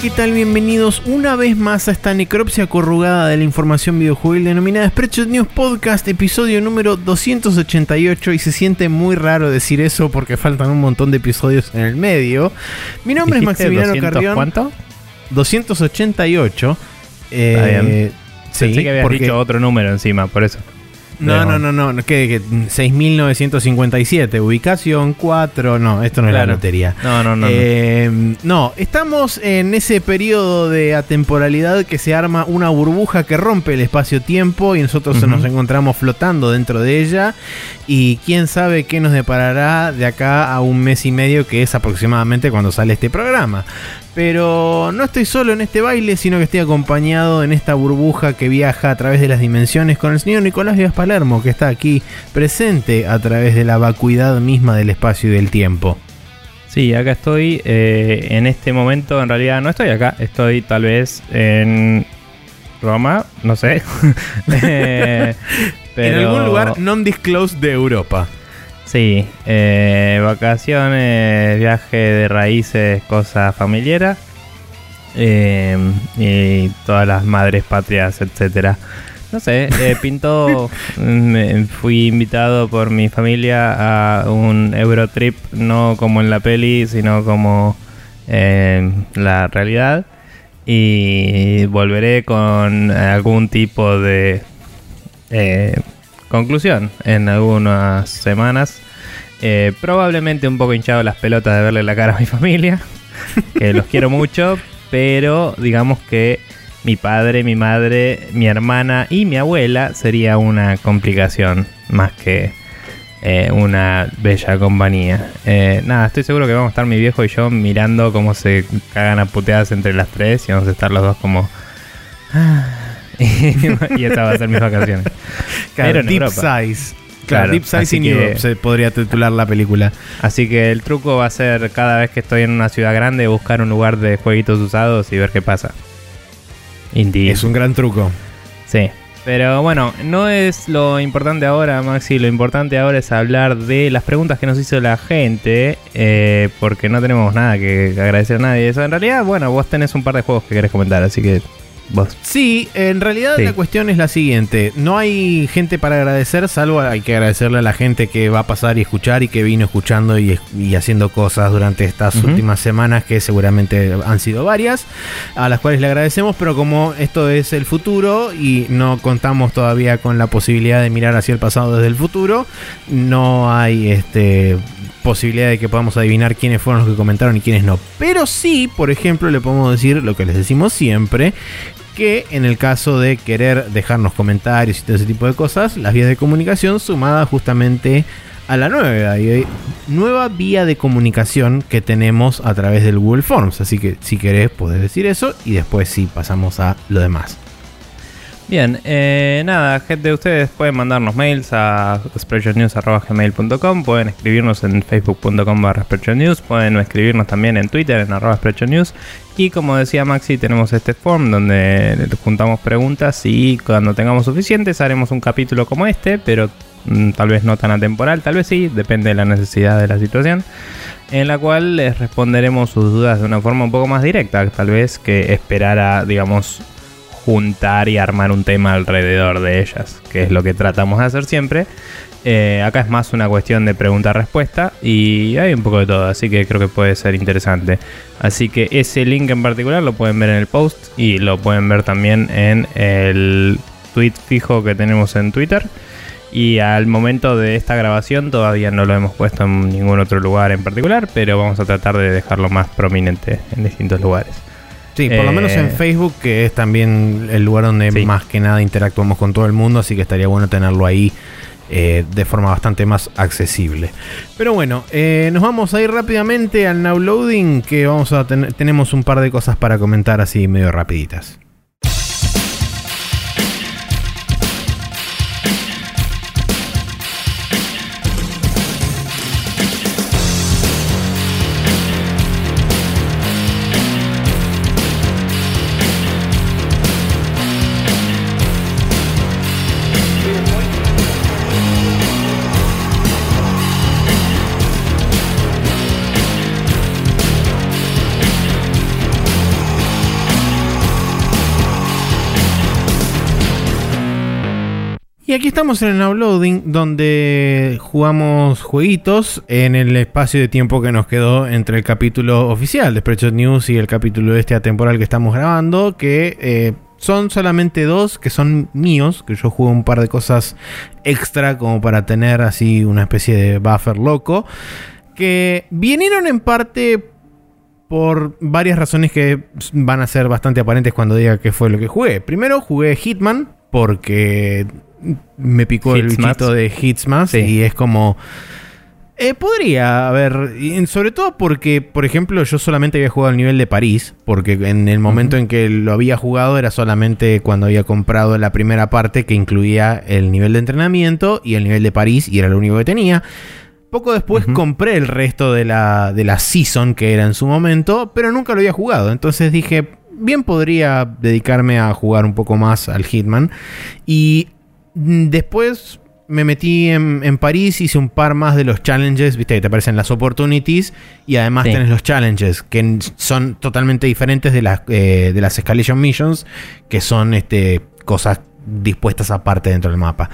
¿qué tal? Bienvenidos una vez más a esta necropsia corrugada de la información videojuegil denominada Spreadshot News Podcast, episodio número 288 y se siente muy raro decir eso porque faltan un montón de episodios en el medio. Mi nombre es ¿Dijiste Maximiliano 200 Carrión. ¿Cuánto? 288. Eh, Está bien. sí, Pensé que habías porque- dicho otro número encima, por eso. No, no, no, no, no, que, que 6.957, ubicación 4, no, esto no es la lotería. No, no, no. no. Eh, no, estamos en ese periodo de atemporalidad que se arma una burbuja que rompe el espacio-tiempo y nosotros nos encontramos flotando dentro de ella y quién sabe qué nos deparará de acá a un mes y medio que es aproximadamente cuando sale este programa. Pero no estoy solo en este baile, sino que estoy acompañado en esta burbuja que viaja a través de las dimensiones con el señor Nicolás Díaz Palermo, que está aquí presente a través de la vacuidad misma del espacio y del tiempo. Sí, acá estoy. eh, en este momento, en realidad, no estoy acá. Estoy tal vez en Roma, no sé. Eh, En algún lugar non-disclosed de Europa. Sí, eh, vacaciones, viaje de raíces, cosa familiar. eh, y todas las madres patrias, etcétera. No sé, eh, pintó. me- fui invitado por mi familia a un Eurotrip, no como en la peli, sino como en la realidad. Y volveré con algún tipo de eh, conclusión en algunas semanas. Eh, probablemente un poco hinchado las pelotas de verle la cara a mi familia, que los quiero mucho, pero digamos que mi padre, mi madre, mi hermana y mi abuela sería una complicación más que eh, una bella compañía. Eh, nada, estoy seguro que vamos a estar mi viejo y yo mirando cómo se cagan a puteadas entre las tres y vamos a estar los dos como... y esa va a ser mis vacaciones. Claro, Pero en Deep Europa. Size. Claro, Deep Size in que- Europe se podría titular la película. Así que el truco va a ser cada vez que estoy en una ciudad grande buscar un lugar de jueguitos usados y ver qué pasa. Indie. Es un gran truco. Sí. Pero bueno, no es lo importante ahora, Maxi. Lo importante ahora es hablar de las preguntas que nos hizo la gente. eh, porque no tenemos nada que agradecer a nadie. Eso, en realidad, bueno, vos tenés un par de juegos que querés comentar, así que vos. Sí, en realidad Sí. la cuestión es la siguiente. No hay gente para agradecer, salvo hay que agradecerle a la gente que va a pasar y escuchar y que vino escuchando y, y haciendo cosas durante estas últimas semanas, que seguramente han sido varias, a las cuales le agradecemos, pero como esto es el futuro y no contamos todavía con la posibilidad de mirar hacia el pasado desde el futuro, no hay este posibilidad de que podamos adivinar quiénes fueron los que comentaron y quiénes no. Pero sí, por ejemplo, le podemos decir lo que les decimos siempre, que en el caso de querer dejarnos comentarios y todo ese tipo de cosas, las vías de comunicación sumadas justamente a la nueva, nueva vía de comunicación que tenemos a través del Google Forms. Así que si querés podés decir eso y después sí pasamos a lo demás. Bien, eh, nada, gente, ustedes pueden mandarnos mails a spreadshotnews.gmail.com, pueden escribirnos en facebook.com barra pueden escribirnos también en Twitter en arroba y como decía Maxi, tenemos este form donde juntamos preguntas y cuando tengamos suficientes haremos un capítulo como este, pero mm, tal vez no tan atemporal, tal vez sí, depende de la necesidad de la situación en la cual les responderemos sus dudas de una forma un poco más directa, tal vez que esperar a, digamos, juntar y armar un tema alrededor de ellas, que es lo que tratamos de hacer siempre. Eh, acá es más una cuestión de pregunta-respuesta y hay un poco de todo, así que creo que puede ser interesante. Así que ese link en particular lo pueden ver en el post y lo pueden ver también en el tweet fijo que tenemos en Twitter. Y al momento de esta grabación todavía no lo hemos puesto en ningún otro lugar en particular, pero vamos a tratar de dejarlo más prominente en distintos lugares. Sí, por lo Eh, menos en Facebook, que es también el lugar donde Sí. más que nada interactuamos con todo el mundo, así que estaría bueno tenerlo ahí eh, de forma bastante más accesible. Pero bueno, eh, nos vamos a ir rápidamente al now loading, que vamos a tenemos un par de cosas para comentar así medio rapiditas. Estamos en el uploading donde jugamos jueguitos en el espacio de tiempo que nos quedó entre el capítulo oficial de Spreadshot News y el capítulo este atemporal que estamos grabando, que eh, son solamente dos que son míos, que yo juego un par de cosas extra como para tener así una especie de buffer loco, que vinieron en parte por varias razones que van a ser bastante aparentes cuando diga qué fue lo que jugué. Primero jugué Hitman porque me picó el bichito de Hitsmas y es como... Eh, podría haber, sobre todo porque, por ejemplo, yo solamente había jugado el nivel de París, porque en el momento en que lo había jugado era solamente cuando había comprado la primera parte que incluía el nivel de entrenamiento y el nivel de París y era lo único que tenía. Poco después compré el resto de la, de la season que era en su momento, pero nunca lo había jugado. Entonces dije, bien podría dedicarme a jugar un poco más al Hitman. Y Mm, después me metí en, París, hice un par más de los challenges, viste que te aparecen las opportunities y además tenés los challenges, que son totalmente diferentes de las, eh, de las escalation missions, que son este, cosas dispuestas aparte dentro del mapa.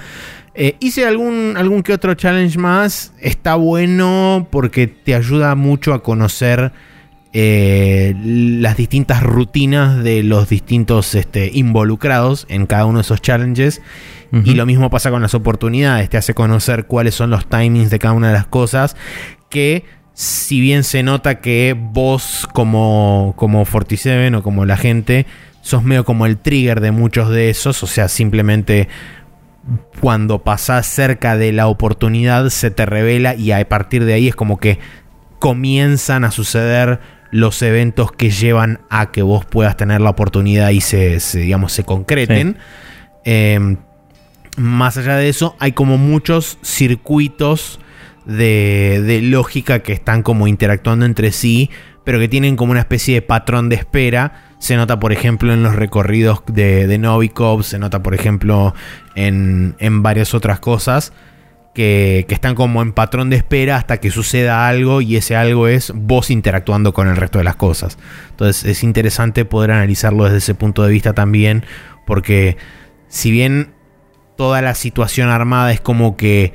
Eh, hice algún, algún que otro challenge más, está bueno porque te ayuda mucho a conocer eh, las distintas rutinas de los distintos este, involucrados en cada uno de esos challenges. Y lo mismo pasa con las oportunidades, te hace conocer cuáles son los timings de cada una de las cosas. Que si bien se nota que vos como, como 47 o como la gente, sos medio como el trigger de muchos de esos, o sea, simplemente cuando pasás cerca de la oportunidad se te revela y a partir de ahí es como que comienzan a suceder los eventos que llevan a que vos puedas tener la oportunidad y se, digamos, se concreten. Em, más allá de eso, hay como muchos circuitos de, lógica que están como interactuando entre sí, pero que tienen como una especie de patrón de espera. Se nota, por ejemplo, en los recorridos de, de Novikov, se nota, por ejemplo, en, en varias otras cosas que, están como en patrón de espera hasta que suceda algo y ese algo es vos interactuando con el resto de las cosas. Entonces es interesante poder analizarlo desde ese punto de vista también, porque si bien toda la situación armada es como que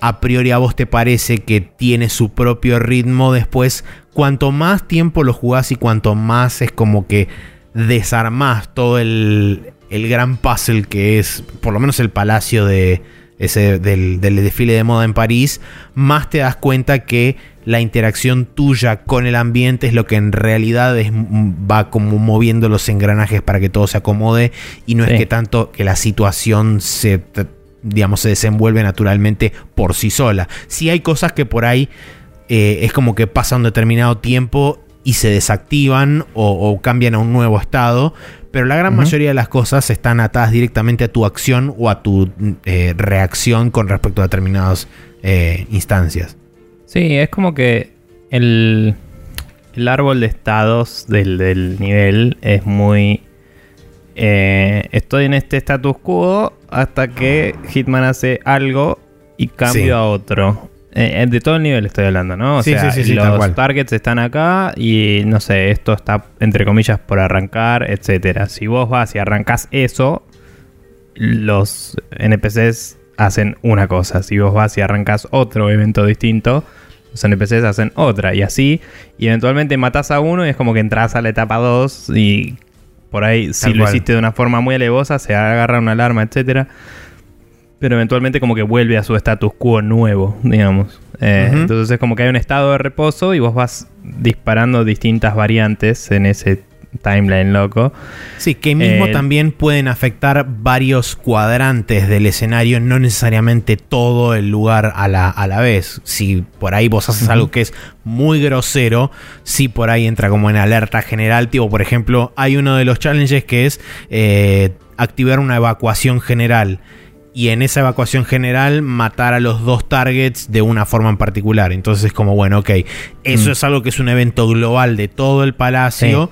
a priori a vos te parece que tiene su propio ritmo, después cuanto más tiempo lo jugás y cuanto más es como que desarmás todo el, el gran puzzle que es por lo menos el palacio de, ese del, desfile de moda en París, más te das cuenta que la interacción tuya con el ambiente es lo que en realidad es, va como moviendo los engranajes para que todo se acomode y no es que tanto que la situación se, digamos, se desenvuelve naturalmente por sí sola. Si hay cosas que por ahí eh, es como que pasa un determinado tiempo y se desactivan o, cambian a un nuevo estado, pero la gran mayoría de las cosas están atadas directamente a tu acción o a tu eh, reacción con respecto a determinadas eh, instancias. Sí, es como que el, el árbol de estados del, nivel es muy... Eh, estoy en este status quo hasta que Hitman hace algo y cambio a otro. Eh, de todo el nivel estoy hablando, ¿no? O sea, los targets están acá y no sé, esto está entre comillas por arrancar, etcétera. Si vos vas y arrancas eso, los NPCs hacen una cosa. Si vos vas y arrancas otro evento distinto, los NPCs hacen otra. Y así, y eventualmente matas a uno y es como que entras a la etapa 2 y por ahí, si lo hiciste de una forma muy alevosa, se agarra una alarma, etcétera pero eventualmente como que vuelve a su status quo nuevo, digamos. Eh, entonces es como que hay un estado de reposo y vos vas disparando distintas variantes en ese timeline loco. Sí, que mismo eh, también pueden afectar varios cuadrantes del escenario, no necesariamente todo el lugar a la, a la vez. Si por ahí vos haces algo que es muy grosero, si por ahí entra como en alerta general, tipo, por ejemplo, hay uno de los challenges que es eh, activar una evacuación general y en esa evacuación general matar a los dos targets de una forma en particular. Entonces es como, bueno, ok, eso mm. es algo que es un evento global de todo el palacio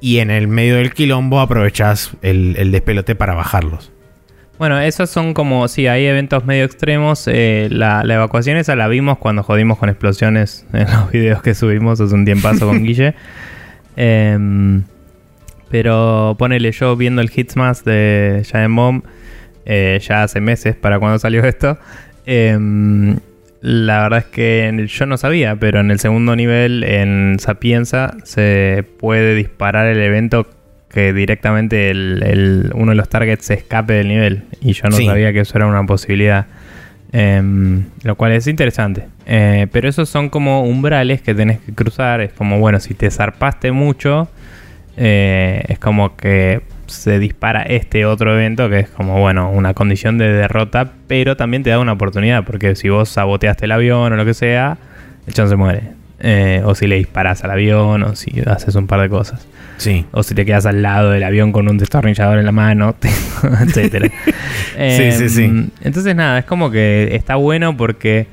y en el medio del quilombo aprovechas el, despelote para bajarlos. Bueno, esos son como, sí, hay eventos medio extremos. Eh, la, evacuación esa la vimos cuando jodimos con explosiones en los videos que subimos hace un tiempazo con Guille. Em, pero ponele yo viendo el Hitsmas de Giant Bomb eh, ya hace meses para cuando salió esto. Em, la verdad es que yo no sabía, pero en el segundo nivel, en Sapienza, se puede disparar el evento que directamente el, uno de los targets se escape del nivel. Y yo no sabía que eso era una posibilidad. Em, lo cual es interesante. Eh, pero esos son como umbrales que tenés que cruzar. Es como, bueno, si te zarpaste mucho, eh, es como que se dispara este otro evento que es como, bueno, una condición de derrota, pero también te da una oportunidad, porque si vos saboteaste el avión o lo que sea, el chabón se muere. Eh, o si le disparas al avión, o si haces un par de cosas. Sí. O si te quedas al lado del avión con un destornillador en la mano, etcétera. sí, sí, sí. Em, entonces, nada, es como que está bueno porque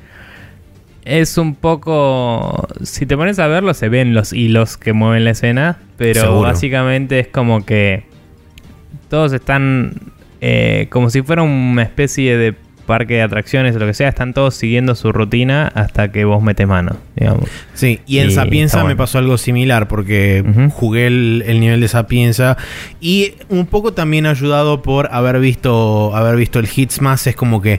es un poco. Si te pones a verlo, se ven los hilos que mueven la escena. Pero básicamente es como que. Todos están. Eh, como si fuera una especie de parque de atracciones o lo que sea, están todos siguiendo su rutina hasta que vos metes mano, digamos. Sí, y en Sapienza me pasó algo similar porque jugué el, nivel de Sapienza y un poco también ayudado por haber visto haber visto el Hitsmas, es como que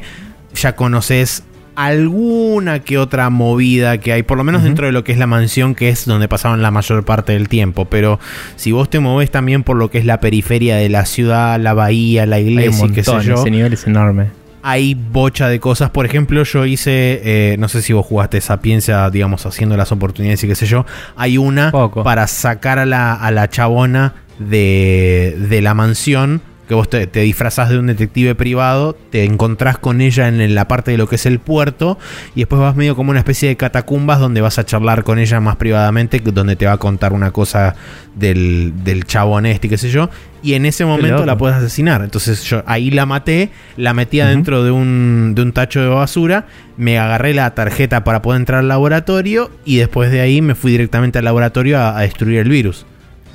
ya conoces alguna que otra movida que hay, por lo menos dentro de lo que es la mansión, que es donde pasaban la mayor parte del tiempo. Pero si vos te moves también por lo que es la periferia de la ciudad, la bahía, la iglesia, qué sé yo. Ese nivel es enorme. Hay bocha de cosas. Por ejemplo, yo hice, eh, no sé si vos jugaste esa piensa, digamos, haciendo las oportunidades y qué sé yo. Hay una para sacar a la, a la chabona de, de la mansión que vos te, disfrazas de un detective privado, te encontrás con ella en la parte de lo que es el puerto y después vas medio como una especie de catacumbas donde vas a charlar con ella más privadamente, donde te va a contar una cosa del, del chabón este, qué sé yo, y en ese momento la puedes asesinar. Entonces yo ahí la maté, la metí adentro de, un, de un tacho de basura, me agarré la tarjeta para poder entrar al laboratorio y después de ahí me fui directamente al laboratorio a, destruir el virus.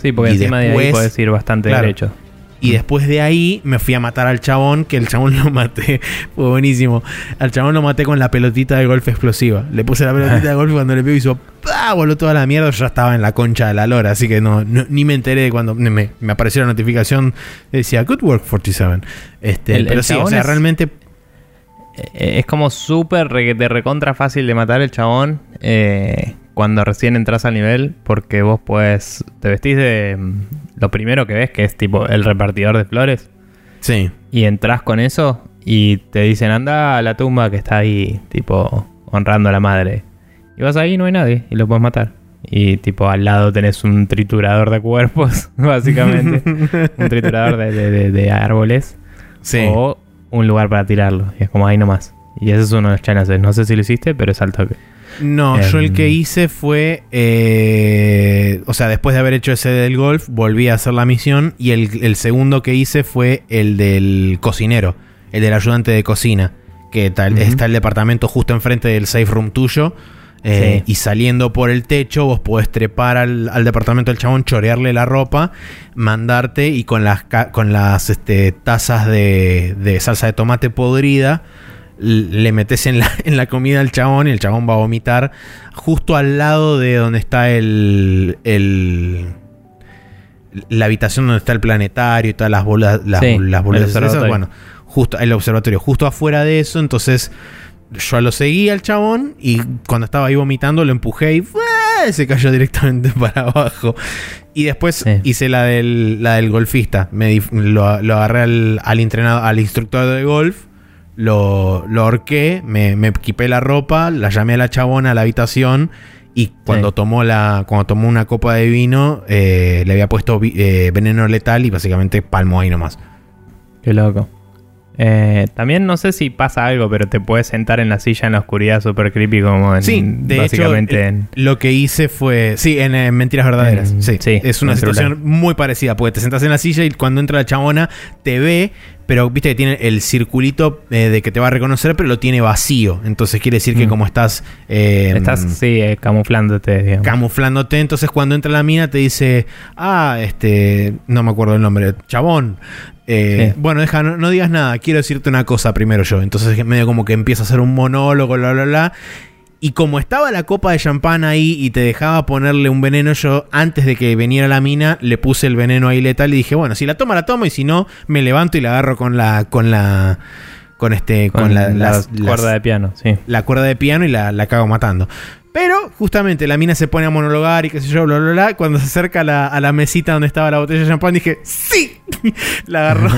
Sí, porque encima de ahí puedes ir bastante derecho. Y después de ahí me fui a matar al chabón, que el chabón lo maté. Fue buenísimo. Al chabón lo maté con la pelotita de golf explosiva. Le puse la pelotita de golf y cuando le pegó hizo ¡pah! Voló toda la mierda. Yo ya estaba en la concha de la lora. Así que no, ni me enteré de cuando me, apareció la notificación. Decía Good Work 47. Este, pero sí, o sea, realmente. Eh, es como súper de recontra fácil de matar el chabón. Eh, cuando recién entras al nivel, porque vos pues te vestís de mm, lo primero que ves, que es tipo el repartidor de flores. Sí. Y entras con eso y te dicen, anda a la tumba que está ahí, tipo, honrando a la madre. Y vas ahí y no hay nadie y lo puedes matar. Y tipo al lado tenés un triturador de cuerpos, básicamente. un triturador de, árboles. Sí. O un lugar para tirarlo. Y es como ahí nomás. Y ese es uno de los challenges. No sé si lo hiciste, pero es al toque. No, yo el que em. hice fue. Eh, o sea, después de haber hecho ese del golf, volví a hacer la misión. Y el, segundo que hice fue el del cocinero, el del ayudante de cocina. Que tal, está el departamento justo enfrente del safe room tuyo. Eh, y saliendo por el techo, vos podés trepar al, departamento del chabón, chorearle la ropa, mandarte y con las, con las este, tazas de, de salsa de tomate podrida le metes en la, en la comida al chabón y el chabón va a vomitar justo al lado de donde está el, el la habitación donde está el planetario y todas las bolas, las, bolas de bueno, justo el observatorio, justo afuera de eso, entonces yo lo seguí al chabón y cuando estaba ahí vomitando lo empujé y se cayó directamente para abajo. Y después hice la del, la del golfista. Me, lo, agarré al, al, entrenado, al instructor de golf lo, lo ahorqué, me, me equipé la ropa, la llamé a la chabona a la habitación y cuando tomó la cuando tomó una copa de vino eh, le había puesto eh, veneno letal y básicamente palmo ahí nomás. Qué loco. Eh, también no sé si pasa algo, pero te puedes sentar en la silla en la oscuridad super creepy como en, sí, de básicamente hecho, lo que hice fue, sí, en, Mentiras Verdaderas. sí, es una situación muy parecida, porque te sentas en la silla y cuando entra la chabona te ve, pero viste que tiene el circulito eh, de que te va a reconocer, pero lo tiene vacío. Entonces quiere decir que mm. como estás... Eh, estás, sí, camuflándote. Digamos. Camuflándote. Entonces cuando entra la mina te dice, ah, este, no me acuerdo el nombre, chabón. Eh, bueno, deja, no, digas nada, quiero decirte una cosa primero yo. Entonces medio como que empieza a hacer un monólogo, bla, bla, bla. Y como estaba la copa de champán ahí y te dejaba ponerle un veneno, yo antes de que viniera la mina le puse el veneno ahí letal y dije, bueno, si la toma, la tomo y si no, me levanto y la agarro con la... Con la con este con, la, cuerda de piano, sí. La cuerda de piano y la, la cago matando. Pero justamente la mina se pone a monologar y qué sé yo, bla, bla, bla. Cuando se acerca a la, a la mesita donde estaba la botella de champán, dije, ¡Sí! la agarró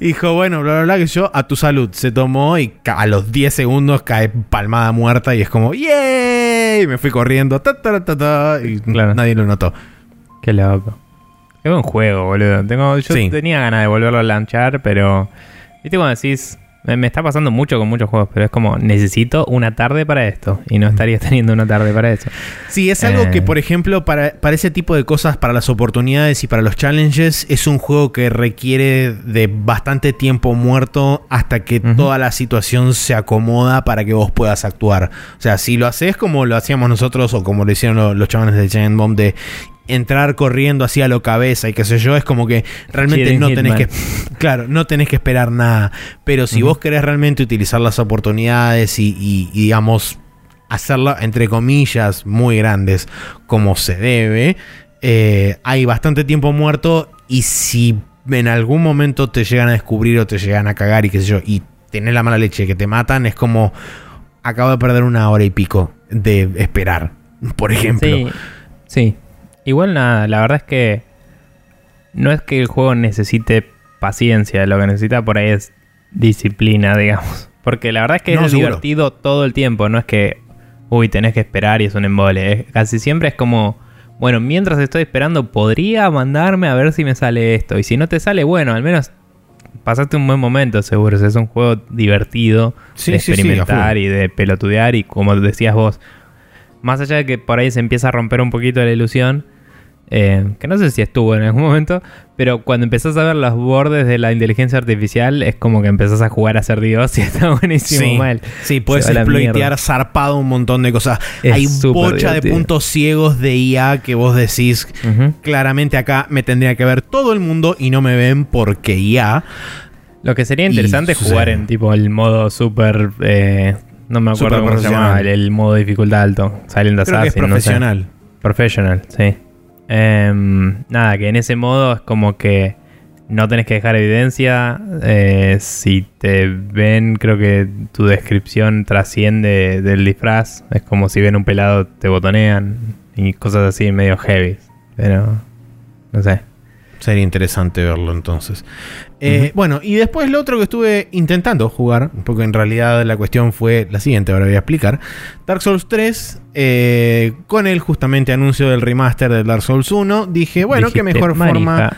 y dijo, bueno, bla, bla, bla, que yo, a tu salud. Se tomó y a los 10 segundos cae palmada muerta y es como, ¡Yay! Me fui corriendo, ta, ta, ta, ta, y nadie lo notó. Qué loco. Qué buen juego, boludo. Tengo, yo tenía ganas de volverlo a lanchar, pero. ¿Viste cuando decís, me está pasando mucho con muchos juegos, pero es como, necesito una tarde para esto. Y no estaría teniendo una tarde para eso. Sí, es algo que, eh. por ejemplo, para, para ese tipo de cosas, para las oportunidades y para los challenges, es un juego que requiere de bastante tiempo muerto hasta que toda la situación se acomoda para que vos puedas actuar. O sea, si lo haces como lo hacíamos nosotros o como lo hicieron los, los chavales de Giant Bomb de entrar corriendo así a lo cabeza y qué sé yo, es como que realmente no tenés que claro, no tenés que esperar nada, pero si vos querés realmente utilizar las oportunidades y, digamos hacerla entre comillas muy grandes como se debe, eh, hay bastante tiempo muerto y si en algún momento te llegan a descubrir o te llegan a cagar y qué sé yo, y tenés la mala leche que te matan, es como acabo de perder una hora y pico de esperar, por ejemplo. Sí, sí. Igual nada, la verdad es que no es que el juego necesite paciencia, lo que necesita por ahí es disciplina, digamos. Porque la verdad es que es divertido todo el tiempo, no es que, uy, tenés que esperar y es un embole. Casi siempre es como, bueno, mientras estoy esperando, podría mandarme a ver si me sale esto. Y si no te sale, bueno, al menos pasaste un buen momento, seguro. es un juego divertido de experimentar y de pelotudear. Y como decías vos, más allá de que por ahí se empieza a romper un poquito la ilusión eh, que no sé si estuvo en algún momento, pero cuando empezás a ver los bordes de la inteligencia artificial, es como que empezás a jugar a ser Dios y está buenísimo sí, mal. Sí, puedes exploitear zarpado un montón de cosas. Hay bocha de puntos ciegos de IA que vos decís, claramente acá me tendría que ver todo el mundo y no me ven porque IA. Lo que sería interesante es jugar en tipo el modo super. Eh, no me acuerdo cómo se llama, el, modo dificultad alto. Silent Assassin. profesional. Professional, sí. Em, nada, que en ese modo es como que no tenés que dejar evidencia. Eh, si te ven, creo que tu descripción trasciende del disfraz. Es como si ven un pelado, te botonean y cosas así medio heavy. Pero, no sé. Sería interesante verlo entonces. Eh, bueno, y después lo otro que estuve intentando jugar, porque en realidad la cuestión fue la siguiente, ahora voy a explicar. Dark Souls 3, eh, con el justamente anuncio del remaster de Dark Souls 1, dije, bueno, qué mejor forma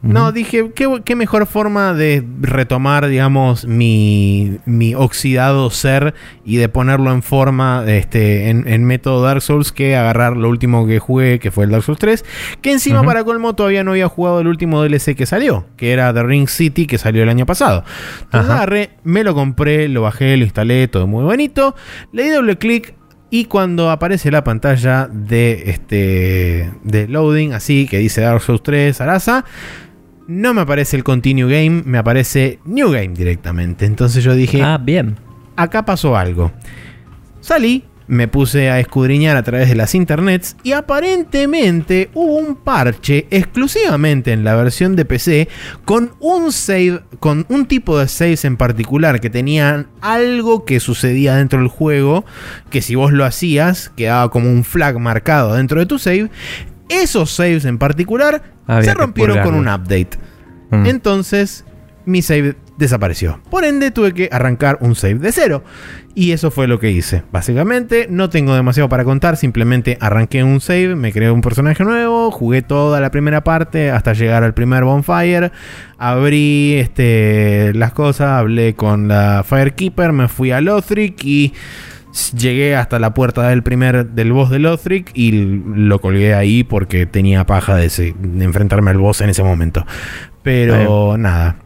no, dije, ¿qué, mejor forma de retomar, digamos, mi, mi, oxidado ser y de ponerlo en forma este, en, método Dark Souls que agarrar lo último que jugué, que fue el Dark Souls 3, que encima para colmo todavía no había jugado el último DLC que salió, que era The Ring City, que salió el año pasado. Entonces agarré, me lo compré, lo bajé, lo instalé, todo muy bonito, le di doble clic, y cuando aparece la pantalla de este de loading, así que dice Dark Souls 3 Arasa, no me aparece el Continue Game, me aparece New Game directamente. Entonces yo dije, ah, bien. Acá pasó algo. Salí, me puse a escudriñar a través de las internets y aparentemente hubo un parche exclusivamente en la versión de PC con un save, con un tipo de saves en particular que tenían algo que sucedía dentro del juego, que si vos lo hacías quedaba como un flag marcado dentro de tu save esos saves en particular se rompieron con un update. Mm. Entonces, mi save desapareció. Por ende, tuve que arrancar un save de cero. Y eso fue lo que hice. Básicamente, no tengo demasiado para contar. Simplemente arranqué un save, me creé un personaje nuevo, jugué toda la primera parte hasta llegar al primer bonfire. Abrí este, las cosas, hablé con la Firekeeper, me fui a Lothric y llegué hasta la puerta del primer del boss de Lothric y lo colgué ahí porque tenía paja de, enfrentarme al boss en ese momento. Pero nada.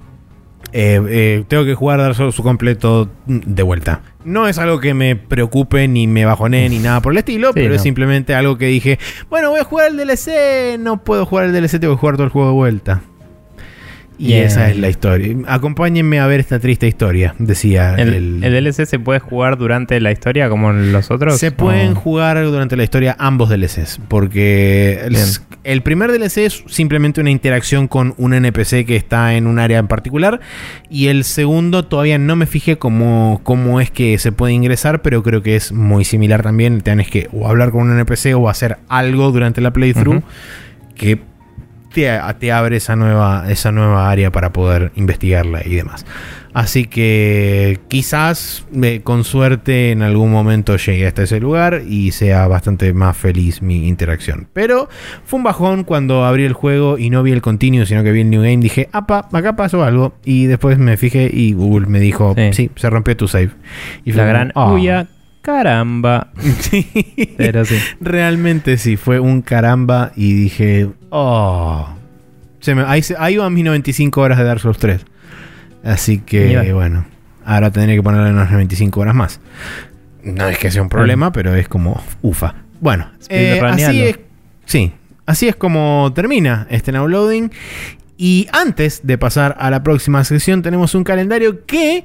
Eh, eh, tengo que jugar Dark Souls su completo de vuelta. No es algo que me preocupe ni me bajone ni nada por el estilo, pero es simplemente algo que dije, bueno, voy a jugar el DLC, no puedo jugar el DLC, tengo que jugar todo el juego de vuelta. Y esa es la historia. Acompáñenme a ver esta triste historia, decía ¿El, el, el DLC se puede jugar durante la historia como los otros? Se pueden ¿O- jugar durante la historia ambos DLCs, porque el, primer DLC es simplemente una interacción con un NPC que está en un área en particular, y el segundo todavía no me fijé cómo, cómo es que se puede ingresar, pero creo que es muy similar también. Tienes que o hablar con un NPC o hacer algo durante la playthrough que te, te abre esa nueva, esa nueva área para poder investigarla y demás. Así que quizás eh, con suerte en algún momento llegue hasta ese lugar y sea bastante más feliz mi interacción. Pero fue un bajón cuando abrí el juego y no vi el continuo, sino que vi el New Game. Dije, apa, acá pasó algo. Y después me fijé y Google me dijo, sí, Sí. se rompió tu save. Y fue La gran "Ah". Caramba. Sí. Pero sí. Realmente sí, fue un caramba y dije, oh. Se me- ahí, ahí van mis 95 horas de Dark Souls 3. Así que, Mira. bueno, ahora tendré que ponerle unas 95 horas más. No es que sea un problema, pero es como ufa. Bueno, eh, así es. Sí, así es como termina este now loading. Y antes de pasar a la próxima sección, tenemos un calendario que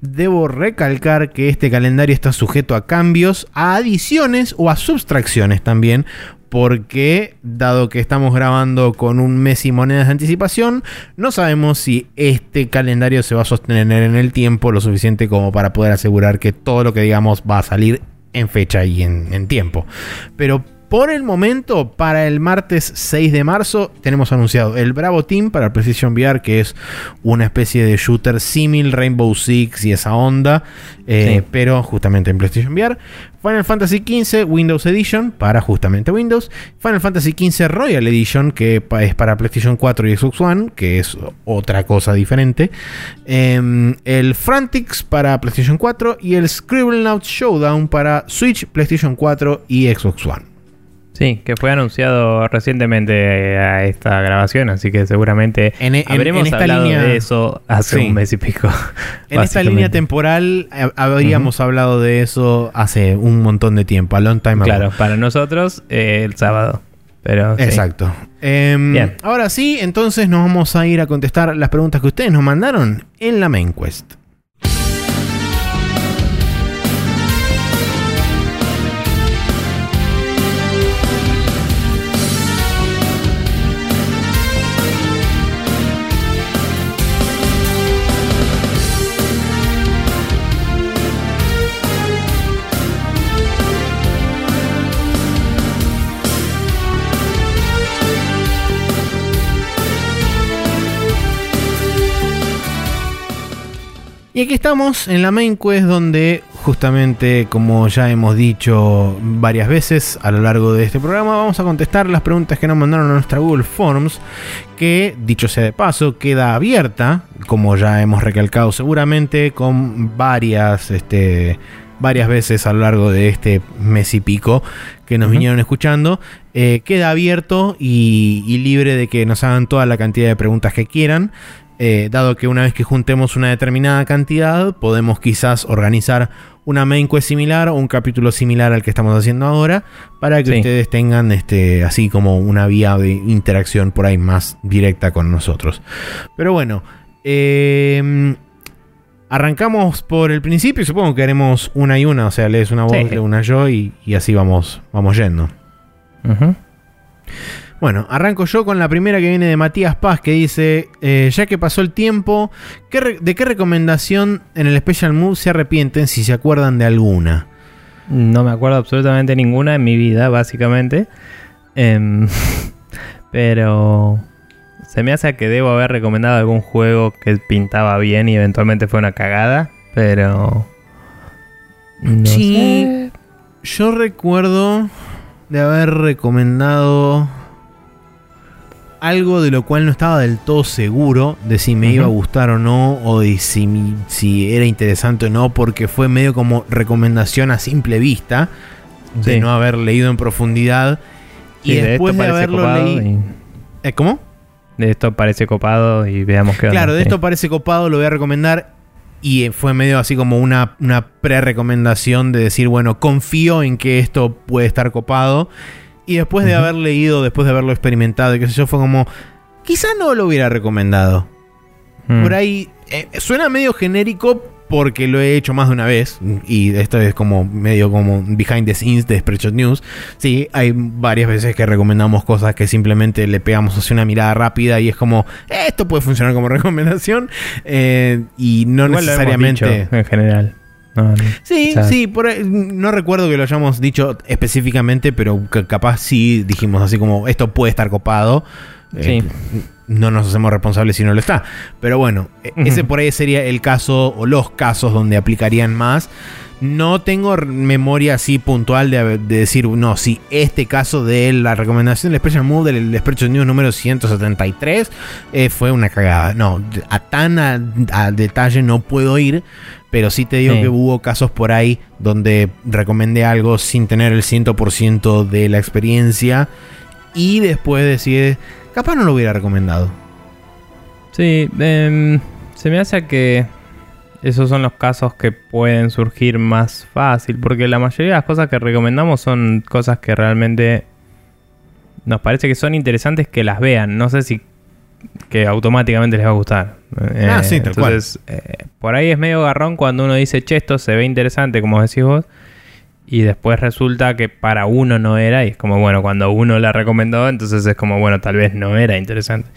debo recalcar que este calendario está sujeto a cambios, a adiciones o a subtracciones también. Porque, dado que estamos grabando con un mes y monedas de anticipación, no sabemos si este calendario se va a sostener en el tiempo lo suficiente como para poder asegurar que todo lo que digamos va a salir en fecha y en, tiempo. Pero por el momento, para el martes 6 de marzo, tenemos anunciado el Bravo Team para PlayStation VR, que es una especie de shooter símil Rainbow Six y esa onda, eh, Sí. pero justamente en PlayStation VR. Final Fantasy XV Windows Edition para justamente Windows. Final Fantasy XV Royal Edition, que es para PlayStation 4 y Xbox One, que es otra cosa diferente. Em, el Frantix para PlayStation 4 y el Scribblenauts Showdown para Switch, PlayStation 4 y Xbox One. Sí, que fue anunciado recientemente eh, a esta grabación, así que seguramente En- en- habremos en esta hablado línea- de eso hace Sí. un mes y pico. En esta línea temporal eh, habríamos hablado de eso hace un montón de tiempo, a long time ago. Claro, para nosotros eh, el sábado. Pero sí. Exacto. Em, Bien. Ahora sí, entonces nos vamos a ir a contestar las preguntas que ustedes nos mandaron en la main quest. Y aquí estamos en la main quest donde justamente como ya hemos dicho varias veces a lo largo de este programa vamos a contestar las preguntas que nos mandaron a nuestra Google Forms que dicho sea de paso queda abierta como ya hemos recalcado seguramente con varias este varias veces a lo largo de este mes y pico que nos vinieron escuchando. Eh, queda abierto y, y libre de que nos hagan toda la cantidad de preguntas que quieran eh, dado que una vez que juntemos una determinada cantidad, podemos quizás organizar una main quest similar o un capítulo similar al que estamos haciendo ahora, para que Sí. ustedes tengan este, así como una vía de interacción por ahí más directa con nosotros. Pero bueno, eh, arrancamos por el principio y supongo que haremos una y una, o sea, lees una voz, Sí. leo una yo y, y así vamos, vamos yendo. Bueno, arranco yo con la primera que viene de Matías Paz que dice, eh, ya que pasó el tiempo, ¿qué re- ¿de qué recomendación en el Special Move se arrepienten si se acuerdan de alguna? No me acuerdo absolutamente ninguna en mi vida, básicamente. Em, pero se me hace que debo haber recomendado algún juego que pintaba bien y eventualmente fue una cagada. Pero... No Sí. sé. Yo recuerdo de haber recomendado algo de lo cual no estaba del todo seguro de si me iba a gustar o no, o de si, si era interesante o no, porque fue medio como recomendación a simple vista, de no haber leído en profundidad. Sí, y de después esto de, haberlo leído... y- ¿Eh, ¿Cómo? De esto parece copado y veamos qué onda. Claro, de esto parece copado, lo voy a recomendar. Y eh, fue medio así como una, una pre-recomendación de decir, bueno, confío en que esto puede estar copado. Y después de haber leído, después de haberlo experimentado y qué sé yo, fue como, quizá no lo hubiera recomendado. Mm. por ahí eh, suena medio genérico porque lo he hecho más de una vez y esto es como medio como behind the scenes de Spreadshot News. Sí, hay varias veces que recomendamos cosas que simplemente le pegamos así una mirada rápida y es como esto puede funcionar como recomendación eh, y no Igual lo hemos necesariamente dicho, en general. No, no. Sí, O sea- sí, por ahí- no recuerdo que lo hayamos dicho específicamente, pero ca- capaz sí dijimos así como esto puede estar copado. Eh, no nos hacemos responsables si no lo está. Pero bueno, e- ese por ahí sería el caso o los casos donde aplicarían más. No tengo memoria así puntual de, de decir, no, si este caso de la recomendación del Special Move del Special News número 173 eh, fue una cagada. No, a tan a, a detalle no puedo ir, pero sí te digo Sí. que hubo casos por ahí donde recomendé algo sin tener el 100% de la experiencia y después decir, capaz no lo hubiera recomendado. Sí, em, se me hace que esos son los casos que pueden surgir más fácil, porque la mayoría de las cosas que recomendamos son cosas que realmente nos parece que son interesantes que las vean. No sé si que automáticamente les va a gustar. Ah, sí, tal cual. entonces, eh, por ahí es medio garrón cuando uno dice, che, esto se ve interesante, como decís vos, y después resulta que para uno no era, y es como, bueno, cuando uno la recomendó, entonces es como, bueno, tal vez no era interesante.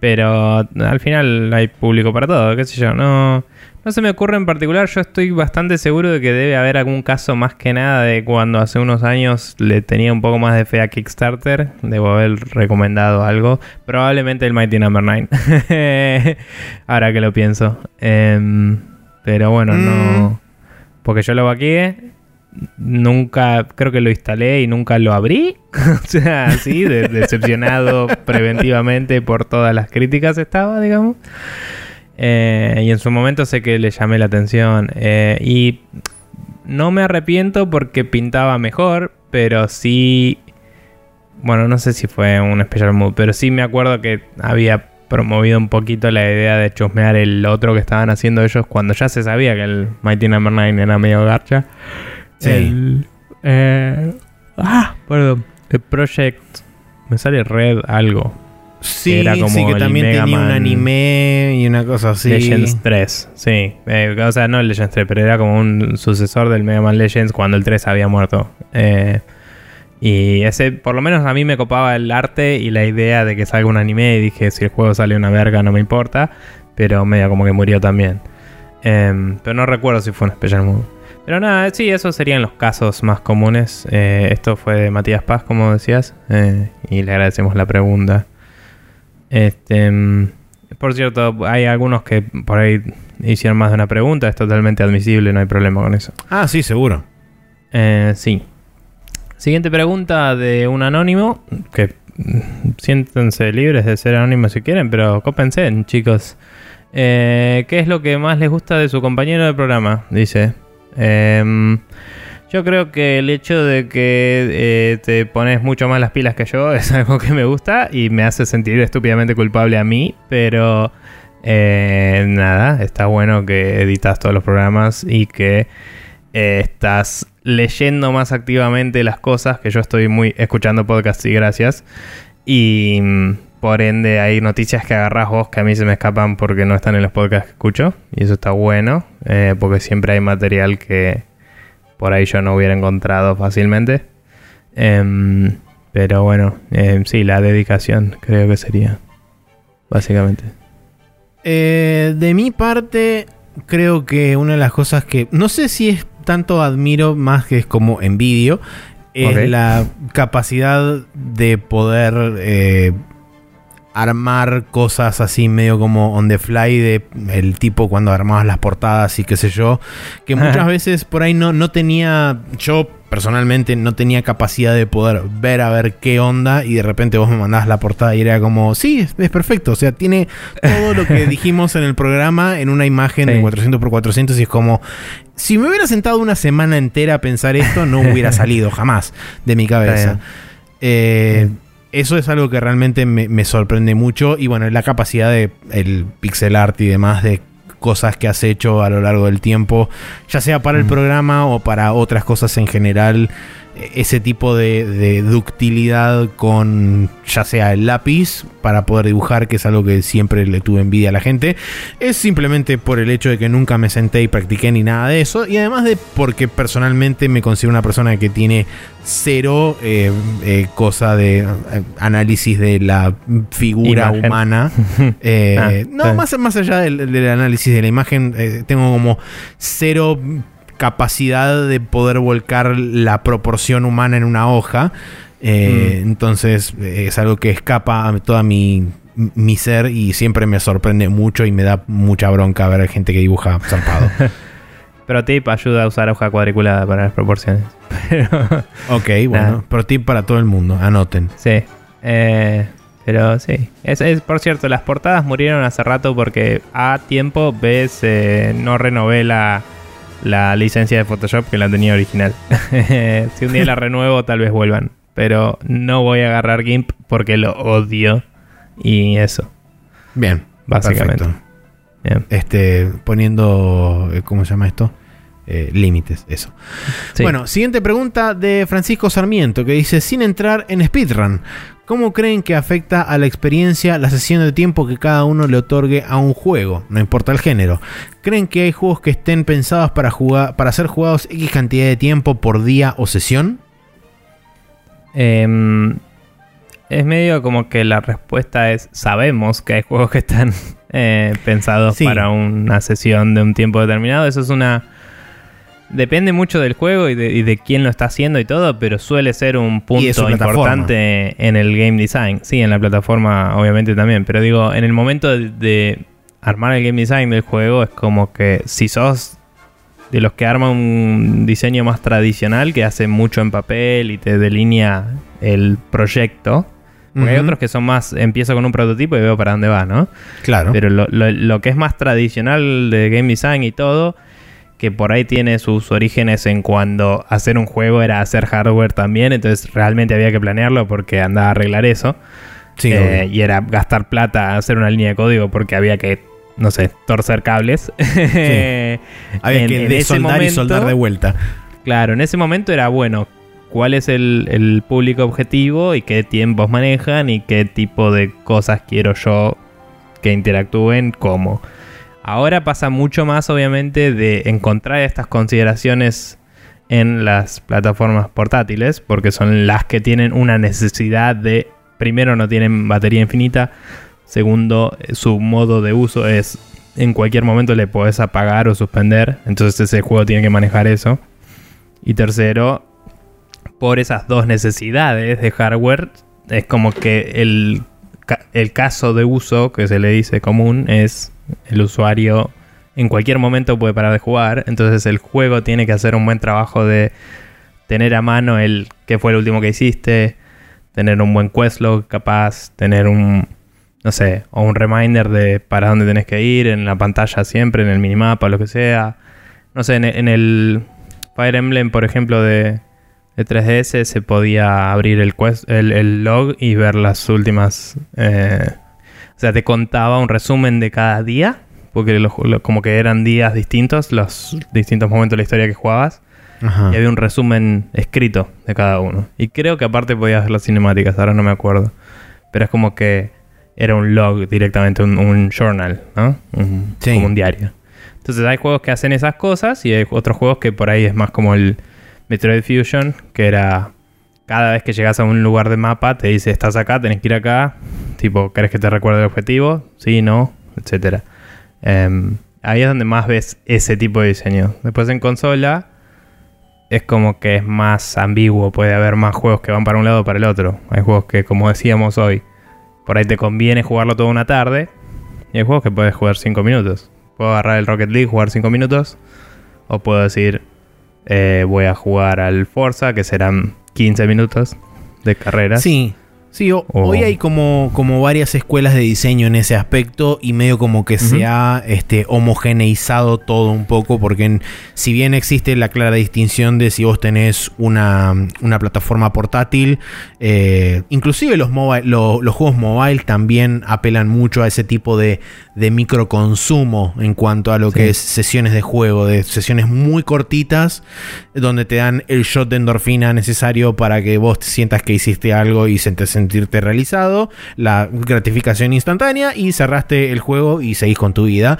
Pero al final hay público para todo, qué sé yo, no, no se me ocurre en particular, yo estoy bastante seguro de que debe haber algún caso más que nada de cuando hace unos años le tenía un poco más de fe a Kickstarter, debo haber recomendado algo, probablemente el Mighty Number 9, ahora que lo pienso. Em, pero bueno, Mm. no... Porque yo lo vaqué, nunca, creo que lo instalé y nunca lo abrí. o sea, así, de- decepcionado preventivamente por todas las críticas estaba, digamos. Eh, y en su momento sé que le llamé la atención. eh, y no me arrepiento porque pintaba mejor, pero sí... Bueno, no sé si fue un special mood, pero sí me acuerdo que había promovido un poquito la idea de chusmear el otro que estaban haciendo ellos cuando ya se sabía que el Mighty Number 9 era medio garcha. Sí. El, eh, ah, perdón. El Project. Me sale Red algo. Sí, Era como sí, que también tenía un anime y una cosa así. Legends 3. Sí. Eh, o sea, no Legends 3, pero era como un sucesor del Mega Man Legends cuando el 3 había muerto. Eh, y ese, por lo menos a mí me copaba el arte y la idea de que salga un anime. Y dije, si el juego sale una verga, no me importa. Pero medio como que murió también. Em, pero no recuerdo si fue un Special Move. Pero nada, sí, esos serían los casos más comunes. Eh, esto fue de Matías Paz, como decías. y le agradecemos la pregunta. Este, mm, por cierto, hay algunos que por ahí hicieron más de una pregunta. Es totalmente admisible, no hay problema con eso. Ah, sí, seguro. Eh, sí. Siguiente pregunta de un anónimo. Que mm, siéntense libres de ser anónimos si quieren, pero cópense, chicos. Eh, ¿Qué es lo que más les gusta de su compañero de programa? Dice. Em, yo creo que el hecho de que eh, te pones mucho más las pilas que yo es algo que me gusta y me hace sentir estúpidamente culpable a mí, pero eh, nada, está bueno que editas todos los programas y que eh, estás leyendo más activamente las cosas, que yo estoy muy escuchando podcasts y gracias. Y mm, por ende hay noticias que agarras vos que a mí se me escapan porque no están en los podcasts que escucho. Y eso está bueno, porque siempre hay material que por ahí yo no hubiera encontrado fácilmente. Em, pero bueno, em, sí, la dedicación creo que sería, básicamente. Eh, de mi parte, creo que una de las cosas que no sé si es tanto admiro más que es como envidio, es la capacidad de poder eh, armar cosas así medio como on the fly de el tipo cuando armabas las portadas y qué sé yo, que muchas Ajá. veces por ahí no, no tenía, yo personalmente no tenía capacidad de poder ver a ver qué onda y de repente vos me mandabas la portada y era como, sí, es, es perfecto, o sea, tiene todo lo que dijimos en el programa en una imagen de Sí. 400 por 400 y es como, si me hubiera sentado una semana entera a pensar esto, no hubiera salido jamás de mi cabeza. Eh, eso es algo que realmente me, me sorprende mucho. Y bueno, la capacidad de el pixel art y demás de cosas que has hecho a lo largo del tiempo, ya sea para el programa o para otras cosas en general. Ese tipo de, de, ductilidad con ya sea el lápiz para poder dibujar, que es algo que siempre le tuve envidia a la gente. Es simplemente por el hecho de que nunca me senté y practiqué ni nada de eso. Y además de porque personalmente me considero una persona que tiene cero eh, eh, cosa de eh, análisis de la figura Imagen. humana. Ah, no, sí. más, más allá del, del análisis de la imagen, tengo como cero capacidad de poder volcar la proporción humana en una hoja. Eh, Mm. Entonces eh, es algo que escapa a toda mi, mi ser y siempre me sorprende mucho y me da mucha bronca ver gente que dibuja zarpado. Pro tip ayuda a usar hoja cuadriculada para las proporciones. Pero, ok, bueno, Nada. pro tip para todo el mundo, anoten. sí. Eh, pero sí. Es, es- por cierto, las portadas murieron hace rato porque a tiempo ves no renové la, la licencia de Photoshop que la tenía original. si un día la renuevo, tal vez vuelvan. Pero no voy a agarrar GIMP porque lo odio. Y eso, Bien, básicamente. Bien. Este, poniendo, eh, ¿cómo se llama esto? Eh, límites, eso. Sí. Bueno, siguiente pregunta de Francisco Sarmiento que dice, sin entrar en speedrun, ¿cómo creen que afecta a la experiencia la sesión de tiempo que cada uno le otorgue a un juego? No importa el género. ¿Creen que hay juegos que estén pensados para, jugar, para ser jugados X cantidad de tiempo por día o sesión? Em, es medio como que la respuesta es sabemos que hay juegos que están eh, pensados Sí. para una sesión de un tiempo determinado. Eso es una... Depende mucho del juego y de, y de quién lo está haciendo y todo, pero suele ser un punto importante en el game design. Sí, en la plataforma obviamente también, pero digo, en el momento de, de armar el game design del juego es como que si sos de los que arma un diseño más tradicional que hace mucho en papel y te delinea el proyecto. Porque hay otros que son más, empiezo con un prototipo y veo para dónde va, ¿no? Claro. Pero lo, lo- lo que es más tradicional de game design y todo, que por ahí tiene sus orígenes en cuando hacer un juego era hacer hardware también, entonces realmente había que planearlo porque andaba a arreglar eso. sí, Eh, y era gastar plata, hacer una línea de código porque había que, no sé, torcer cables. Había en- que desoldar y soldar de vuelta. Claro, en ese momento era bueno. ¿Cuál es el, el público objetivo y qué tiempos manejan y qué tipo de cosas quiero yo que interactúen cómo? Ahora pasa mucho más, obviamente, de encontrar estas consideraciones en las plataformas portátiles, porque son las que tienen una necesidad de, primero, no tienen batería infinita, segundo, eh, su modo de uso es en cualquier momento le podés apagar o suspender, entonces ese juego tiene que manejar eso. Y tercero, por esas dos necesidades de hardware, es como que el, el caso de uso que se le dice común es el usuario en cualquier momento puede parar de jugar, entonces el juego tiene que hacer un buen trabajo de tener a mano el qué fue el último que hiciste, tener un buen questlog capaz, tener un no sé, o un reminder de para dónde tenés que ir en la pantalla siempre, en el minimapa, lo que sea. No sé, en el Fire Emblem, por ejemplo, de, de 3DS se podía abrir el, quest- el, el log y ver las últimas... eh, o sea, te contaba un resumen de cada día, porque como que eran días distintos, los distintos momentos de la historia que jugabas. Ajá. Y había un resumen escrito de cada uno. Y creo que aparte podías ver las cinemáticas, ahora no me acuerdo. Pero es como que era un log directamente, un, un journal, ¿no? Un- Sí. Como un diario. Entonces hay juegos que hacen esas cosas y hay otros juegos que por ahí es más como el Metroid Fusion, que era cada vez que llegas a un lugar de mapa te dice estás acá, tenés que ir acá, tipo, ¿querés que te recuerde el objetivo? Sí, no, etcétera. Em, ahí es donde más ves ese tipo de diseño. Después en consola es como que es más ambiguo, puede haber más juegos que van para un lado o para el otro. Hay juegos que, como decíamos hoy, por ahí te conviene jugarlo toda una tarde. Y hay juegos que puedes jugar 5 minutos. Puedo agarrar el Rocket League, jugar 5 minutos. O puedo decir, eh, voy a jugar al Forza, que serán 15 minutos de carreras. Sí, Sí, hoy hay como, como varias escuelas de diseño en ese aspecto y medio como que se ha este, homogeneizado todo un poco porque si bien existe la clara distinción de si vos tenés una, plataforma portátil, eh, inclusive los, los juegos mobile también apelan mucho a ese tipo de, de microconsumo en cuanto a lo que es sesiones de juego, de sesiones muy cortitas donde te dan el shot de endorfina necesario para que vos sientas que hiciste algo y se te sentirte realizado, la gratificación instantánea y cerraste el juego y seguís con tu vida.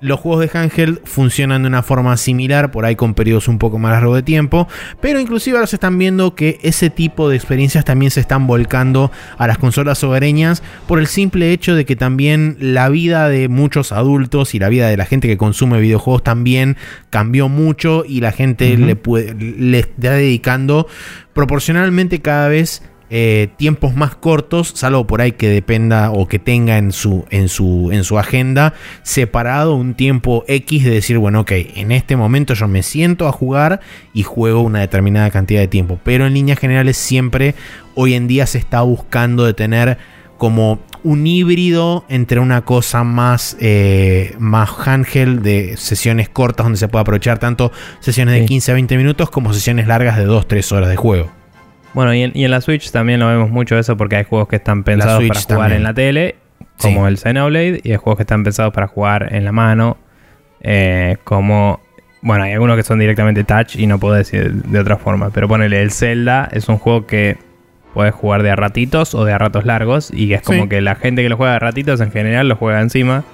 Los juegos de handheld funcionan de una forma similar, por ahí con periodos un poco más largos de tiempo, pero inclusive ahora se están viendo que ese tipo de experiencias también se están volcando a las consolas hogareñas por el simple hecho de que también la vida de muchos adultos y la vida de la gente que consume videojuegos también cambió mucho y la gente le, le está dedicando proporcionalmente cada vez eh, tiempos más cortos, salvo por ahí que dependa o que tenga en su, en su, en su agenda separado un tiempo X de decir, bueno, ok, en este momento yo me siento a jugar y juego una determinada cantidad de tiempo. Pero en líneas generales siempre hoy en día se está buscando de tener como un híbrido entre una cosa más, eh, más handheld de sesiones cortas donde se puede aprovechar tanto sesiones de 15 a 20 minutos como sesiones largas de 2-3 horas de juego. Bueno, y en, la Switch también lo vemos mucho eso porque hay juegos que están pensados para jugar en la tele, como el Xenoblade, y hay juegos que están pensados para jugar en la mano, eh, como... Bueno, hay algunos que son directamente touch y no puedo decir de otra forma, pero ponele, el Zelda es un juego que puedes jugar de a ratitos o de a ratos largos y es como que la gente que lo juega de ratitos en general lo juega encima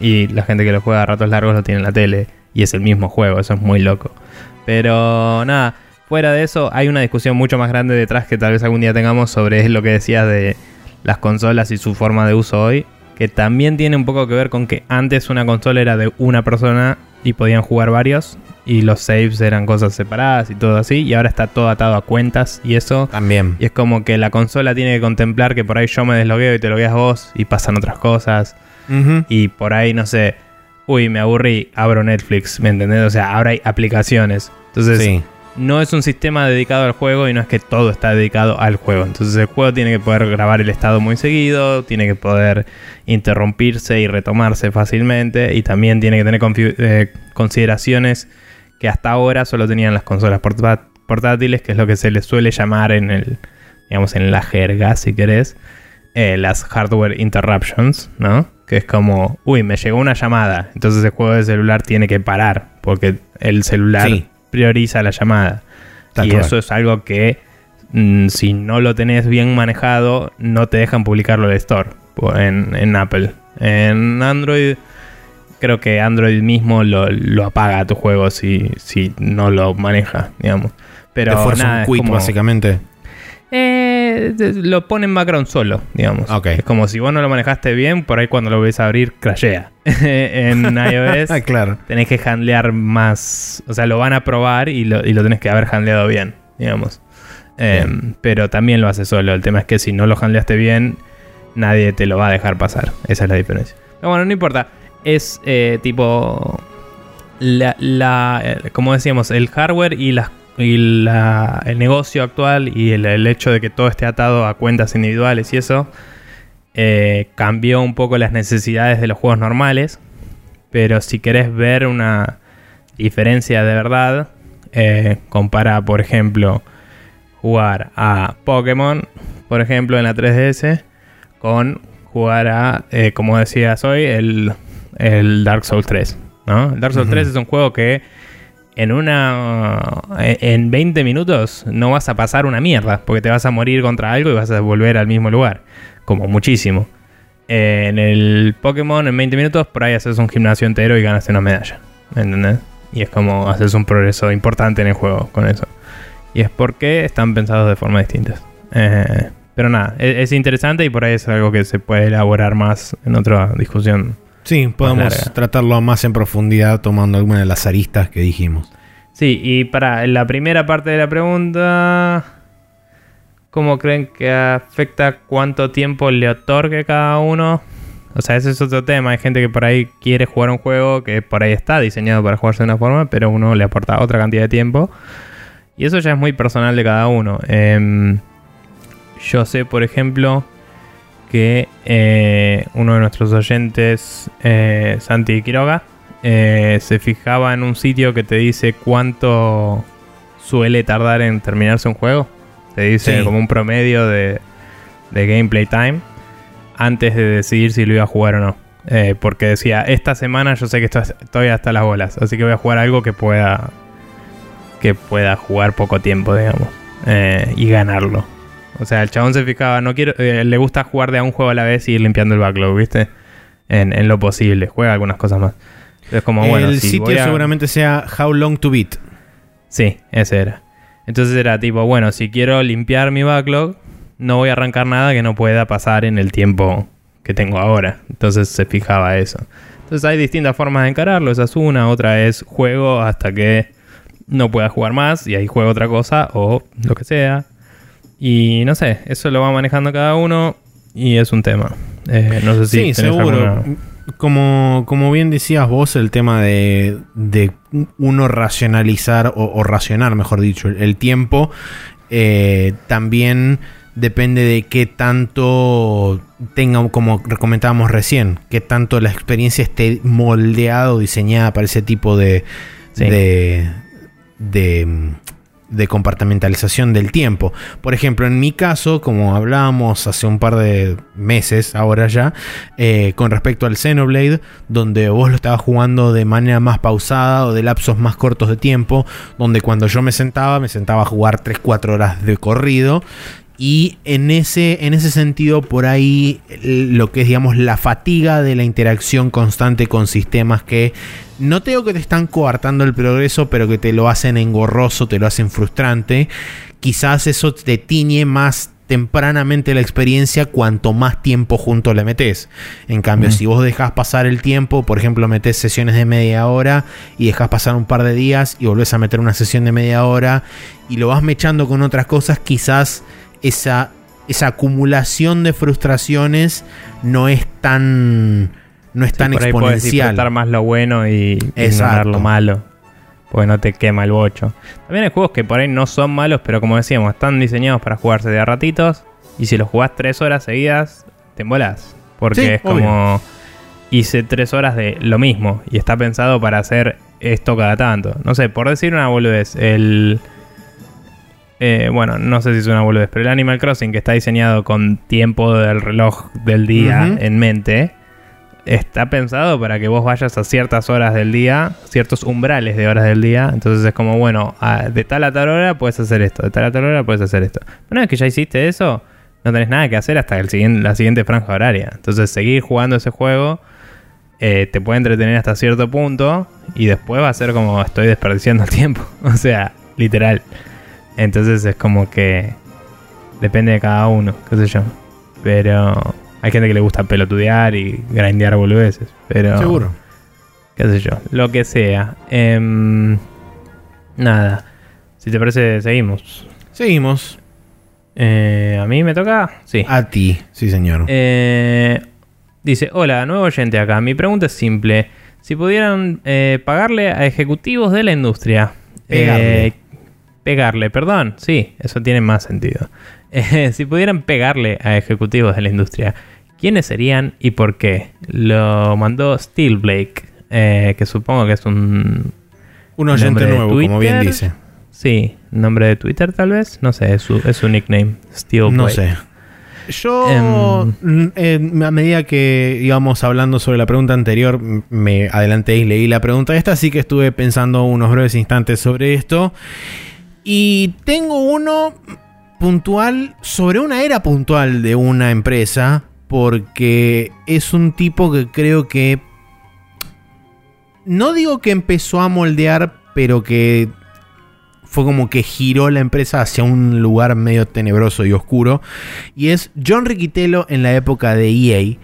y la gente que lo juega a ratos largos lo tiene en la tele y es el mismo juego, eso es muy loco. Pero nada, Fuera de eso, hay una discusión mucho más grande detrás que tal vez algún día tengamos sobre lo que decías de las consolas y su forma de uso hoy, que también tiene un poco que ver con que antes una consola era de una persona y podían jugar varios y los saves eran cosas separadas y todo así y ahora está todo atado a cuentas y eso. También. Y es como que la consola tiene que contemplar que por ahí yo me deslogueo y te logueas vos y pasan otras cosas. Y por ahí no sé uy me aburrí abro Netflix me entendés o sea ahora hay aplicaciones. Entonces sí no es un sistema dedicado al juego y no es que todo está dedicado al juego. Entonces el juego tiene que poder grabar el estado muy seguido, tiene que poder interrumpirse y retomarse fácilmente y también tiene que tener eh, consideraciones que hasta ahora solo tenían las consolas portátiles, que es lo que se les suele llamar en el, digamos, en la jerga, si querés, eh, las hardware interruptions, ¿no? Que es como, uy, me llegó una llamada, entonces el juego de celular tiene que parar, porque el celular prioriza la llamada. y eso es algo que mm, si no lo tenés bien manejado, no te dejan publicarlo en el Store, en, Apple. En Android, creo que Android mismo lo, apaga a tu juego si, si no lo maneja, digamos. Pero nada, un quit, básicamente. Eh, lo pone en background solo, digamos. Es como si vos no lo manejaste bien, por ahí cuando lo ves a abrir, crashea. en iOS ah, claro. tenés que handlear más. O sea, lo van a probar y lo, y lo tenés que haber handleado bien, digamos. Em, pero también lo hace solo. El tema es que si no lo handleaste bien, nadie te lo va a dejar pasar. Esa es la diferencia. Pero bueno, no importa. Es eh, tipo. La, la, eh, como decíamos, el hardware y las y el negocio actual y el, hecho de que todo esté atado a cuentas individuales y eso eh, cambió un poco las necesidades de los juegos normales. Pero si querés ver una diferencia de verdad, eh, compara, por ejemplo, jugar a Pokémon, por ejemplo, en la 3DS, con jugar a, eh, como decías hoy, el, el Dark Souls 3. ¿no? El Dark Souls 3 es un juego que en una en 20 minutos no vas a pasar una mierda, porque te vas a morir contra algo y vas a volver al mismo lugar, como muchísimo. En el Pokémon en 20 minutos por ahí haces un gimnasio entero y ganaste una medalla, ¿entendés? Y es como haces un progreso importante en el juego con eso. Y es porque están pensados de forma distinta. Eh, pero nada, es, es interesante y por ahí es algo que se puede elaborar más en otra discusión Sí, podemos tratarlo más en profundidad tomando alguna de las aristas que dijimos. Sí, y para la primera parte de la pregunta, ¿cómo creen que afecta cuánto tiempo le otorgue cada uno? O sea, ese es otro tema. Hay gente que por ahí quiere jugar un juego que por ahí está diseñado para jugarse de una forma, pero uno le aporta otra cantidad de tiempo. Y eso ya es muy personal de cada uno. Em, yo sé, por ejemplo, que eh, uno de nuestros oyentes, eh, Santi Quiroga, eh, se fijaba en un sitio que te dice cuánto suele tardar en terminarse un juego. Te dice Sí. como un promedio de, de gameplay time antes de decidir si lo iba a jugar o no. Eh, porque decía, esta semana yo sé que estoy, hasta las bolas, así que voy a jugar algo que pueda que pueda jugar poco tiempo, digamos, y ganarlo. O sea, el chabón se fijaba, no quiero, eh, le gusta jugar de a un juego a la vez y ir limpiando el backlog, ¿viste? En, en lo posible, juega algunas cosas más. Es como, bueno, el si sitio a- seguramente sea How Long to Beat. Sí, ese era. Entonces era tipo, bueno, si quiero limpiar mi backlog, no voy a arrancar nada que no pueda pasar en el tiempo que tengo ahora. Entonces se fijaba eso. Entonces hay distintas formas de encararlo. Esa es una. Otra es juego hasta que no pueda jugar más y ahí juego otra cosa o lo que sea. Y no sé, eso lo va manejando cada uno y es un tema. Eh, no sé si Sí, tenés seguro. alguna- Como, como bien decías vos, el tema de, de uno racionalizar o, o racionar, mejor dicho, el, el tiempo, eh, también depende de qué tanto tenga, como comentábamos recién, qué tanto la experiencia esté moldeada o diseñada para ese tipo de, Sí. de, de, de compartimentalización del tiempo. Por ejemplo, en mi caso, como hablábamos hace un par de meses, ahora ya, eh, con respecto al Xenoblade, donde vos lo estabas jugando de manera más pausada o de lapsos más cortos de tiempo, donde cuando yo me sentaba, me sentaba a jugar 3-4 horas de corrido. Y en ese, en ese sentido, por ahí lo que es, digamos, la fatiga de la interacción constante con sistemas que no te digo que te están coartando el progreso, pero que te lo hacen engorroso, te lo hacen frustrante. Quizás eso te tiñe más tempranamente la experiencia cuanto más tiempo junto le metes. En cambio, Mm. si vos dejas pasar el tiempo, por ejemplo, metes sesiones de media hora y dejas pasar un par de días y volvés a meter una sesión de media hora y lo vas mechando con otras cosas, quizás esa, esa acumulación de frustraciones no es tan no es Sí, tan por ahí puedes exponencial. disfrutar más lo bueno y ignorar lo malo. Porque no te quema el bocho. También hay juegos que por ahí no son malos, pero como decíamos, están diseñados para jugarse de a ratitos. Y si los jugás tres horas seguidas, te embolás. Porque Sí, es obvio. como. Hice tres horas de lo mismo. Y está pensado para hacer esto cada tanto. No sé, por decir una boludez, el. Eh, bueno, no sé si es una boludez, pero el Animal Crossing que está diseñado con tiempo del reloj del día en mente, está pensado para que vos vayas a ciertas horas del día, ciertos umbrales de horas del día. Entonces es como, bueno, a- de tal a tal hora puedes hacer esto, de tal a tal hora puedes hacer esto. Una vez que ya hiciste eso, no tenés nada que hacer hasta el siguiente, la siguiente franja horaria. Entonces seguir jugando ese juego eh, te puede entretener hasta cierto punto y después va a ser como estoy desperdiciando el tiempo. O sea, literal. Entonces es como que depende de cada uno, qué sé yo. Pero hay gente que le gusta pelotudear y grindear boludeces. Pero Seguro. qué sé yo, lo que sea. Em, nada, si te parece, seguimos. Seguimos. Eh, ¿A mí me toca? Sí. A ti, sí, señor. Eh, dice, hola, nuevo oyente acá. Mi pregunta es simple. Si pudieran eh, pagarle a ejecutivos de la industria. Pegarle. perdón. Sí, eso tiene más sentido. Eh, si pudieran pegarle a ejecutivos de la industria, ¿quiénes serían y por qué? Lo mandó Steel Blake, eh, que supongo que es un... Un oyente nuevo, como bien dice. Sí, nombre de Twitter tal vez. No sé, es su, es su nickname. Steel Blake. No sé. Yo, Em. mm, eh, a medida que íbamos hablando sobre la pregunta anterior, me adelanté y leí la pregunta esta, así que estuve pensando unos breves instantes sobre esto. Y tengo uno puntual sobre una era puntual de una empresa, porque es un tipo que creo que... No digo que empezó a moldear, pero que fue como que giró la empresa hacia un lugar medio tenebroso y oscuro. Y es John Riquitelo en la época de EA.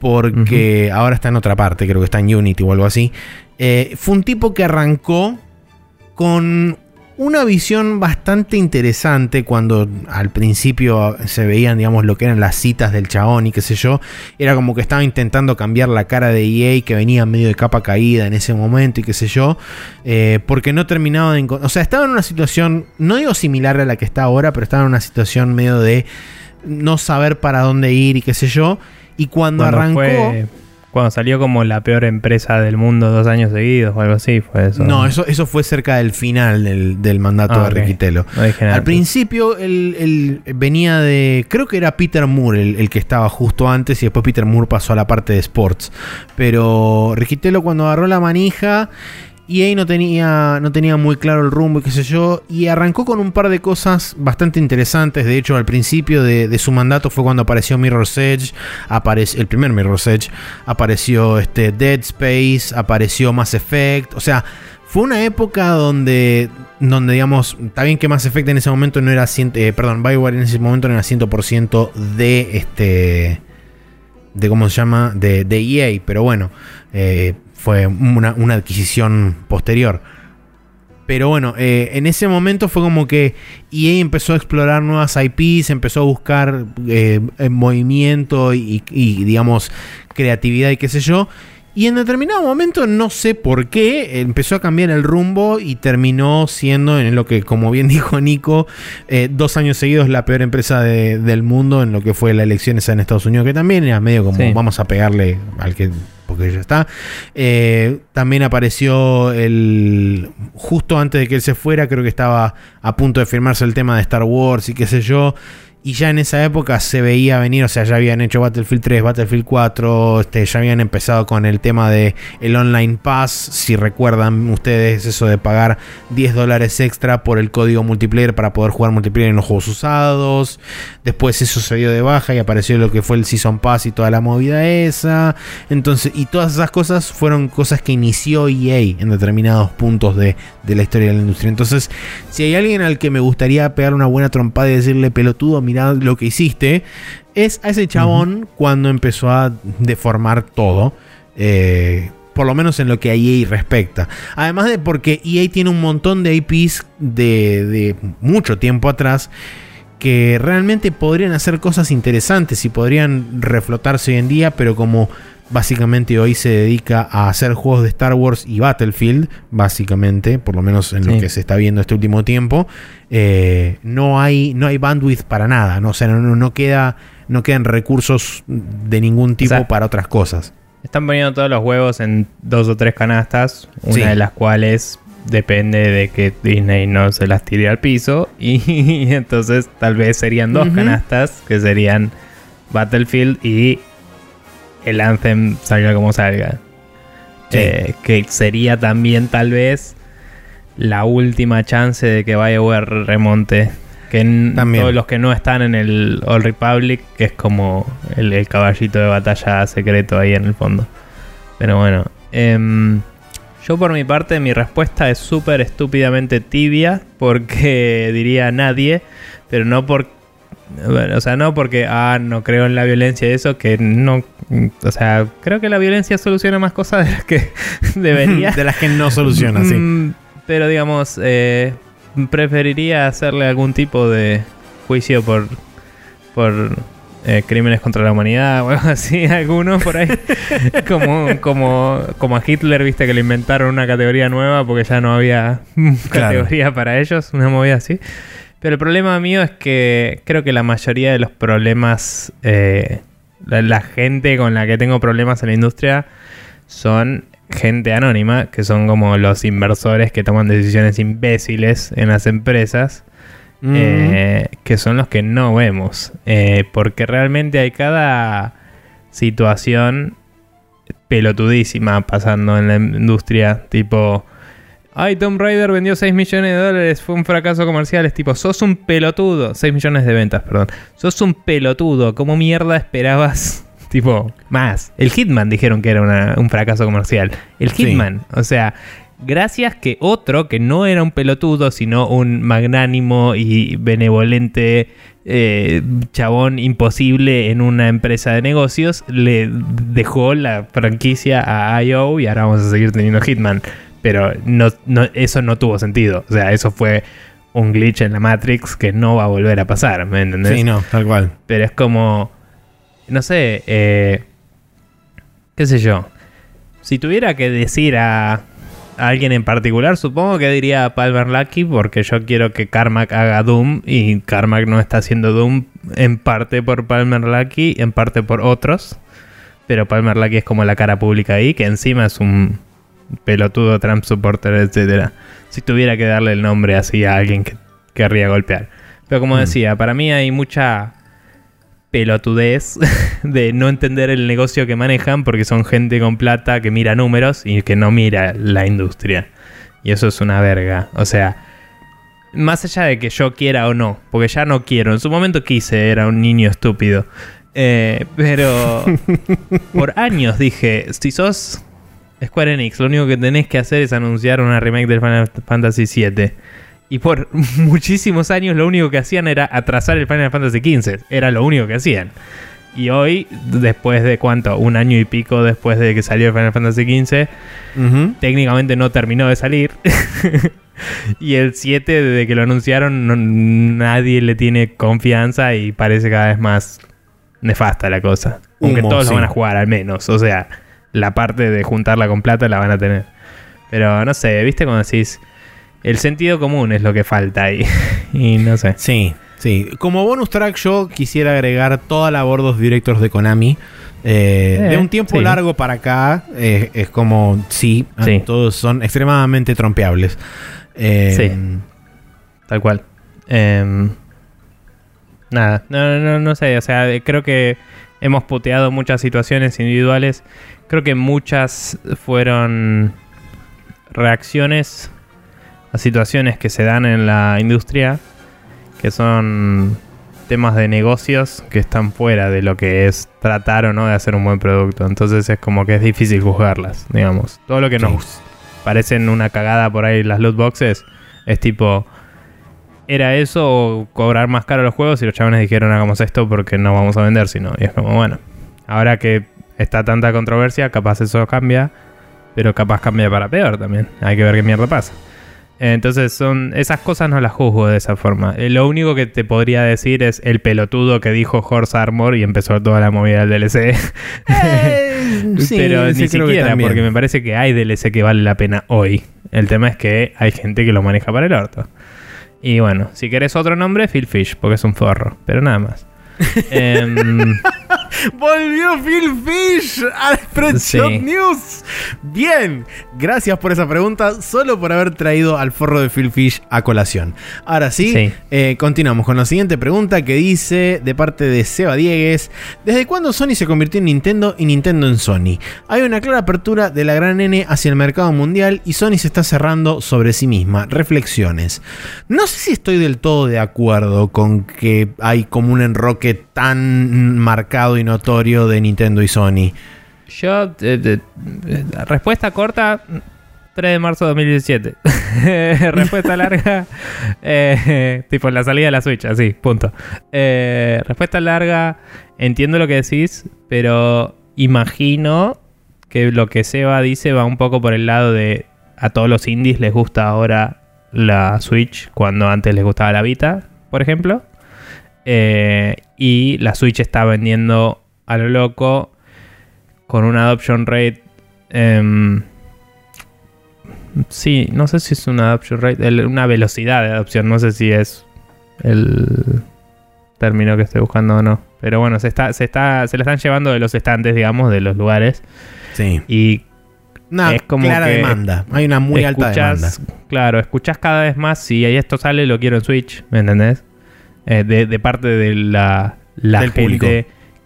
Porque ahora está en otra parte, creo que está en Unity o algo así. Eh, fue un tipo que arrancó con una visión bastante interesante cuando al principio se veían, digamos, lo que eran las citas del chabón y qué sé yo. Era como que estaba intentando cambiar la cara de EA que venía medio de capa caída en ese momento y qué sé yo. eh, porque no terminaba de encontrar... O sea, estaba en una situación, no digo similar a la que está ahora, pero estaba en una situación medio de no saber para dónde ir y qué sé yo. Y cuando, Cuando arrancó... fue- cuando salió como la peor empresa del mundo dos años seguidos o algo así, fue eso. No, eso, eso fue cerca del final del, del mandato Ah, de. Riquitelo. No. Al principio él, él venía de. Creo que era Peter Moore el, el que estaba justo antes y después Peter Moore pasó a la parte de sports. Pero Riquitelo cuando agarró la manija. EA no tenía, no tenía muy claro el rumbo y qué sé yo. Y arrancó con un par de cosas bastante interesantes. De hecho, al principio de, su mandato fue cuando apareció Mirror's Edge. apareció el primer Mirror's Edge. Apareció este, Dead Space. Apareció Mass Effect. O sea, fue una época donde, donde digamos, está bien que Mass Effect en ese momento no era 100, eh, perdón, Bioware en ese momento no era 100% de este, de cómo se llama, de, de EA, pero bueno, eh, fue una, una adquisición posterior. Pero bueno, eh, en ese momento fue como que EA empezó a explorar nuevas IPs, empezó a buscar eh, movimiento y, y, digamos, creatividad y qué sé yo. Y en determinado momento, no sé por qué, empezó a cambiar el rumbo y terminó siendo en lo que, como bien dijo Nico, eh, dos años seguidos la peor empresa de- del mundo en lo que fue las elecciones en Estados Unidos, que también era medio como Sí. vamos a pegarle al que porque ya está. Eh, también apareció el. Justo antes de que él se fuera, creo que estaba a punto de firmarse el tema de Star Wars y qué sé yo. Y ya en esa época se veía venir, o sea, ya habían hecho Battlefield 3, Battlefield 4, este, ya habían empezado con el tema de el Online Pass, si recuerdan ustedes eso de pagar 10 dólares extra por el código multiplayer para poder jugar multiplayer en los juegos usados. Después eso se dio de baja y apareció lo que fue el Season Pass y toda la movida esa. Entonces, y todas esas cosas fueron cosas que inició EA en determinados puntos de, de la historia de la industria. Entonces, si hay alguien al que me gustaría pegar una buena trompada y decirle pelotudo, mirá lo que hiciste, es a ese chabón cuando empezó a deformar todo. eh, por lo menos en lo que a EA respecta. Además de porque EA tiene un montón de IPs de, de mucho tiempo atrás que realmente podrían hacer cosas interesantes y podrían reflotarse hoy en día, pero como básicamente hoy se dedica a hacer juegos de Star Wars y Battlefield, básicamente, por lo menos en lo que se está viendo este último tiempo, eh, no, hay, no hay bandwidth para nada, ¿no? O sea, no, no- queda, no quedan recursos de ningún tipo sea, para otras cosas. Están poniendo todos los huevos en dos o tres canastas, una Sí. de las cuales depende de que Disney no se las tire al piso y entonces tal vez serían dos canastas que serían Battlefield y el Anthem salga como salga. Sí. Eh, que sería también tal vez la última chance de que BioWare remonte. Que todos los que no están en el All Republic, que es como el, el caballito de batalla secreto ahí en el fondo. Pero bueno, em, yo por mi parte mi respuesta es súper estúpidamente tibia, porque diría nadie, pero no por... o sea, no porque, ah, no creo en la violencia y eso, que no... O sea, creo que la violencia soluciona más cosas de las que debería. de las que no soluciona, sí. Mm, Pero digamos, eh, preferiría hacerle algún tipo de juicio por, por eh, crímenes contra la humanidad o algo así, alguno por ahí. como, como, como a Hitler, viste, que le inventaron una categoría nueva porque ya no había categoría para ellos, una movida así. Pero el problema mío es que creo que la mayoría de los problemas, eh, la, la gente con la que tengo problemas en la industria son gente anónima, que son como los inversores que toman decisiones imbéciles en las empresas, Mm. eh, que son los que no vemos. Eh, porque realmente hay cada situación pelotudísima pasando en la industria, tipo... Ay, Tomb Raider vendió 6 millones de dólares, fue un fracaso comercial. Es tipo, sos un pelotudo. 6 millones de ventas, perdón. Sos un pelotudo. ¿Cómo mierda esperabas? tipo, más. El Hitman dijeron que era una- un fracaso comercial. El Sí. Hitman. O sea, gracias que otro, que no era un pelotudo, sino un magnánimo y benevolente eh, chabón imposible en una empresa de negocios, le dejó la franquicia a IO y ahora vamos a seguir teniendo Hitman. Pero no, no- eso no tuvo sentido. O sea, eso fue un glitch en la Matrix que no va a volver a pasar, ¿me entendés? Sí, no, tal cual. Pero es como. No sé. eh, ¿Qué sé yo? Si tuviera que decir a alguien en particular, supongo que diría Palmer Lucky, porque yo quiero que Carmack haga Doom y Carmack no está haciendo Doom en parte por Palmer Lucky, en parte por otros. Pero Palmer Lucky es como la cara pública ahí, que encima es un pelotudo Trump supporter, etcétera. Si tuviera que darle el nombre así a alguien que querría golpear. Pero como Mm. decía, para mí hay mucha pelotudez de no entender el negocio que manejan porque son gente con plata que mira números y que no mira la industria. Y eso es una verga. O sea, más allá de que yo quiera o no, porque ya no quiero. En su momento quise, era un niño estúpido. Eh, pero por años dije, si sos Square Enix, lo único que tenés que hacer es anunciar una remake del Final Fantasy VII. Y por muchísimos años lo único que hacían era atrasar el Final Fantasy XV. Era lo único que hacían. Y hoy, después de cuánto, un año y pico después de que salió el Final Fantasy XV, técnicamente no terminó de salir. y el 7, desde que lo anunciaron, no- nadie le tiene confianza y parece cada vez más nefasta la cosa. Aunque Humo, todos sí. lo van a jugar al menos. O sea, la parte de juntarla con plata la van a tener. Pero no sé, ¿viste cuando decís? El sentido común es lo que falta ahí. y no sé. Sí, sí. Como bonus track yo quisiera agregar toda la Board of Directors de Konami. Eh, Eh, de un tiempo sí. largo para acá, eh, es como, sí, Sí. todos son extremadamente trompeables. Eh, Sí. Tal cual. Em, nada, no, no, no sé, o sea, eh, creo que hemos puteado muchas situaciones individuales. Creo que muchas fueron reacciones a situaciones que se dan en la industria, que son temas de negocios que están fuera de lo que es tratar o no de hacer un buen producto. Entonces es como que es difícil juzgarlas, digamos. Todo lo que nos parecen una cagada por ahí las loot boxes es tipo era eso o cobrar más caro los juegos y los chavales dijeron hagamos esto porque no vamos a vender sino y es como bueno ahora que está tanta controversia capaz eso cambia pero capaz cambia para peor también. Hay que ver qué mierda pasa. Entonces son esas cosas no las juzgo de esa forma. Eh, lo único que te podría decir es el pelotudo que dijo Horse Armor y empezó toda la movida del DLC eh, sí, pero ni siquiera, porque me parece que hay DLC que vale la pena hoy. El tema es que hay gente que lo maneja para el orto. Y bueno, si querés otro nombre, Phil Fish, porque es un forro, pero nada más. Em, Volvió Phil Fish a Spreadshot Sí. News. Bien, gracias por esa pregunta, solo por haber traído al forro de Phil Fish a colación. Ahora sí, Sí. eh, continuamos con la siguiente pregunta que dice de parte de Seba Diegues: ¿Desde cuándo Sony se convirtió en Nintendo y Nintendo en Sony? Hay una clara apertura de la gran N hacia el mercado mundial y Sony se está cerrando sobre sí misma. Reflexiones. No sé si estoy del todo de acuerdo con que hay como un enroque tan marcado y notorio de Nintendo y Sony. yo, eh, de- eh, respuesta corta, 3 de marzo de 2017. respuesta larga, eh, tipo la salida de la Switch, así, punto. Eh, respuesta larga, entiendo lo que decís, pero imagino que lo que Seba dice va un poco por el lado de a todos los indies les gusta ahora la Switch cuando antes les gustaba la Vita, por ejemplo. Eh, y la Switch está vendiendo a lo loco con una adoption rate. em, sí, no sé si es una adoption rate, el- una velocidad de adopción, no sé si es el término que estoy buscando o no. Pero bueno, se está, se está, se la están llevando de los estantes, digamos, de los lugares. Sí. Y Una Es como clara que demanda. Hay una muy alta demanda. claro, escuchás cada vez más si ahí esto sale, lo quiero en Switch, ¿me entendés? Eh, de, de parte de la, gente público.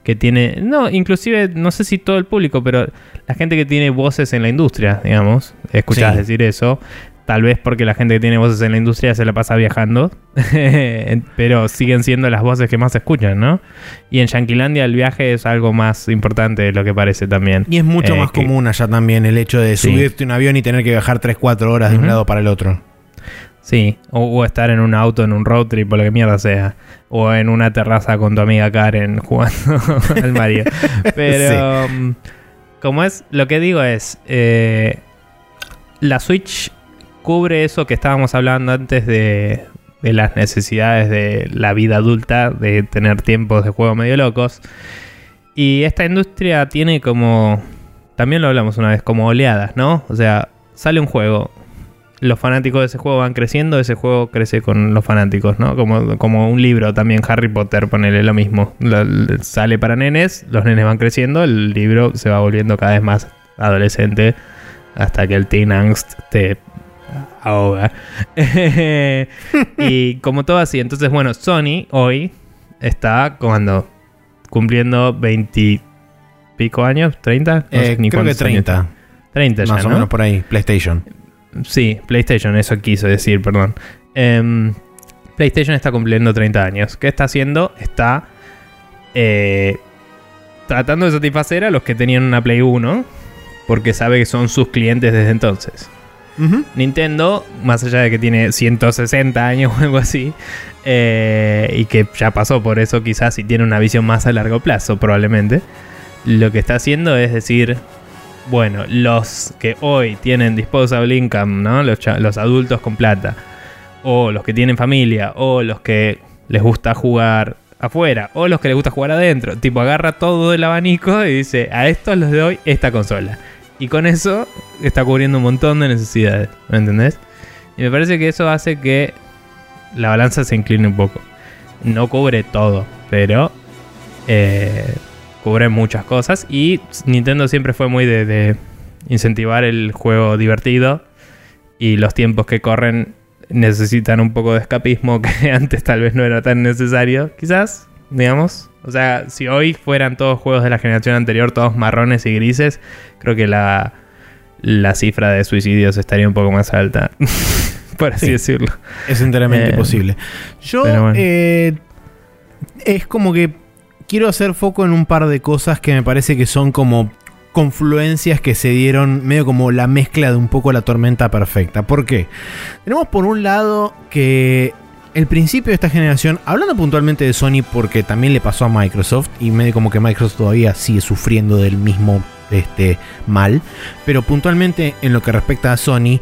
que tiene, no, inclusive, no sé si todo el público, pero la gente que tiene voces en la industria, digamos, escuchás Sí. decir eso. Tal vez porque la gente que tiene voces en la industria se la pasa viajando, pero siguen siendo las voces que más se escuchan, ¿no? Y en Yanquilandia el viaje es algo más importante de lo que parece también. Y es mucho Eh, más que- común allá también el hecho de subirte un avión y tener que viajar 3-4 horas de un lado para el otro. Sí, o, o estar en un auto, en un road trip, o lo que mierda sea. O en una terraza con tu amiga Karen jugando al Mario. Pero, mm, como es, lo que digo es, eh, la Switch cubre eso que estábamos hablando antes de, de las necesidades de la vida adulta, de tener tiempos de juego medio locos. Y esta industria tiene como, también lo hablamos una vez, como oleadas, ¿no? O sea, sale un juego. Los fanáticos de ese juego van creciendo, ese juego crece con los fanáticos, ¿no? Como, como un libro también, Harry Potter, ponele lo mismo. Lo- sale para nenes, los nenes van creciendo, el libro se va volviendo cada vez más adolescente hasta que el teen angst te ahoga. y como todo así, entonces bueno, Sony hoy está cuando cumpliendo 20 pico años, 30, No sé Eh, ni creo que cuántos años 30, 30 ya, más o ¿no? menos por ahí, PlayStation. Sí, PlayStation, eso quiso decir, perdón. Em, PlayStation está cumpliendo 30 años. ¿Qué está haciendo? Está eh, tratando de satisfacer a los que tenían una Play 1, porque sabe que son sus clientes desde entonces. Nintendo, más allá de que tiene 160 años o algo así, eh, y que ya pasó por eso quizás y tiene una visión más a largo plazo probablemente, lo que está haciendo es decir, bueno, los que hoy tienen disposable income, ¿no? Los, los adultos con plata, o los que tienen familia, o los que les gusta jugar afuera, o los que les gusta jugar adentro, tipo agarra todo el abanico y dice, a estos les doy esta consola. Y con eso está cubriendo un montón de necesidades, ¿me entendés? Y me parece que eso hace que la balanza se incline un poco. No cubre todo, pero eh, cubre muchas cosas. Y Nintendo siempre fue muy de, de incentivar el juego divertido. Y los tiempos que corren necesitan un poco de escapismo que antes tal vez no era tan necesario. Quizás, digamos. O sea, si hoy fueran todos juegos de la generación anterior, todos marrones y grises, creo que la, la cifra de suicidios estaría un poco más alta. Por así Sí. decirlo. Es enteramente Eh, posible. Yo bueno. eh, es como que quiero hacer foco en un par de cosas que me parece que son como confluencias que se dieron medio como la mezcla de un poco la tormenta perfecta. ¿Por qué? Tenemos por un lado que el principio de esta generación, hablando puntualmente de Sony porque también le pasó a Microsoft y medio como que Microsoft todavía sigue sufriendo del mismo este, mal, pero puntualmente en lo que respecta a Sony,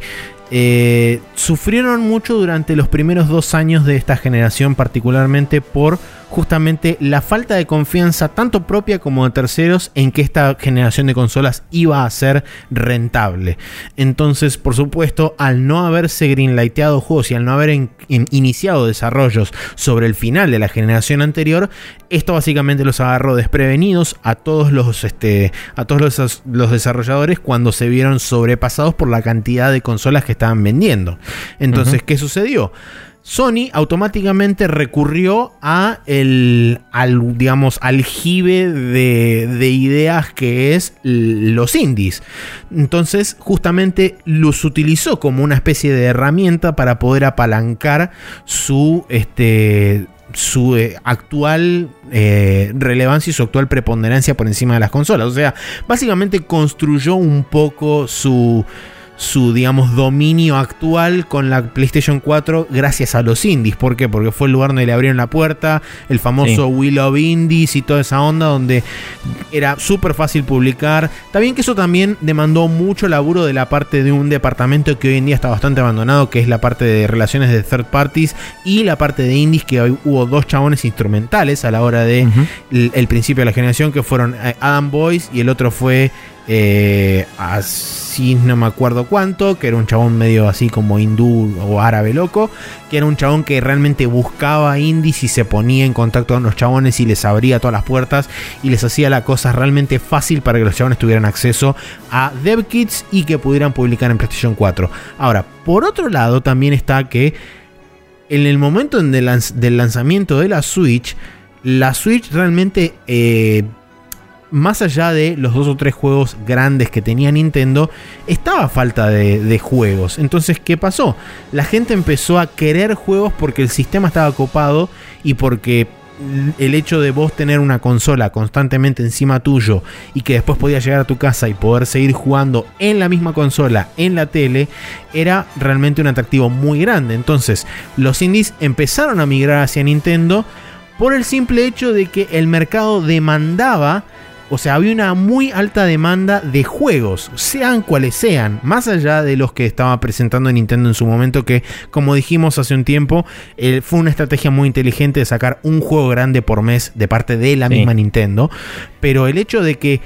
eh, sufrieron mucho durante los primeros dos años de esta generación, particularmente por justamente la falta de confianza tanto propia como de terceros en que esta generación de consolas iba a ser rentable. Entonces, por supuesto, al no haberse greenlighteado juegos y al no haber iniciado desarrollos sobre el final de la generación anterior, esto básicamente los agarró desprevenidos a todos los, este, a todos los, los desarrolladores cuando se vieron sobrepasados por la cantidad de consolas que estaban vendiendo. Entonces. ¿qué sucedió? Sony automáticamente recurrió a el, al, digamos, aljibe de, de ideas que es los indies. Entonces, justamente los utilizó como una especie de herramienta para poder apalancar su, este, su eh, actual eh, relevancia y su actual preponderancia por encima de las consolas. O sea, básicamente construyó un poco su su, digamos, dominio actual con la PlayStation 4 gracias a los indies. ¿Por qué? Porque fue el lugar donde le abrieron la puerta, el famoso Sí. Wheel of Indies y toda esa onda donde era súper fácil publicar. También que eso también demandó mucho laburo de la parte de un departamento que hoy en día está bastante abandonado, que es la parte de relaciones de third parties y la parte de indies, que hoy hubo dos chabones instrumentales a la hora de el principio de la generación, que fueron eh, Adam Boyce y el otro fue eh, así no me acuerdo cuánto, que era un chabón medio así como hindú o árabe loco, que era un chabón que realmente buscaba indies y se ponía en contacto con los chabones y les abría todas las puertas y les hacía la cosa realmente fácil para que los chabones tuvieran acceso a DevKits y que pudieran publicar en PlayStation 4. Ahora, por otro lado también está que en el momento del lanzamiento de la Switch, la Switch realmente, eh, más allá de los dos o tres juegos grandes que tenía Nintendo, estaba falta de, de juegos. Entonces, ¿qué pasó? La gente empezó a querer juegos porque el sistema estaba copado y porque el hecho de vos tener una consola constantemente encima tuyo y que después podías llegar a tu casa y poder seguir jugando en la misma consola, en la tele, era realmente un atractivo muy grande. Entonces, los indies empezaron a migrar hacia Nintendo por el simple hecho de que el mercado demandaba, o sea, había una muy alta demanda de juegos, sean cuales sean, más allá de los que estaba presentando Nintendo en su momento, que como dijimos hace un tiempo, eh, fue una estrategia muy inteligente de sacar un juego grande por mes de parte de la Sí. misma Nintendo, pero el hecho de que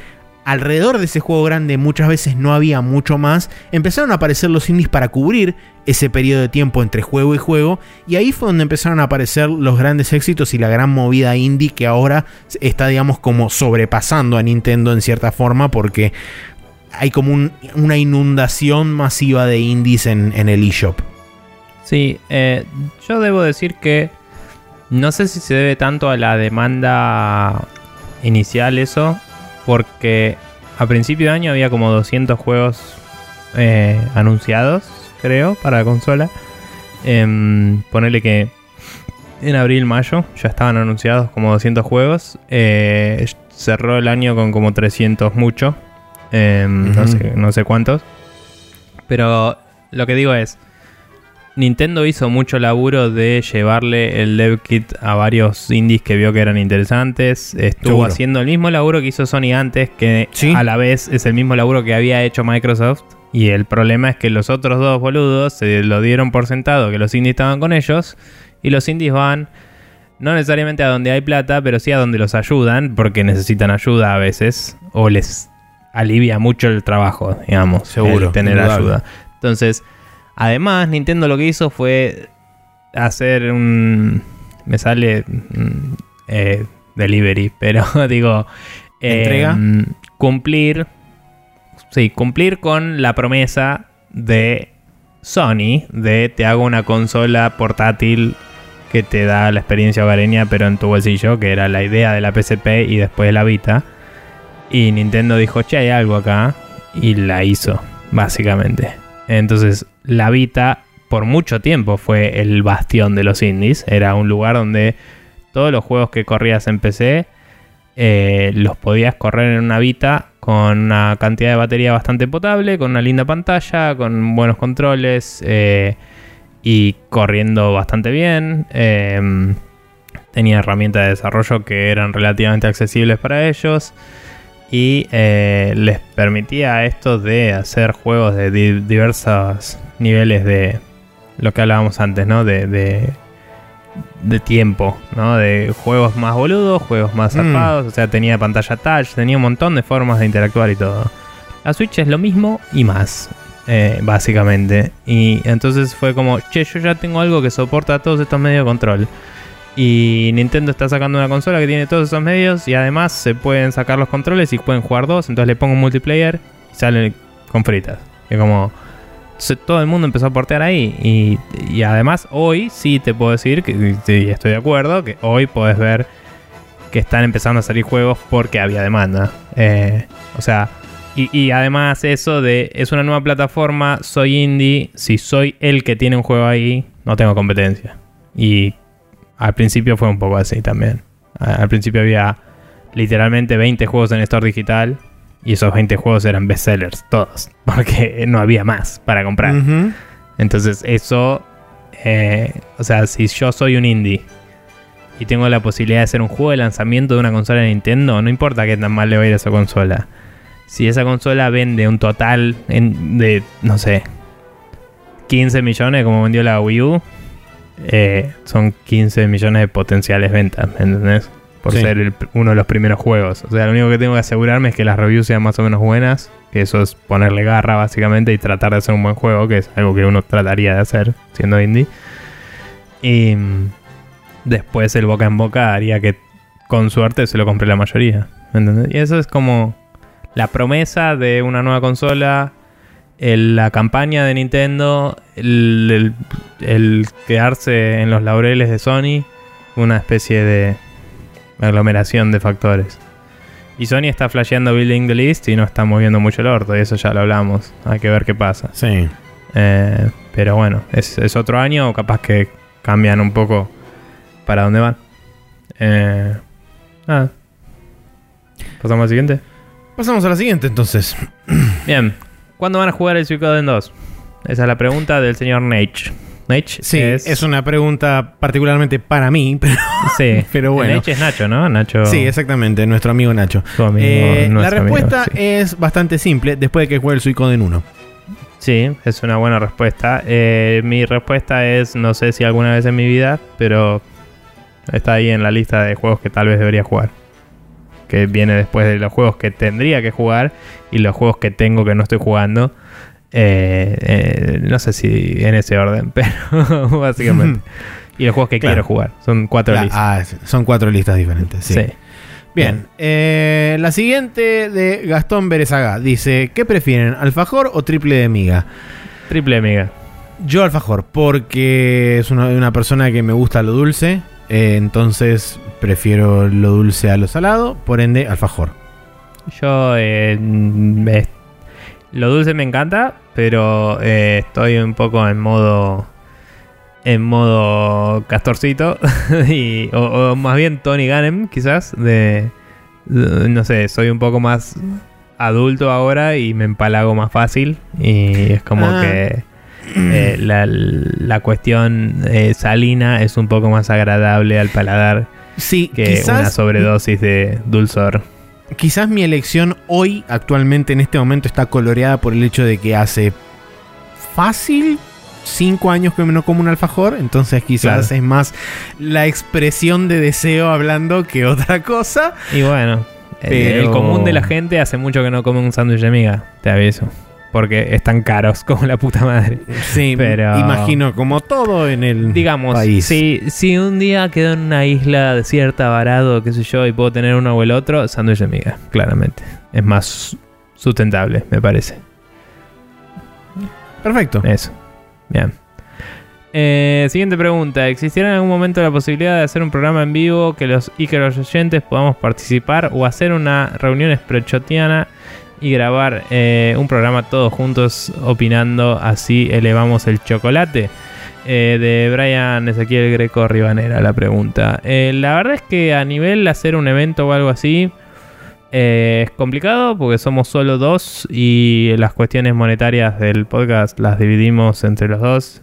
alrededor de ese juego grande muchas veces no había mucho más, empezaron a aparecer los indies para cubrir ese periodo de tiempo entre juego y juego, y ahí fue donde empezaron a aparecer los grandes éxitos y la gran movida indie que ahora está, digamos, como sobrepasando a Nintendo en cierta forma, porque hay como una inundación masiva de indies en, el eShop. Sí, eh, yo debo decir que no sé si se debe tanto a la demanda inicial eso, porque a principio de año había como 200 juegos eh, anunciados, creo, para la consola. Eh, ponerle que en abril, mayo ya estaban anunciados como 200 juegos. Eh, cerró el año con como 300 mucho. Em, no, sé, no sé cuántos. Pero lo que digo es, Nintendo hizo mucho laburo de llevarle el dev kit a varios indies que vio que eran interesantes. Estuvo haciendo el mismo laburo que hizo Sony antes, que a la vez es el mismo laburo que había hecho Microsoft. Y el problema es que los otros dos boludos se lo dieron por sentado que los indies estaban con ellos. Y los indies van no necesariamente a donde hay plata, pero sí a donde los ayudan, porque necesitan ayuda a veces. O les alivia mucho el trabajo, digamos. Seguro. tener ayuda. Entonces Además, Nintendo lo que hizo fue hacer un... Me sale... Mm, eh, delivery, pero digo... ¿Entrega? Em, cumplir... Sí, cumplir con la promesa de Sony de te hago una consola portátil que te da la experiencia hogareña pero en tu bolsillo, que era la idea de la PSP y después de la Vita. Y Nintendo dijo, che, hay algo acá. Y la hizo, básicamente. Entonces, la Vita por mucho tiempo fue el bastión de los indies. Era un lugar donde todos los juegos que corrías en PC eh, los podías correr en una Vita con una cantidad de batería bastante potable, con una linda pantalla, con buenos controles eh, y corriendo bastante bien. Em, tenía herramientas de desarrollo que eran relativamente accesibles para ellos y eh, les permitía esto de hacer juegos de diversos niveles de lo que hablábamos antes, ¿no? De, de, tiempo, ¿no? De juegos más boludos, juegos más mm. zarpados, o sea, tenía pantalla touch, tenía un montón de formas de interactuar y todo. La Switch es lo mismo y más, eh, básicamente. Y entonces fue como, che, yo ya tengo algo que soporta todos estos medios de control. Y Nintendo está sacando una consola que tiene todos esos medios y además se pueden sacar los controles y pueden jugar dos. Entonces le pongo un multiplayer y sale con fritas. Y como todo el mundo empezó a portear ahí. Y, además hoy sí te puedo decir que estoy de acuerdo, que hoy podés ver que están empezando a salir juegos porque había demanda. Eh, o sea, y, y, además eso de es una nueva plataforma, soy indie, si soy el que tiene un juego ahí, no tengo competencia. Y al principio fue un poco así también. Al principio había literalmente 20 juegos en Store Digital y esos 20 juegos eran bestsellers, todos, porque no había más para comprar. Entonces eso, eh, o sea, si yo soy un indie y tengo la posibilidad de hacer un juego de lanzamiento de una consola de Nintendo, no importa qué tan mal le va a ir a esa consola. Si esa consola vende un total de, no sé, 15 millones como vendió la Wii U, eh, son 15 millones de potenciales ventas, ¿me entendés? Por ser uno de los primeros juegos. O sea, lo único que tengo que asegurarme es que las reviews sean más o menos buenas. Que eso es ponerle garra, básicamente, y tratar de hacer un buen juego, que es algo que uno trataría de hacer siendo indie. Y mm, después el boca en boca haría que, con suerte, se lo compre la mayoría. ¿Me entendés? Y eso es como la promesa de una nueva consola la campaña de Nintendo, el, quedarse en los laureles de Sony, una especie de aglomeración de factores. Y Sony está flasheando Building the List y no está moviendo mucho el orto, y eso ya lo hablamos. Hay que ver qué pasa. Sí. Eh, pero bueno, es, otro año, o capaz que cambian un poco para dónde van. Eh, nada. ¿Pasamos al siguiente? Pasamos a la siguiente entonces. Bien, ¿Cuándo van a jugar el Suicoden 2? Esa es la pregunta del señor Nate. Nate sí, es... una pregunta particularmente para mí, pero, sí. pero bueno. Nate es Nacho, ¿no? Nacho. Sí, exactamente, nuestro amigo Nacho. Eh, la respuesta es bastante simple después de que juegue el Suicoden 1. Sí, es una buena respuesta. Eh, mi respuesta es, no sé si alguna vez en mi vida, pero está ahí en la lista de juegos que tal vez debería jugar. Que viene después de los juegos que tendría que jugar y los juegos que tengo que no estoy jugando. Eh, eh, no sé si en ese orden, pero básicamente. y los juegos que Claro. quiero jugar. Son cuatro La- listas. ah, son cuatro listas diferentes. Sí. Sí. Bien, eh, la siguiente de Gastón Berezaga dice: ¿Qué prefieren, alfajor o triple de miga? Triple amiga. Yo alfajor, porque es una, una persona que me gusta lo dulce, eh, entonces prefiero lo dulce a lo salado, por ende alfajor. Yo eh, me- lo dulce me encanta, pero eh, estoy un poco en modo en modo castorcito y, o, o más bien Tony Gannem quizás de, de- no sé, soy un poco más adulto ahora y me empalago más fácil y es como Ah. que eh, la, la cuestión eh, salina es un poco más agradable al paladar Sí, que una sobredosis de dulzor. quizás mi elección hoy, actualmente en este momento, está coloreada por el hecho de que hace fácil cinco años que no como un alfajor, entonces quizás Claro. es más la expresión de deseo hablando que otra cosa. Y bueno, el- Pero- el común de la gente hace mucho que no come un sándwich de miga, te aviso. Porque están caros como la puta madre. Sí, Pero- imagino como todo en el Digamos, país. si, si un día quedo en una isla desierta, varado, qué sé yo, y puedo tener uno o el otro, sándwich de miga, claramente. Es más sustentable, me parece. Perfecto. Eso. Bien. Eh, siguiente pregunta. ¿Existiera en algún momento la posibilidad de hacer un programa en vivo que los y que los oyentes podamos participar o hacer una reunión esprechotiana y grabar eh, un programa todos juntos opinando así elevamos el chocolate? Eh, de Brian Ezequiel Greco Ribanera la pregunta. Eh, la verdad es que a nivel hacer un evento o algo así eh, es complicado porque somos solo dos y las cuestiones monetarias del podcast las dividimos entre los dos.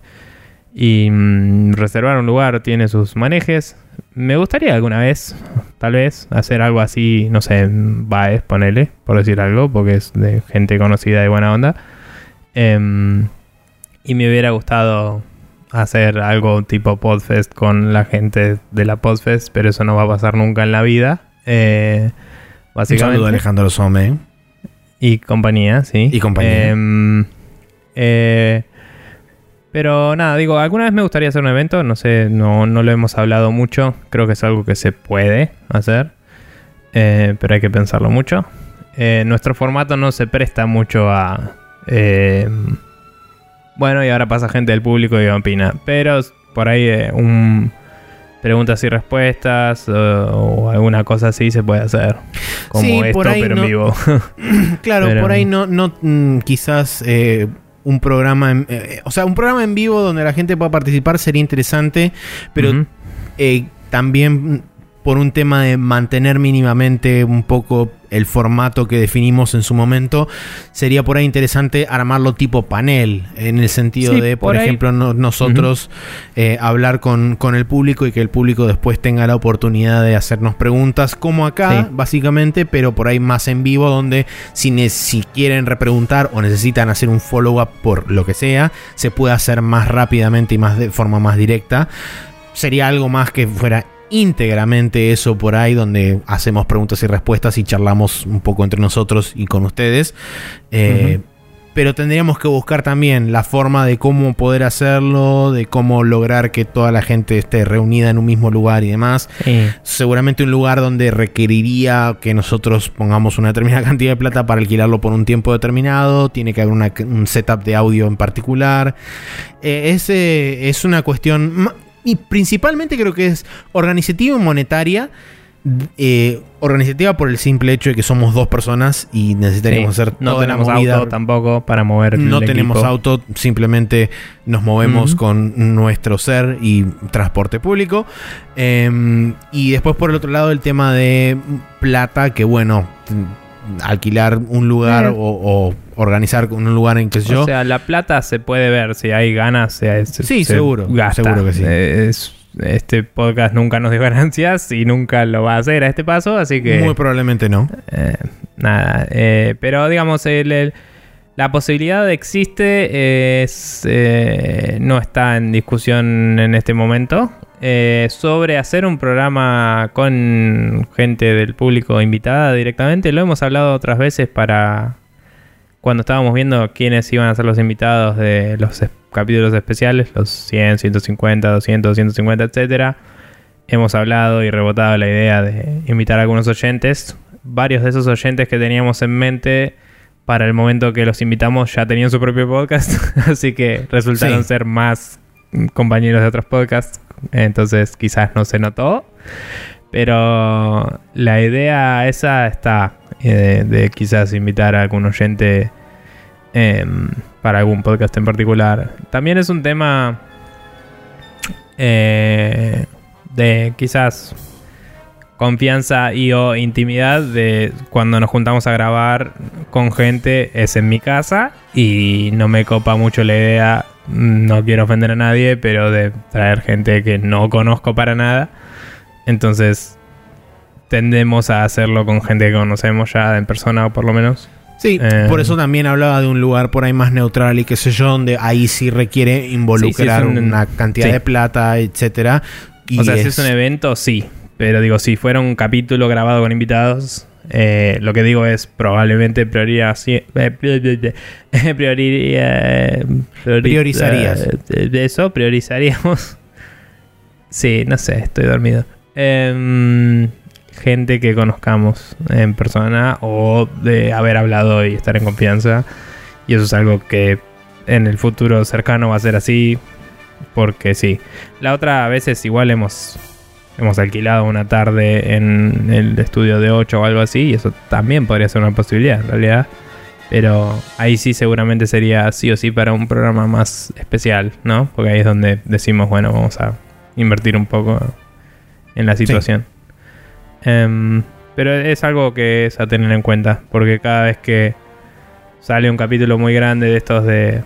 Y mm, reservar un lugar tiene sus manejes. Me gustaría alguna vez, tal vez, hacer algo así, no sé, Baez, ponele, por decir algo, porque es de gente conocida y buena onda. Em, y me hubiera gustado hacer algo tipo Podfest con la gente de la Podfest, pero eso no va a pasar nunca en la vida. Eh, Un básicamente. saludo a Alejandro Some. Y compañía, sí. Y compañía. Em, eh, pero nada, digo, alguna vez me gustaría hacer un evento, no sé, no, no lo hemos hablado mucho, creo que es algo que se puede hacer, eh, pero hay que pensarlo mucho. Eh, nuestro formato no se presta mucho a... eh, bueno, y ahora pasa gente del público y opina, pero por ahí un... Preguntas y respuestas o, o alguna cosa así se puede hacer. Como Sí, esto, pero no- en vivo. Claro, Pero- por ahí no, no mm, quizás eh, un programa, en- eh, o sea, un programa en vivo donde la gente pueda participar sería interesante, pero eh, también por un tema de mantener mínimamente un poco el formato que definimos en su momento, sería por ahí interesante armarlo tipo panel, en el sentido Sí, de, por, ejemplo, no- nosotros eh, hablar con, con el público y que el público después tenga la oportunidad de hacernos preguntas, como acá, Sí. básicamente, pero por ahí más en vivo, donde si, si quieren repreguntar o necesitan hacer un follow-up por lo que sea, se puede hacer más rápidamente y más de forma más directa. Sería algo más que fuera íntegramente eso por ahí, donde hacemos preguntas y respuestas y charlamos un poco entre nosotros y con ustedes. Eh. Pero tendríamos que buscar también la forma de cómo poder hacerlo, de cómo lograr que toda la gente esté reunida en un mismo lugar y demás. Seguramente un lugar donde requeriría que nosotros pongamos una determinada cantidad de plata para alquilarlo por un tiempo determinado. Tiene que haber una- un setup de audio en particular. Eh, es, eh, es una cuestión. Y principalmente creo que es organizativa y monetaria. eh, organizativa por el simple hecho de que somos dos personas y necesitaríamos Sí. hacer no toda la tenemos movida. auto tampoco para mover el No tenemos equipo. auto, simplemente nos movemos con nuestro ser y transporte público. Eh, y después por el otro lado el tema de plata, que bueno, alquilar un lugar Eh. o, o organizar un lugar en que yo. O sea, la plata se puede ver si hay ganas. Se, se- Sí, se seguro, gasta. seguro que sí. Eh, es- este podcast nunca nos dio ganancias y nunca lo va a hacer a este paso, así que Muy probablemente no. eh, nada. eh, pero digamos, el- el- la posibilidad existe, es, eh, no está en discusión en este momento. Eh, sobre hacer un programa con gente del público invitada directamente. Lo hemos hablado otras veces para cuando estábamos viendo quiénes iban a ser los invitados de los capítulos especiales, los 100, 150, 200, 250, etcétera. Hemos hablado y rebotado la idea de invitar a algunos oyentes. Varios de esos oyentes que teníamos en mente para el momento que los invitamos ya tenían su propio podcast, así que resultaron ser más compañeros de otros podcasts, entonces quizás no se notó, pero la idea esa está eh, de, quizás invitar a algún oyente em, para algún podcast en particular. También es un tema eh, de quizás confianza y o intimidad de cuando nos juntamos a grabar con gente es en mi casa y no me copa mucho la idea, no quiero ofender a nadie, pero de traer gente que no conozco para nada. Entonces tendemos a hacerlo con gente que conocemos ya en persona o por lo menos. Sí, Eh, por eso también hablaba de un lugar por ahí más neutral y qué sé yo, donde ahí sí requiere involucrar Sí, sí, es un- una cantidad sí. de plata, etcétera. Y o sea, si es un evento, sí. Pero digo, si fuera un capítulo grabado con invitados, eh, lo que digo es probablemente prioría, eh, priori- Priorizarías. eh, de eso, priorizaríamos. Sí, no sé, estoy dormido. Em, gente que conozcamos en persona o de haber hablado y estar en confianza. Y eso es algo que en el futuro cercano va a ser así. Porque sí. La otra a veces igual hemos, hemos alquilado una tarde en el estudio de 8 o algo así. Y eso también podría ser una posibilidad en realidad. Pero ahí sí seguramente sería sí o sí para un programa más especial, ¿no? Porque ahí es donde decimos, bueno, vamos a invertir un poco en la situación. Em, pero es algo que es a tener en cuenta. Porque cada vez que sale un capítulo muy grande de estos de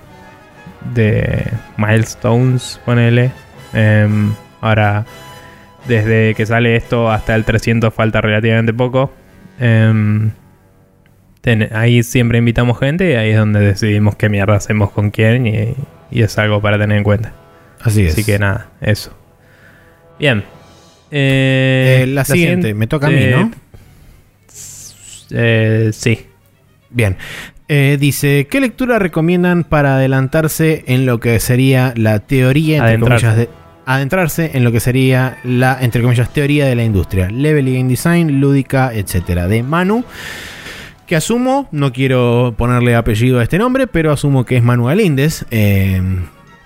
de milestones, ponele. Em, ahora, desde que sale esto hasta el 300 falta relativamente poco. Em, ten- ahí siempre invitamos gente y ahí es donde decidimos qué mierda hacemos con quién y, y es algo para tener en cuenta. Así es. Así que nada, eso. Bien. Eh, Eh, la, siguiente, me toca a mí, ¿no? eh, sí. Bien. Eh, dice, ¿qué lectura recomiendan para adelantarse en lo que sería la teoría, entre comillas, de... Adentrarse en lo que sería la, entre comillas, teoría de la industria. Level y game design, lúdica, etcétera. De Manu. Que asumo, no quiero ponerle apellido a este nombre, pero asumo que es Manu Galíndez. Eh,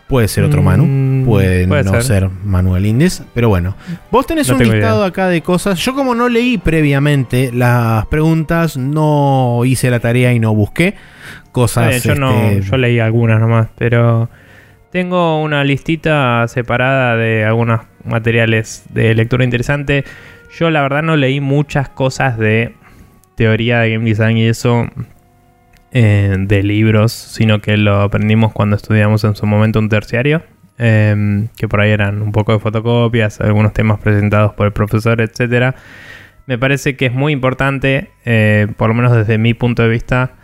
puede ser otro Manu. Mm, Puede, puede no ser. ser. Manu Galíndez. Pero bueno. Vos tenés No un listado idea. acá de cosas. Yo como no leí previamente las preguntas, no hice la tarea y no busqué cosas. Yo, no, este, yo leí algunas nomás, pero tengo una listita separada de algunos materiales de lectura interesante. Yo la verdad no leí muchas cosas de teoría de game design y eso eh, de libros, sino que lo aprendimos cuando estudiamos en su momento un terciario. eh, que por ahí eran un poco de fotocopias, algunos temas presentados por el profesor, etcétera. Me parece que es muy importante, eh, por lo menos desde mi punto de vista,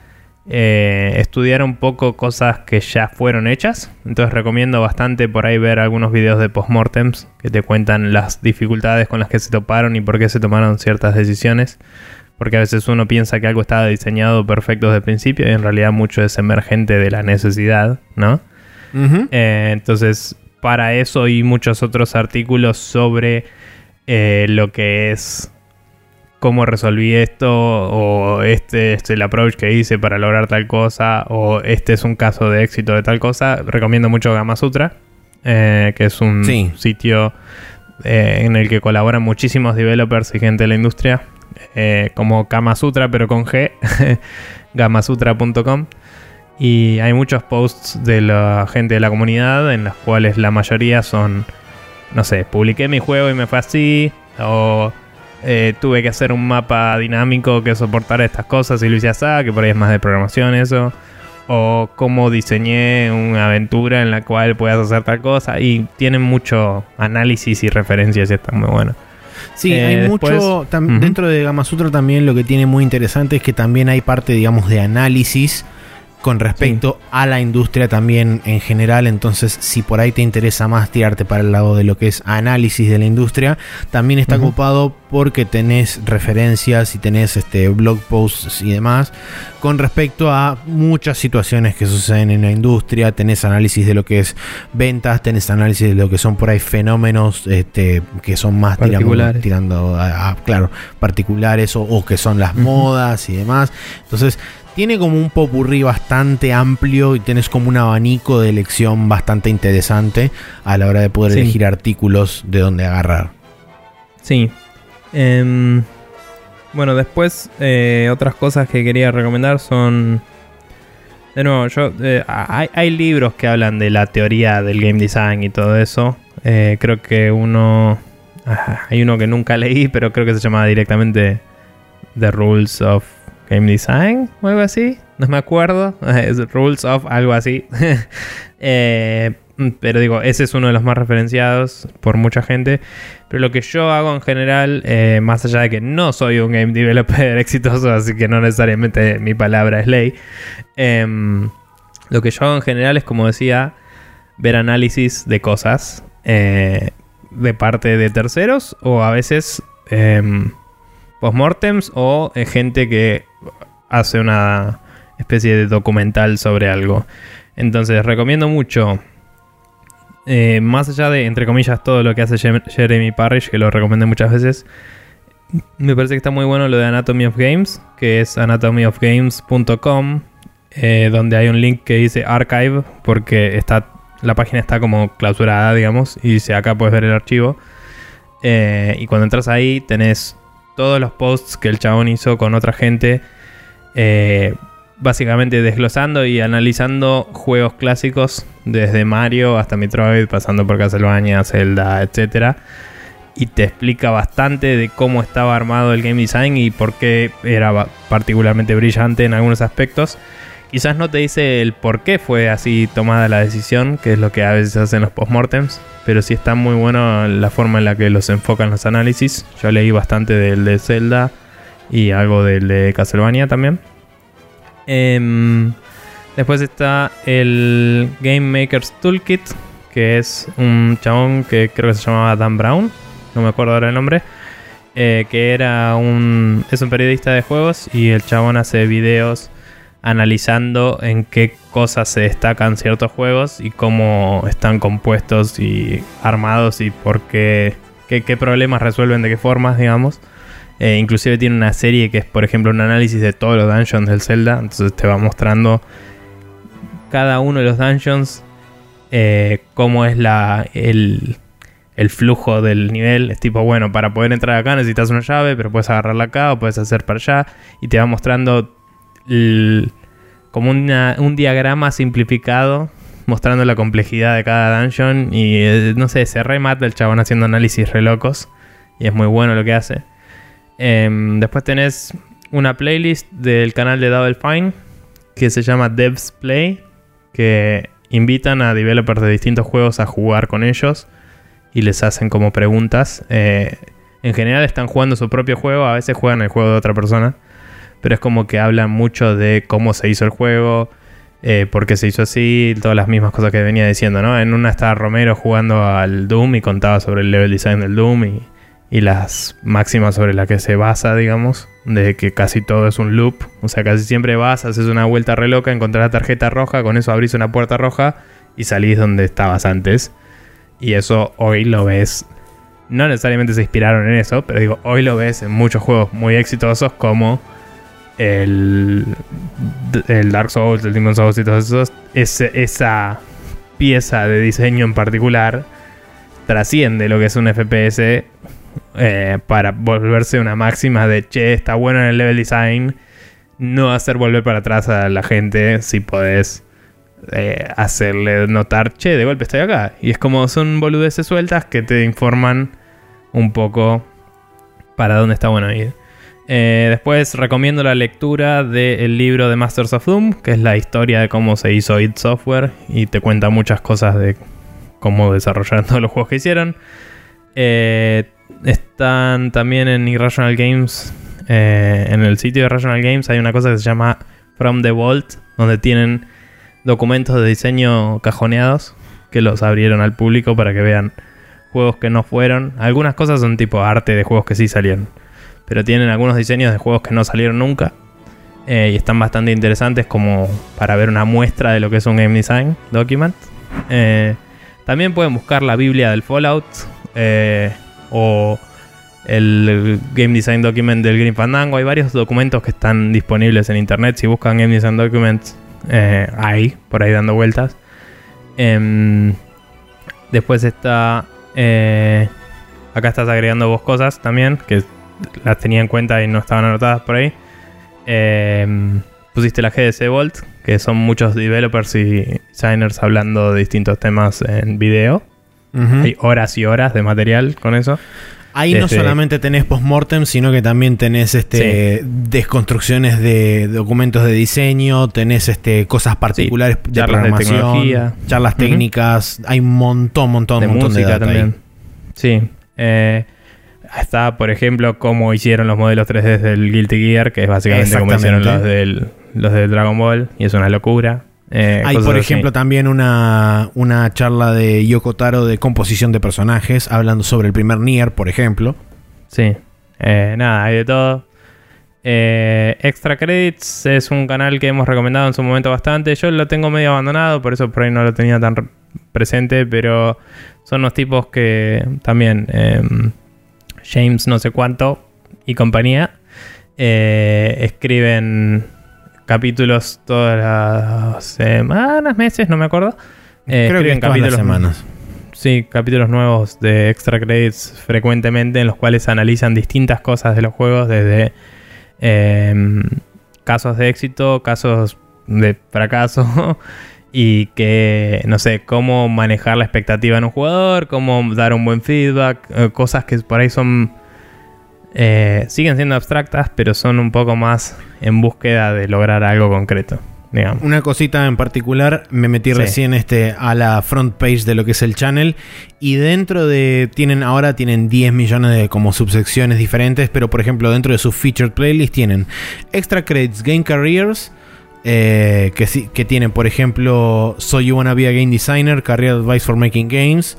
eh, estudiar un poco cosas que ya fueron hechas. Entonces recomiendo bastante por ahí ver algunos videos de postmortems que te cuentan las dificultades con las que se toparon y por qué se tomaron ciertas decisiones. Porque a veces uno piensa que algo estaba diseñado perfecto desde el principio y en realidad mucho es emergente de la necesidad, ¿no? Eh, entonces, para eso y muchos otros artículos sobre eh, lo que es cómo resolví esto, o este es el approach que hice para lograr tal cosa, o este es un caso de éxito de tal cosa, recomiendo mucho Gama Sutra, eh, que es un Sí. sitio eh, en el que colaboran muchísimos developers y gente de la industria, eh, como Kama Sutra, pero con G, gamasutra.com. Y hay muchos posts de la gente de la comunidad en las cuales la mayoría son, no sé, publiqué mi juego y me fue así, o eh, tuve que hacer un mapa dinámico que soportara estas cosas y lo hice así, que por ahí es más de programación eso, o cómo diseñé una aventura en la cual puedas hacer tal cosa, y tienen mucho análisis y referencias y está muy bueno. Sí, Eh, hay después- mucho. tam-. Dentro de Gama Sutra también lo que tiene muy interesante es que también hay parte, digamos, de análisis con respecto a la industria también en general. Entonces, si por ahí te interesa más tirarte para el lado de lo que es análisis de la industria, también está ocupado porque tenés referencias y tenés este blog posts y demás con respecto a muchas situaciones que suceden en la industria. Tenés análisis de lo que es ventas, tenés análisis de lo que son por ahí fenómenos este, que son más tirando a, claro, particulares o, que son las modas y demás. Entonces, tiene como un popurrí bastante amplio y tienes como un abanico de elección bastante interesante a la hora de poder elegir artículos de donde agarrar. Sí. Em, bueno, después eh, otras cosas que quería recomendar son... De nuevo, yo eh, hay, libros que hablan de la teoría del game design y todo eso. Eh, creo que uno... hay uno que nunca leí, pero creo que se llama directamente The Rules of Game Design o algo así. No me acuerdo. Rules of algo así. Eh, pero digo, ese es uno de los más referenciados por mucha gente. Pero lo que yo hago en general, eh, más allá de que no soy un game developer exitoso, así que no necesariamente mi palabra es ley. Em, lo que yo hago en general es, como decía, ver análisis de cosas eh, de parte de terceros o a veces em, postmortems o gente que hace una especie de documental sobre algo. Entonces recomiendo mucho, eh, más allá de, entre comillas, todo lo que hace Jeremy Parrish, que lo recomendé muchas veces, me parece que está muy bueno lo de Anatomy of Games, que es anatomyofgames.com, eh, donde hay un link que dice archive, porque está, la página está como clausurada, digamos, y dice acá puedes ver el archivo. Eh, y cuando entras ahí tenés todos los posts que el chabón hizo con otra gente eh, básicamente desglosando y analizando juegos clásicos desde Mario hasta Metroid, pasando por Castlevania, Zelda, etc. Y te explica bastante de cómo estaba armado el game design y por qué era particularmente brillante en algunos aspectos. Quizás no te dice el por qué fue así tomada la decisión, que es lo que a veces hacen los postmortems, pero sí está muy bueno la forma en la que los enfocan los análisis. Yo leí bastante del de Zelda y algo del de Castlevania también. Em, después está el Game Maker's Toolkit, que es un chabón que creo que se llamaba Dan Brown, no me acuerdo ahora el nombre, eh, que era un, es un periodista de juegos y el chabón hace videos analizando en qué cosas se destacan ciertos juegos y cómo están compuestos y armados y por qué, qué, problemas resuelven de qué formas, digamos. Eh, inclusive tiene una serie que es, por ejemplo, un análisis de todos los dungeons del Zelda. Entonces te va mostrando cada uno de los dungeons, eh, cómo es la, el, flujo del nivel. Es tipo, bueno, para poder entrar acá necesitas una llave, pero puedes agarrarla acá o puedes hacer para allá. Y te va mostrando como un diagrama simplificado mostrando la complejidad de cada dungeon. Y eh, no sé, se remata el chabón haciendo análisis re locos. Y es muy bueno lo que hace. Em, después tenés una playlist del canal de Double Fine que se llama Devs Play, que invitan a developers de distintos juegos a jugar con ellos y les hacen como preguntas. Eh, en general están jugando su propio juego, a veces juegan el juego de otra persona, pero es como que hablan mucho de cómo se hizo el juego, eh, por qué se hizo así, todas las mismas cosas que venía diciendo, ¿no? En una estaba Romero jugando al Doom y contaba sobre el level design del Doom y y las máximas sobre las que se basa, digamos, de que casi todo es un loop, o sea, casi siempre vas, haces una vuelta re loca, encontrás la tarjeta roja, con eso abrís una puerta roja y salís donde estabas antes. Y eso hoy lo ves, no necesariamente se inspiraron en eso, pero digo, hoy lo ves en muchos juegos muy exitosos como el, Dark Souls, el Demon Souls y todos esos, esa pieza de diseño en particular trasciende lo que es un FPS eh, para volverse una máxima de che, está bueno en el level design. No hacer volver para atrás a la gente si podés eh, hacerle notar, che, de golpe estoy acá. Y es como son boludeces sueltas que te informan un poco para dónde está bueno ir. Eh, después recomiendo la lectura del libro de Masters of Doom, que es la historia de cómo se hizo id Software y te cuenta muchas cosas de cómo desarrollaron todos los juegos que hicieron. Eh, están también en Irrational Games. Eh, en el sitio de Irrational Games hay una cosa que se llama From the Vault, donde tienen documentos de diseño cajoneados que los abrieron al público para que vean juegos que no fueron. Algunas cosas son tipo arte de juegos que sí salieron, pero tienen algunos diseños de juegos que no salieron nunca. eh, y están bastante interesantes como para ver una muestra de lo que es un game design document. Eh, también pueden buscar la Biblia del Fallout eh, o el Game Design Document del Green Fandango. Hay varios documentos que están disponibles en internet. Si buscan Game Design Documents, hay por ahí dando vueltas. Em, después está. acá estás agregando vos cosas también que las tenía en cuenta y no estaban anotadas por ahí. Em, pusiste la GDC Vault, que son muchos developers y designers hablando de distintos temas en video. Hay horas y horas de material con eso. Ahí no Este- solamente tenés postmortem, sino que también tenés este desconstrucciones de documentos de diseño, tenés este cosas particulares de charlas de programación, tecnología. charlas técnicas, hay un montón, montón, de montón de data ahí. también. Sí. Eh, está, por ejemplo, cómo hicieron los modelos 3D del Guilty Gear, que es básicamente como hicieron los del, los del Dragon Ball, y es una locura. Eh, Hay, por así. ejemplo, también una, una charla de Yoko Taro de composición de personajes, hablando sobre el primer Nier, por ejemplo. Sí. Eh, nada, hay de todo. Eh, Extra Credits es un canal que hemos recomendado en su momento bastante. Yo lo tengo medio abandonado, por eso por ahí no lo tenía tan re- presente, pero son unos tipos que también, em, James no sé cuánto y compañía, eh, escriben capítulos todas las semanas, meses, no me acuerdo. Eh, Creo que es todas las semanas. Sí, capítulos nuevos de Extra Credits frecuentemente en los cuales analizan distintas cosas de los juegos, desde em, casos de éxito, casos de fracaso y que, no sé, cómo manejar la expectativa en un jugador, cómo dar un buen feedback, eh, cosas que por ahí son... eh, siguen siendo abstractas, pero son un poco más en búsqueda de lograr algo concreto, digamos. Una cosita en particular, me metí Sí. recién este, a la front page de lo que es el channel y dentro de, tienen ahora tienen 10 millones de como subsecciones diferentes, pero por ejemplo dentro de su featured playlist tienen Extra Credits Game Careers, eh, que, sí- que tienen por ejemplo So You Wanna Be a Game Designer, Career Advice for Making Games,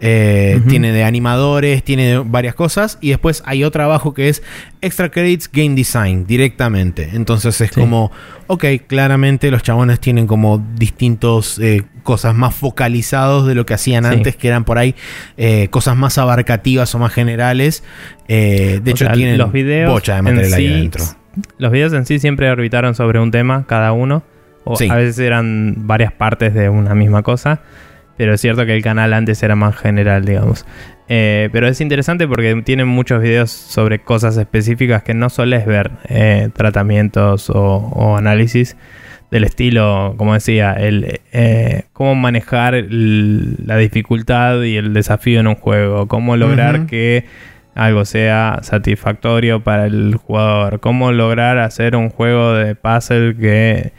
eh, tiene de animadores, tiene de varias cosas y después hay otra abajo que es Extra Credits Game Design directamente. Entonces es Sí. como, ok, claramente los chabones tienen como distintos eh, cosas más focalizados de lo que hacían Sí. antes, que eran por ahí cosas más abarcativas o más generales. De O hecho, sea, tienen los videos bocha de en material ahí sí- adentro. Los videos en sí siempre orbitaron sobre un tema, cada uno. O Sí. a veces eran varias partes de una misma cosa. Pero es cierto que el canal antes era más general, digamos. Eh, pero es interesante porque tienen muchos videos sobre cosas específicas que no solés ver. eh, tratamientos o, o análisis del estilo, como decía, el eh, cómo manejar el- la dificultad y el desafío en un juego. Cómo lograr que algo sea satisfactorio para el jugador. Cómo lograr hacer un juego de puzzle que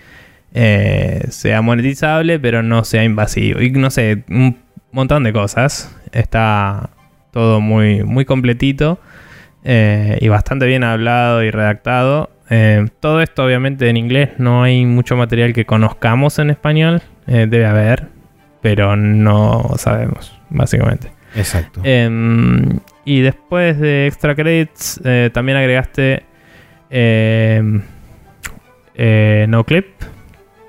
eh, sea monetizable pero no sea invasivo. Y no sé, un montón de cosas. Está todo muy, muy completito eh, y bastante bien hablado y redactado. Eh, todo esto obviamente en inglés, no hay mucho material que conozcamos en español. Debe haber, pero no sabemos, básicamente. Exacto. Em, y después de Extra Credits, eh, también agregaste em, eh, No Clip,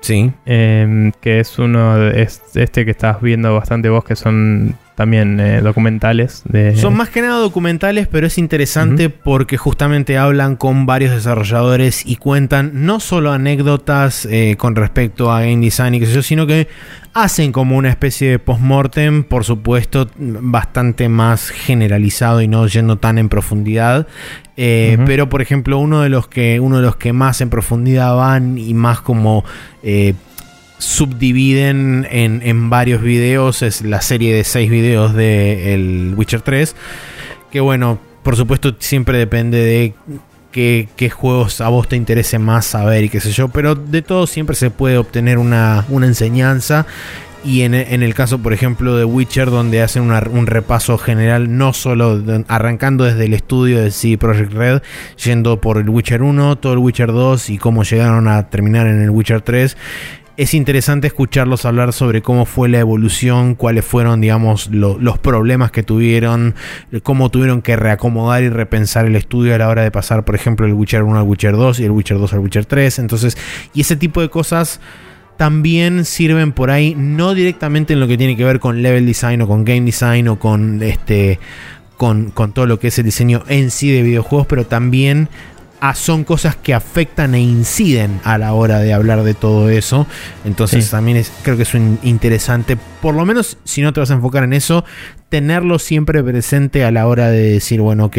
sí. em, que es uno de es- este que estás viendo bastante vos, que son también eh, documentales. De, Son más que nada documentales, pero es interesante porque justamente hablan con varios desarrolladores y cuentan no solo anécdotas eh, con respecto a game design y qué sé yo, sino que hacen como una especie de postmortem, por supuesto, bastante más generalizado y no yendo tan en profundidad. Eh. Pero, por ejemplo, uno de los que, uno de los que más en profundidad van y más como eh, subdividen en, en varios videos es la serie de seis videos de el Witcher 3 que bueno por supuesto siempre depende de qué, qué juegos a vos te interese más saber y qué sé yo pero de todo siempre se puede obtener una, una enseñanza Y en, en el caso, por ejemplo, de Witcher, donde hacen un repaso general, no solo arrancando desde el estudio de CD Projekt Red, yendo por el Witcher 1, todo el Witcher 2 y cómo llegaron a terminar en el Witcher 3. Es interesante escucharlos hablar sobre cómo fue la evolución, cuáles fueron, digamos, lo- los problemas que tuvieron, cómo tuvieron que reacomodar y repensar el estudio a la hora de pasar, por ejemplo, el Witcher 1 al Witcher 2 y el Witcher 2 al Witcher 3. Entonces, y ese tipo de cosas también sirven por ahí, no directamente en lo que tiene que ver con level design o con game design o con este con todo lo que es el diseño en sí de videojuegos, pero también ah, son cosas que afectan e inciden a la hora de hablar de todo eso. Entonces Sí. también es, creo que es un interesante, por lo menos si no te vas a enfocar en eso, tenerlo siempre presente a la hora de decir, bueno, ok,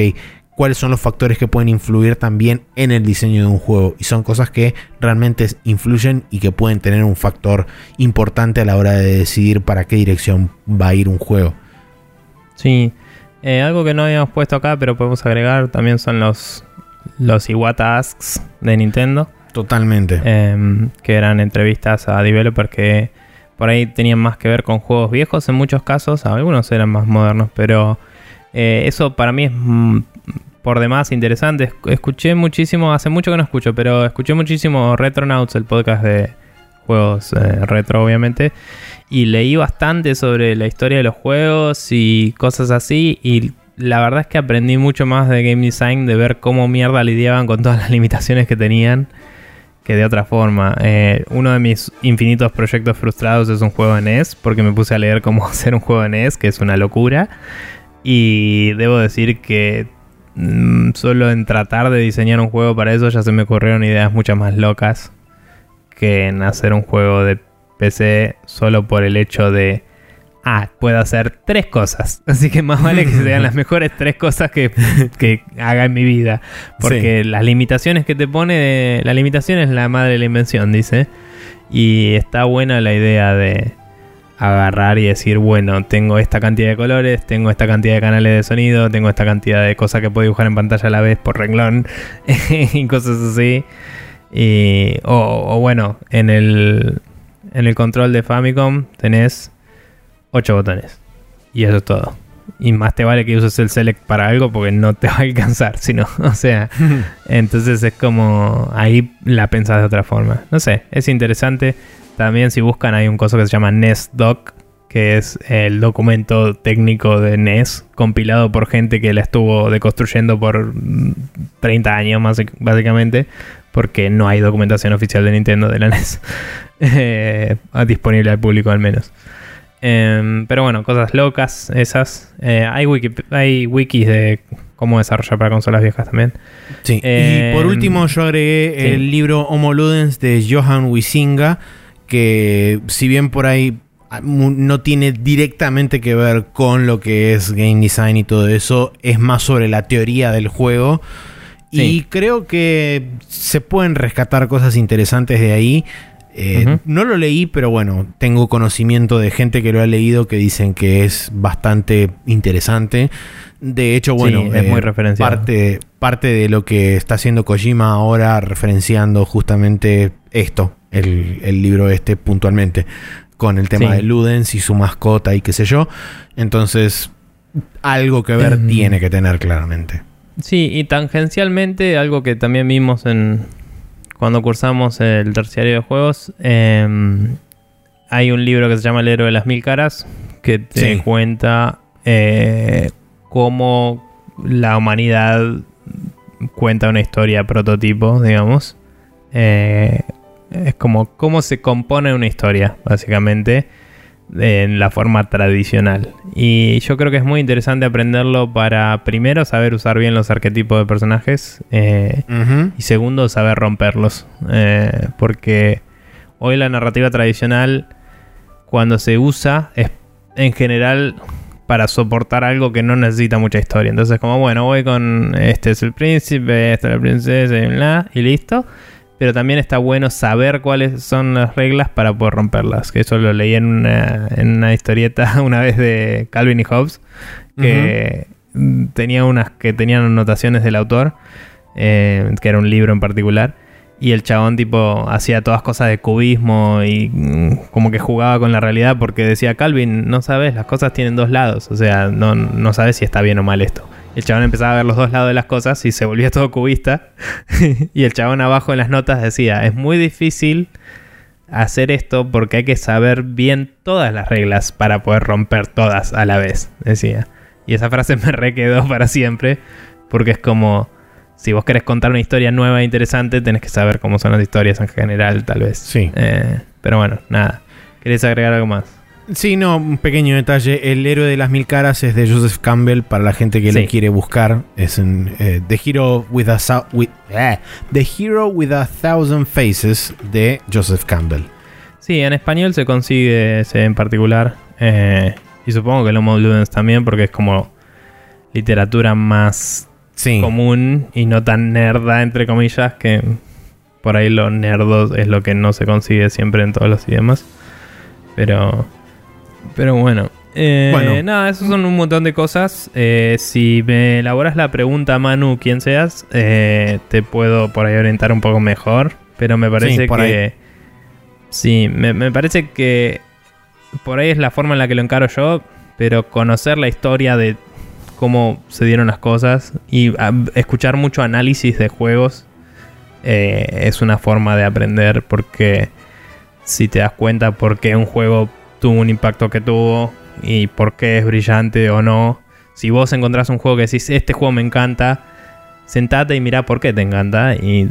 cuáles son los factores que pueden influir también en el diseño de un juego. Y son cosas que realmente influyen y que pueden tener un factor importante a la hora de decidir para qué dirección va a ir un juego. Sí. Eh, algo que no habíamos puesto acá, pero podemos agregar, también son los, los Iwata Asks de Nintendo. Totalmente. em, que eran entrevistas a developers que por ahí tenían más que ver con juegos viejos en muchos casos, algunos eran más modernos, pero eh, eso para mí es mm, por demás interesante. Esc- Escuché muchísimo, hace mucho que no escucho, pero escuché muchísimo Retronauts, el podcast de juegos eh, retro obviamente, y leí bastante sobre la historia de los juegos y cosas así, y la verdad es que aprendí mucho más de game design, de ver cómo mierda lidiaban con todas las limitaciones que tenían que de otra forma. Eh, uno de mis infinitos proyectos frustrados es un juego de NES, porque me puse a leer cómo hacer un juego de NES, que es una locura. Y debo decir que mm, solo en tratar de diseñar un juego para eso ya se me ocurrieron ideas mucho más locas que en hacer un juego de PC solo por el hecho de... Ah, puedo hacer tres cosas. Así que más vale que sean las mejores tres cosas que, que haga en mi vida. Porque las limitaciones que te pone, la limitación es la madre de la invención, dice. Y está buena la idea de agarrar y decir, bueno, tengo esta cantidad de colores, tengo esta cantidad de canales de sonido, tengo esta cantidad de cosas que puedo dibujar en pantalla a la vez por renglón y cosas así. Y, o, o bueno, en el, en el control de Famicom tenés 8 botones. Y eso es todo. Y más te vale que uses el select para algo porque no te va a alcanzar, sino, o sea, entonces es como ahí la pensás de otra forma. No sé, es interesante. También si buscan hay un coso que se llama NES Doc, que es el documento técnico de NES compilado por gente que la estuvo deconstruyendo por mm, 30 años más básicamente, porque no hay documentación oficial de Nintendo de la NES eh, disponible al público al menos. Em, pero bueno, cosas locas esas. Eh, hay, wiki, hay wikis de cómo desarrollar para consolas viejas también. Sí. Eh, y por último, yo agregué sí. el libro Homo Ludens de Johan Wisinga, que si bien por ahí ah, no tiene directamente que ver con lo que es game design y todo eso, es más sobre la teoría del juego. Y creo que se pueden rescatar cosas interesantes de ahí. Eh. No lo leí, pero bueno, tengo conocimiento de gente que lo ha leído que dicen que es bastante interesante. De hecho, bueno, Sí, es muy referenciado. parte, parte de lo que está haciendo Kojima ahora referenciando justamente esto, el, el libro este puntualmente, con el tema Sí. de Ludens y su mascota y qué sé yo. Entonces, algo que ver Em. tiene que tener claramente. Sí, y tangencialmente, algo que también vimos en cuando cursamos el terciario de juegos, em, hay un libro que se llama El héroe de las mil caras, que te Sí. cuenta eh, cómo la humanidad cuenta una historia prototipo, digamos. Eh, es como cómo se compone una historia, básicamente, en la forma tradicional. Y yo creo que es muy interesante aprenderlo para, primero, saber usar bien los arquetipos de personajes. eh, y segundo, saber romperlos. Eh, porque hoy la narrativa tradicional, cuando se usa, es en general para soportar algo que no necesita mucha historia. Entonces, como bueno, voy con este es el príncipe, esta es la princesa y bla, y listo. Pero también está bueno saber cuáles son las reglas para poder romperlas. Que eso lo leí en una, en una historieta una vez de Calvin y Hobbes. Que tenía unas que tenían anotaciones del autor. eh, que era un libro en particular. Y el chabón tipo hacía todas cosas de cubismo y mm, como que jugaba con la realidad porque decía, Calvin, no sabes, las cosas tienen dos lados. O sea, no, no sabes si está bien o mal esto. El chabón empezaba a ver los dos lados de las cosas y se volvía todo cubista. y el chabón abajo en las notas decía, es muy difícil hacer esto porque hay que saber bien todas las reglas para poder romper todas a la vez, decía. Y esa frase me requedó para siempre porque es como si vos querés contar una historia nueva e interesante, tenés que saber cómo son las historias en general, tal vez. Sí. Eh, pero bueno, nada. ¿Querés agregar algo más? Sí, no, un pequeño detalle. El héroe de las mil caras es de Joseph Campbell para la gente que Sí. lo quiere buscar. Es en eh, The Hero with a with- eh, The Hero with a Thousand Faces de Joseph Campbell. Sí, en español se consigue ese en particular. eh, y supongo que Homo Ludens también, porque es como literatura más Sí. común y no tan nerda, entre comillas, que por ahí lo nerdo es lo que no se consigue siempre en todos los idiomas. Pero, pero bueno. Eh, Bueno. Nada, esos son un montón de cosas. Eh, si me elaboras la pregunta, Manu, quién seas, eh, te puedo por ahí orientar un poco mejor. Pero me parece Sí, por que... ahí. Sí, me, me parece que por ahí es la forma en la que lo encaro yo, pero conocer la historia de cómo se dieron las cosas y a- escuchar mucho análisis de juegos eh, es una forma de aprender porque si te das cuenta por qué un juego tuvo un impacto que tuvo y por qué es brillante o no, si vos encontrás un juego que decís, este juego me encanta, sentate y mirá por qué te encanta y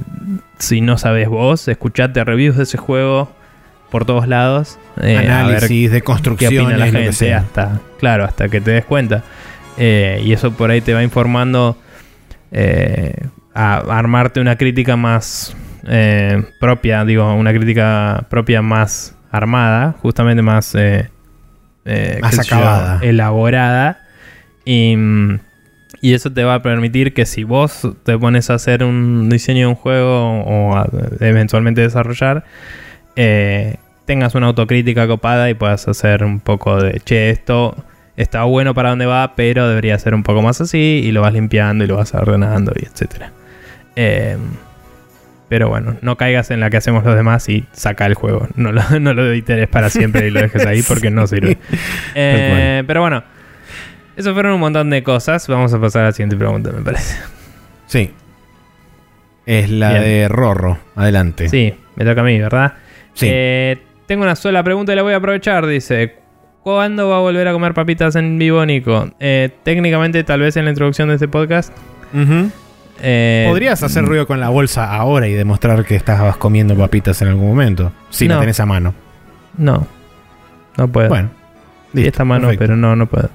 si no sabes vos, escuchate reviews de ese juego por todos lados. eh, Análisis de opina la lo que gente sea. hasta claro hasta que te des cuenta Eh, y eso por ahí te va informando eh, a armarte una crítica más propia digo una crítica propia más armada justamente más eh, eh, Más yo, acabada. elaborada y y eso te va a permitir que si vos te pones a hacer un diseño de un juego o a eventualmente desarrollar, eh, tengas una autocrítica copada y puedas hacer un poco de, che, esto está bueno para donde va, pero debería ser un poco más así, y lo vas limpiando y lo vas ordenando y etcétera. Pero bueno, no caigas en la que hacemos los demás y saca el juego. No lo, no lo edites para siempre y lo dejes ahí porque no sirve. Eh, pero bueno, eso fueron un montón de cosas. Vamos a pasar a la siguiente pregunta, me parece. Sí. Es la Bien. de Rorro. Adelante. Sí, me toca a mí, ¿verdad? Sí. Eh, tengo una sola pregunta y la voy a aprovechar. Dice: ¿Cuándo va a volver a comer papitas en vivo, Nico? Eh, técnicamente, tal vez en la introducción de este podcast. Eh, Podrías hacer ruido con la bolsa ahora y demostrar que estabas comiendo papitas en algún momento. Si la No. tenés a mano. No, no puedo. Bueno. Listo, esta mano, perfecto. pero no, no puedo.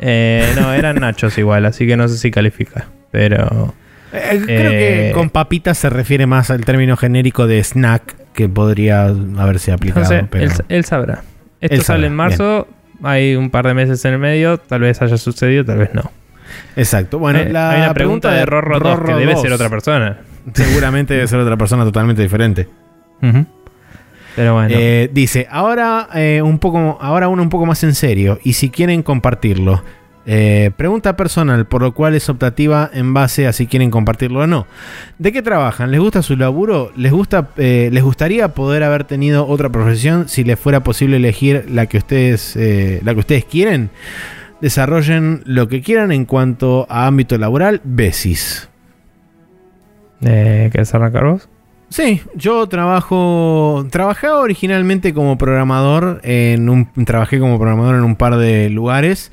Eh, no, eran nachos igual, así que no sé si califica. Pero. Eh, creo que Eh, con papitas se refiere más al término genérico de snack que podría haberse aplicado. Pero... él, él sabrá. Esto Él sale sabrá, en marzo. Hay un par de meses en el medio. Tal vez haya sucedido, tal vez no. Exacto. Bueno, Eh, la hay una pregunta de Rorro 2 que debe 2. ser otra persona. Seguramente debe ser otra persona totalmente diferente. Pero bueno. Eh, dice, ahora, eh, un poco, ahora uno un poco más en serio, y si quieren compartirlo. Eh, pregunta personal, por lo cual es optativa en base a si quieren compartirlo o no. ¿De qué trabajan? ¿Les gusta su laburo? ¿Les, gusta, eh, ¿Les gustaría poder haber tenido otra profesión si les fuera posible elegir la que ustedes, eh, la que ustedes quieren? Desarrollen lo que quieran en cuanto a ámbito laboral. Besis. Eh, ¿Querés arrancar vos? Sí, yo trabajo. Trabajaba originalmente como programador. En un, trabajé como programador en un par de lugares.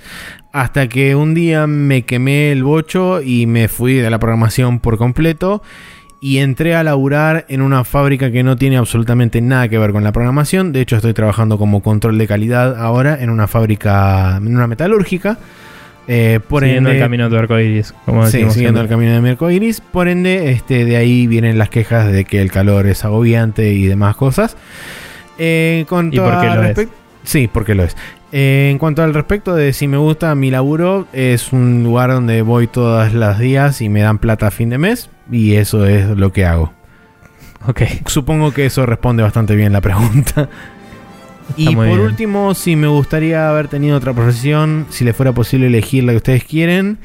Hasta que un día me quemé el bocho y me fui de la programación por completo. Y entré a laburar en una fábrica que no tiene absolutamente nada que ver con la programación. De hecho, estoy trabajando como control de calidad ahora en una fábrica, en una metalúrgica. Eh, por Siguiendo ende- el camino de tu arco iris. Como Sí, siguiendo el camino de mi arco iris. Por ende, este, de ahí vienen las quejas de que el calor es agobiante y demás cosas. Eh, cuanto ¿Y por qué lo es? Sí, porque lo es. Eh, en cuanto al respecto de si me gusta mi laburo, es un lugar donde voy todos los días y me dan plata a fin de mes. Y eso es lo que hago. Ok. Supongo que eso responde bastante bien la pregunta. Y por bien. último, si me gustaría haber tenido otra profesión, si le fuera posible elegir la que ustedes quieren.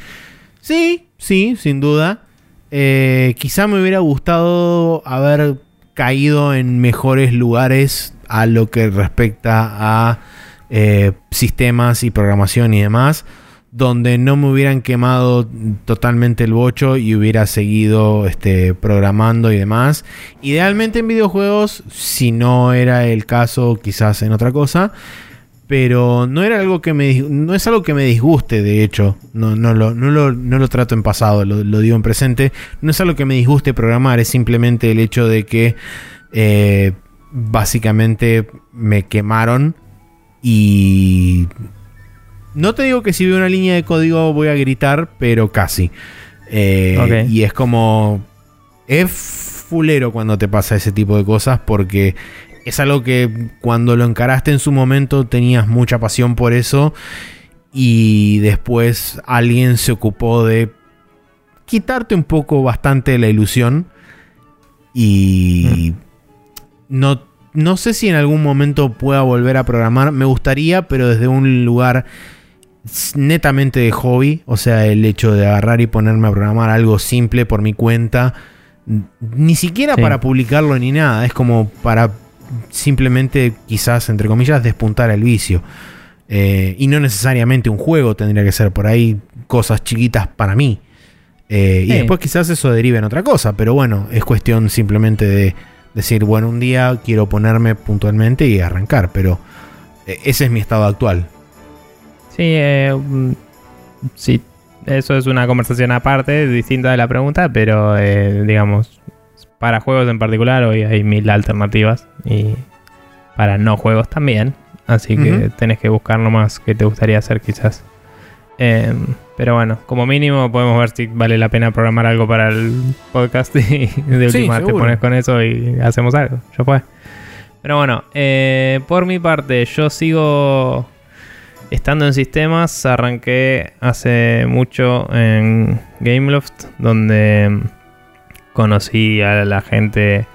Sí, sí, sin duda. Eh, quizá me hubiera gustado haber caído en mejores lugares a lo que respecta a eh, sistemas y programación y demás, donde no me hubieran quemado totalmente el bocho y hubiera seguido este, programando y demás. Idealmente en videojuegos, si no era el caso, quizás en otra cosa. Pero no era algo que me no es algo que me disguste, de hecho. No, no, lo, no, lo, trato en pasado, lo, digo en presente. No es algo que me disguste programar, es simplemente el hecho de que eh, básicamente me quemaron y no te digo que si veo una línea de código voy a gritar, pero casi. Eh, y es como. Es fulero cuando te pasa ese tipo de cosas porque es algo que cuando lo encaraste en su momento tenías mucha pasión por eso y después alguien se ocupó de quitarte un poco bastante la ilusión y mm. no no sé si en algún momento pueda volver a programar. Me gustaría, pero desde un lugar netamente de hobby. O sea, el hecho de agarrar y ponerme a programar algo simple por mi cuenta. Ni siquiera para publicarlo ni nada. Es como para simplemente, quizás, entre comillas, despuntar el vicio. Eh, y no necesariamente un juego tendría que ser por ahí cosas chiquitas para mí. Eh, y después quizás eso derive en otra cosa. Pero bueno, es cuestión simplemente de decir, bueno, un día quiero ponerme puntualmente y arrancar, pero eh, ese es mi estado actual. Sí, eh, mm, sí, eso es una conversación aparte, distinta de la pregunta, pero eh, digamos, para juegos en particular hoy hay mil alternativas y para no juegos también, así que tenés que buscar más que te gustaría hacer quizás. Em, pero bueno, como mínimo podemos ver si vale la pena programar algo para el podcast y de última te pones con eso y hacemos algo. Yo pues. Pero bueno, eh, por mi parte, yo sigo estando en sistemas. Arranqué hace mucho en Gameloft, donde conocí a la gente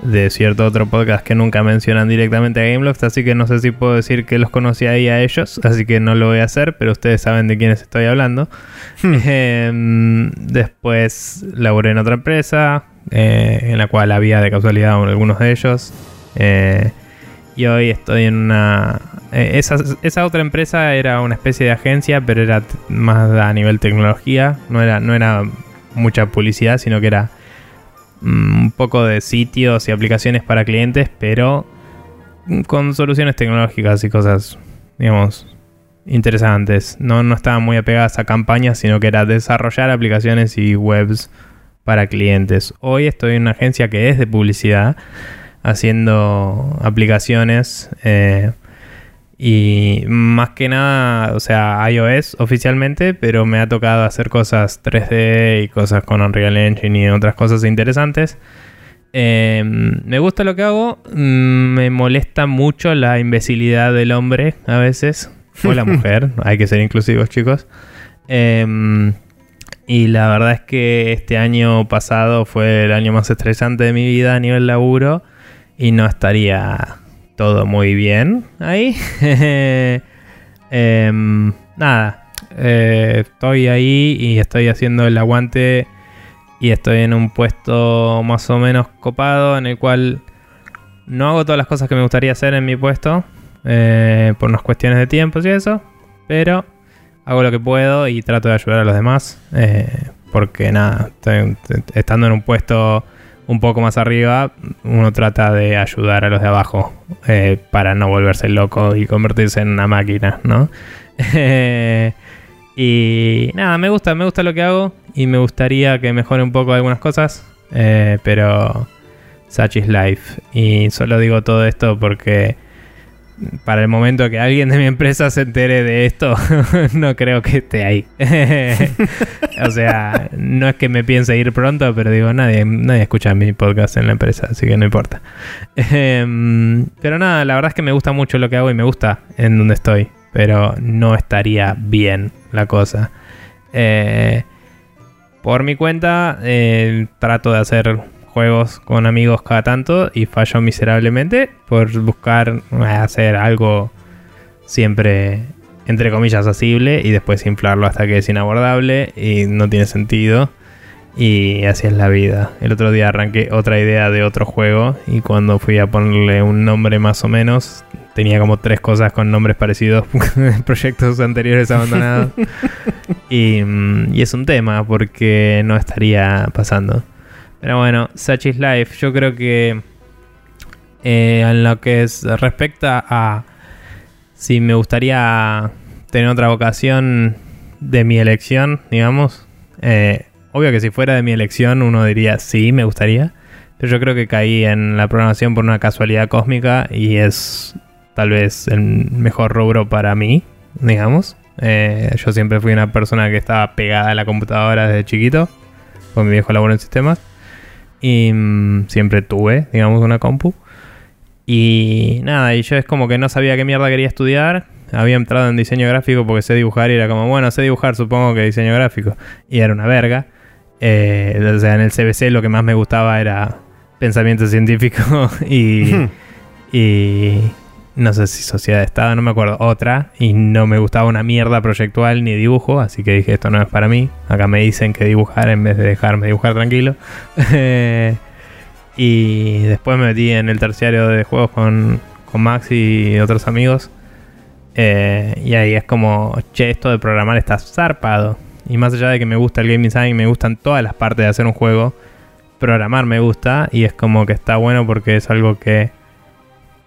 de cierto otro podcast que nunca mencionan directamente a Gameloft, así que no sé si puedo decir que los conocí ahí a ellos, así que no lo voy a hacer, pero ustedes saben de quiénes estoy hablando. Hmm. Em, después laboré en otra empresa, eh, en la cual había de casualidad algunos de ellos. Eh, y hoy estoy en una... Eh, esa, esa, otra empresa era una especie de agencia, pero era más a nivel tecnología, no era, no era mucha publicidad, sino que era un poco de sitios y aplicaciones para clientes, pero con soluciones tecnológicas y cosas, digamos, interesantes. No, no estaban muy apegadas a campañas, sino que era desarrollar aplicaciones y webs para clientes. Hoy estoy en una agencia que es de publicidad, haciendo aplicaciones eh, y más que nada, o sea, iOS oficialmente, pero me ha tocado hacer cosas 3D y cosas con Unreal Engine y otras cosas interesantes. Em, me gusta lo que hago, mm, me molesta mucho la imbecilidad del hombre a veces, o la mujer, hay que ser inclusivos chicos. Em, y la verdad es que este año pasado fue el año más estresante de mi vida a nivel laburo y no estaría todo muy bien ahí. Em, nada, eh, estoy ahí y estoy haciendo el aguante y estoy en un puesto más o menos copado en el cual no hago todas las cosas que me gustaría hacer en mi puesto eh, por unas cuestiones de tiempo y eso, pero hago lo que puedo y trato de ayudar a los demás eh, porque nada, estando en un puesto un poco más arriba, uno trata de ayudar a los de abajo eh, para no volverse loco y convertirse en una máquina, ¿no? y nada, me gusta, me gusta lo que hago y me gustaría que mejore un poco algunas cosas, eh, pero such is life. Y solo digo todo esto porque para el momento que alguien de mi empresa se entere de esto, no creo que esté ahí. o sea, no es que me piense ir pronto, pero digo, nadie, nadie escucha mi podcast en la empresa, así que no importa. Em, pero nada, la verdad es que me gusta mucho lo que hago y me gusta en donde estoy, pero no estaría bien la cosa. Eh, por mi cuenta, eh, trato de hacer juegos con amigos cada tanto y fallo miserablemente por buscar eh, hacer algo siempre entre comillas asible y después inflarlo hasta que es inabordable y no tiene sentido. Y así es la vida. El otro día arranqué otra idea de otro juego y cuando fui a ponerle un nombre más o menos, tenía como tres cosas con nombres parecidos en proyectos anteriores abandonados. y, mm, y es un tema porque no estaría pasando. Pero bueno, Such Life. Yo creo que eh, en lo que es, respecta a si me gustaría tener otra vocación de mi elección, digamos. Eh, obvio que si fuera de mi elección uno diría sí, me gustaría. Pero yo creo que caí en la programación por una casualidad cósmica y es tal vez el mejor rubro para mí, digamos. Eh, yo siempre fui una persona que estaba pegada a la computadora desde chiquito, con mi viejo labor en sistemas. Y mm, siempre tuve, digamos, una compu. Y nada, y yo es como que no sabía qué mierda quería estudiar. Había entrado en diseño gráfico porque sé dibujar y era como, bueno, sé dibujar, supongo que diseño gráfico. Y era una verga. Eh, o sea, en el CBC lo que más me gustaba era pensamiento científico y, y no sé si sociedad de estado, no me acuerdo, otra. Y no me gustaba una mierda proyectual ni dibujo, así que dije, esto no es para mí. Acá me dicen que dibujar en vez de dejarme dibujar tranquilo. Y después me metí en el terciario de juegos con, con Max y otros amigos. Eh, y ahí es como, che, esto de programar está zarpado. Y más allá de que me gusta el game design, me gustan todas las partes de hacer un juego. Programar me gusta y es como que está bueno porque es algo que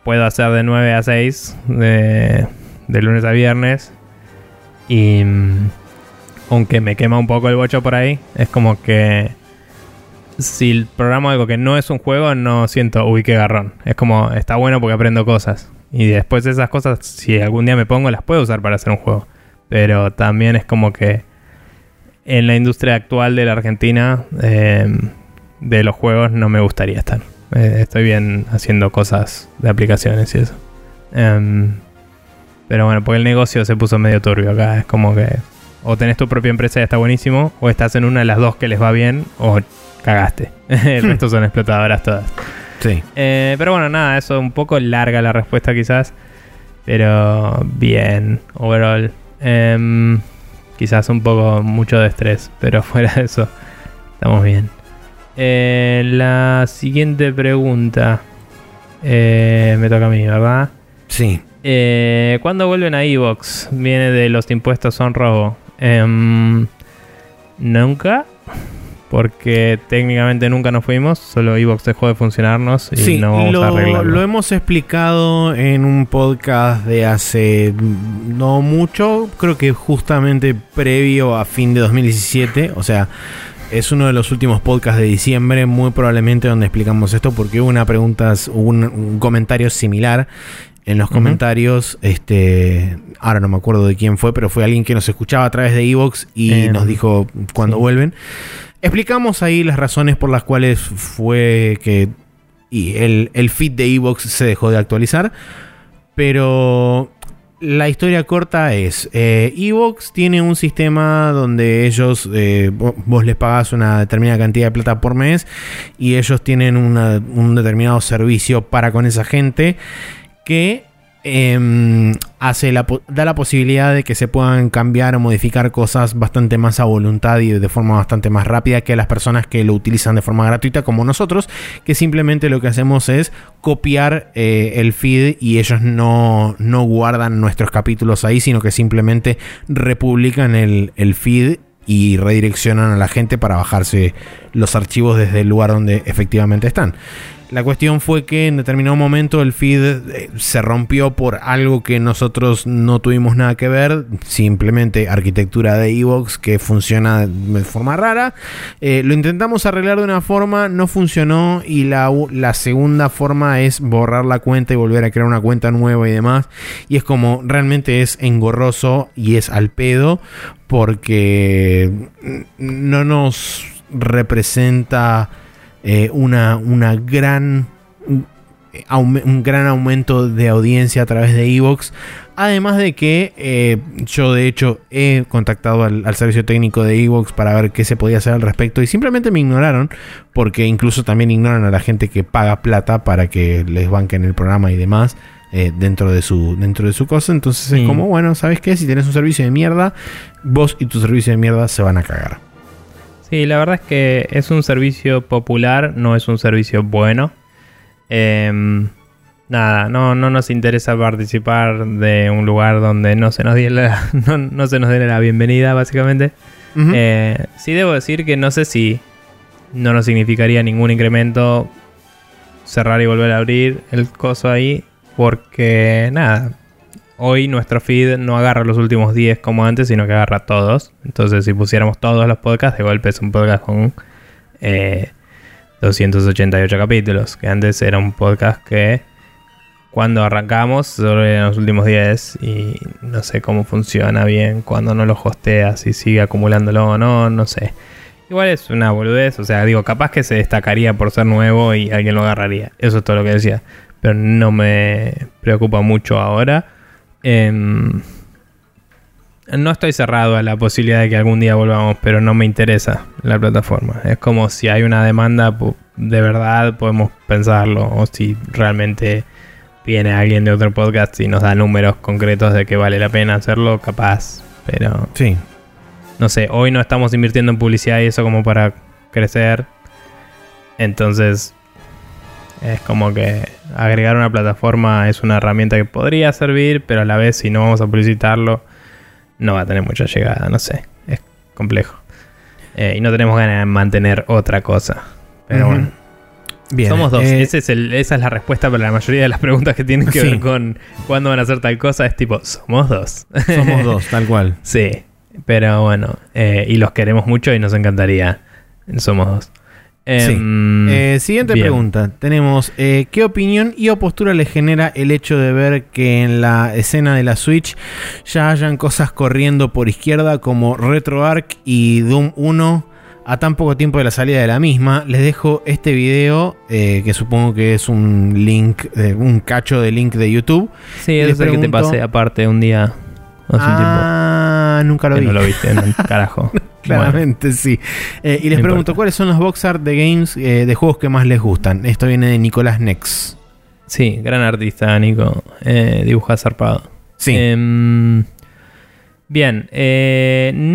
puedo hacer de 9 a 6, de, lunes a viernes. Y mm, aunque me quema un poco el bocho por ahí, es como que si programo algo que no es un juego, no siento, uy, qué garrón. Es como, está bueno porque aprendo cosas. Y después esas cosas, si algún día me pongo, las puedo usar para hacer un juego. Pero también es como que en la industria actual de la Argentina, em, de los juegos, no me gustaría estar. Eh, estoy bien haciendo cosas de aplicaciones y eso. Em, pero bueno, porque el negocio se puso medio turbio acá. Es como que o tenés tu propia empresa y está buenísimo, o estás en una de las dos que les va bien, o cagaste. El resto son explotadoras todas. Sí. Eh, pero bueno, nada, eso un poco larga la respuesta quizás. Pero bien, overall. Em, quizás un poco mucho de estrés, pero fuera de eso, estamos bien. Eh, la siguiente pregunta. Eh, me toca a mí, ¿verdad? Sí. ¿Cuándo vuelven a Evox? Viene de los impuestos son robo. Em, Nunca porque técnicamente nunca nos fuimos, solo Evox dejó de funcionarnos y no vamos lo, a arreglarlo. Lo hemos explicado en un podcast de hace no mucho, creo que justamente previo a fin de 2017, o sea, es uno de los últimos podcasts de diciembre, muy probablemente donde explicamos esto, porque hubo una pregunta, un, un comentario similar en los comentarios, este, ahora no me acuerdo de quién fue, pero fue alguien que nos escuchaba a través de Evox y Eh, nos dijo cuando sí. vuelven. Explicamos ahí las razones por las cuales fue que y el, el feed de Evox se dejó de actualizar. Pero la historia corta es, eh, Evox tiene un sistema donde ellos, eh, vo- vos les pagás una determinada cantidad de plata por mes y ellos tienen un determinado servicio para con esa gente que em, hace la, da la posibilidad de que se puedan cambiar o modificar cosas bastante más a voluntad y de forma bastante más rápida que las personas que lo utilizan de forma gratuita como nosotros, que simplemente lo que hacemos es copiar eh, el feed y ellos no, no guardan nuestros capítulos ahí, sino que simplemente republican el, el feed y redireccionan a la gente para bajarse los archivos desde el lugar donde efectivamente están. La cuestión fue que en determinado momento el feed eh, se rompió por algo que nosotros no tuvimos nada que ver, simplemente arquitectura de Evox que funciona de forma rara. Eh, lo intentamos arreglar de una forma, no funcionó y la, segunda forma es borrar la cuenta y volver a crear una cuenta nueva y demás. Y es como realmente es engorroso y es al pedo porque no nos representa eh, una, una gran un, aume- un gran aumento de audiencia a través de Evox. Además de que eh, yo de hecho he contactado al, al servicio técnico de Evox para ver qué se podía hacer al respecto y simplemente me ignoraron porque incluso también ignoran a la gente que paga plata para que les banquen el programa y demás eh, dentro, de su, dentro de su cosa. Entonces Sí. es como, bueno, ¿sabes qué? Si tenés un servicio de mierda, vos y tu servicio de mierda se van a cagar. Sí, la verdad es que es un servicio popular, no es un servicio bueno. Em, nada, no, no nos interesa participar de un lugar donde no se nos dé la, no, se nos dé la bienvenida, básicamente. Eh, sí debo decir que no sé si no nos significaría ningún incremento cerrar y volver a abrir el coso ahí, porque nada, hoy nuestro feed no agarra los últimos 10 como antes, sino que agarra todos. Entonces, si pusiéramos todos los podcasts, de golpe es un podcast con 288 eh, capítulos. Que antes era un podcast que cuando arrancamos solo eran los últimos 10 y no sé cómo funciona bien cuando no lo hosteas y sigue acumulándolo o no, no sé. Igual es una boludez, o sea, digo, capaz que se destacaría por ser nuevo y alguien lo agarraría. Eso es todo lo que decía. Pero no me preocupa mucho ahora. Em, no estoy cerrado a la posibilidad de que algún día volvamos, pero no me interesa la plataforma. Es como si hay una demanda de verdad, podemos pensarlo. O si realmente viene alguien de otro podcast y nos da números concretos de que vale la pena hacerlo, capaz. Pero. Sí. No sé, hoy no estamos invirtiendo en publicidad y eso como para crecer. Entonces, es como que agregar una plataforma es una herramienta que podría servir, pero a la vez si no vamos a publicitarlo, no va a tener mucha llegada, no sé, es complejo. Eh, y no tenemos ganas de mantener otra cosa. Pero bueno. Bien, Somos dos. Eh, esa es la respuesta para la mayoría de las preguntas que tienen que ver con cuándo van a hacer tal cosa. Es tipo, somos dos. Somos dos, tal cual. sí, pero bueno. Eh, y los queremos mucho y nos encantaría. Somos dos. Em, eh, siguiente pregunta. Tenemos, eh, ¿qué opinión y o postura le genera el hecho de ver que en la escena de la Switch ya hayan cosas corriendo por izquierda como RetroArch y Doom 1 a tan poco tiempo de la salida de la misma? Les dejo este video, eh, que supongo que es un link, un cacho de link de YouTube. Sí, es el que te pasé aparte un día. ah, nunca lo vi. No lo viste, carajo. Claramente, sí. Eh, y les pregunto, ¿cuáles son los box art de games eh, de juegos que más les gustan? Esto viene de Nicolás Nex. Sí, gran artista, Nico. Eh, dibuja zarpado. Sí. Em, bien,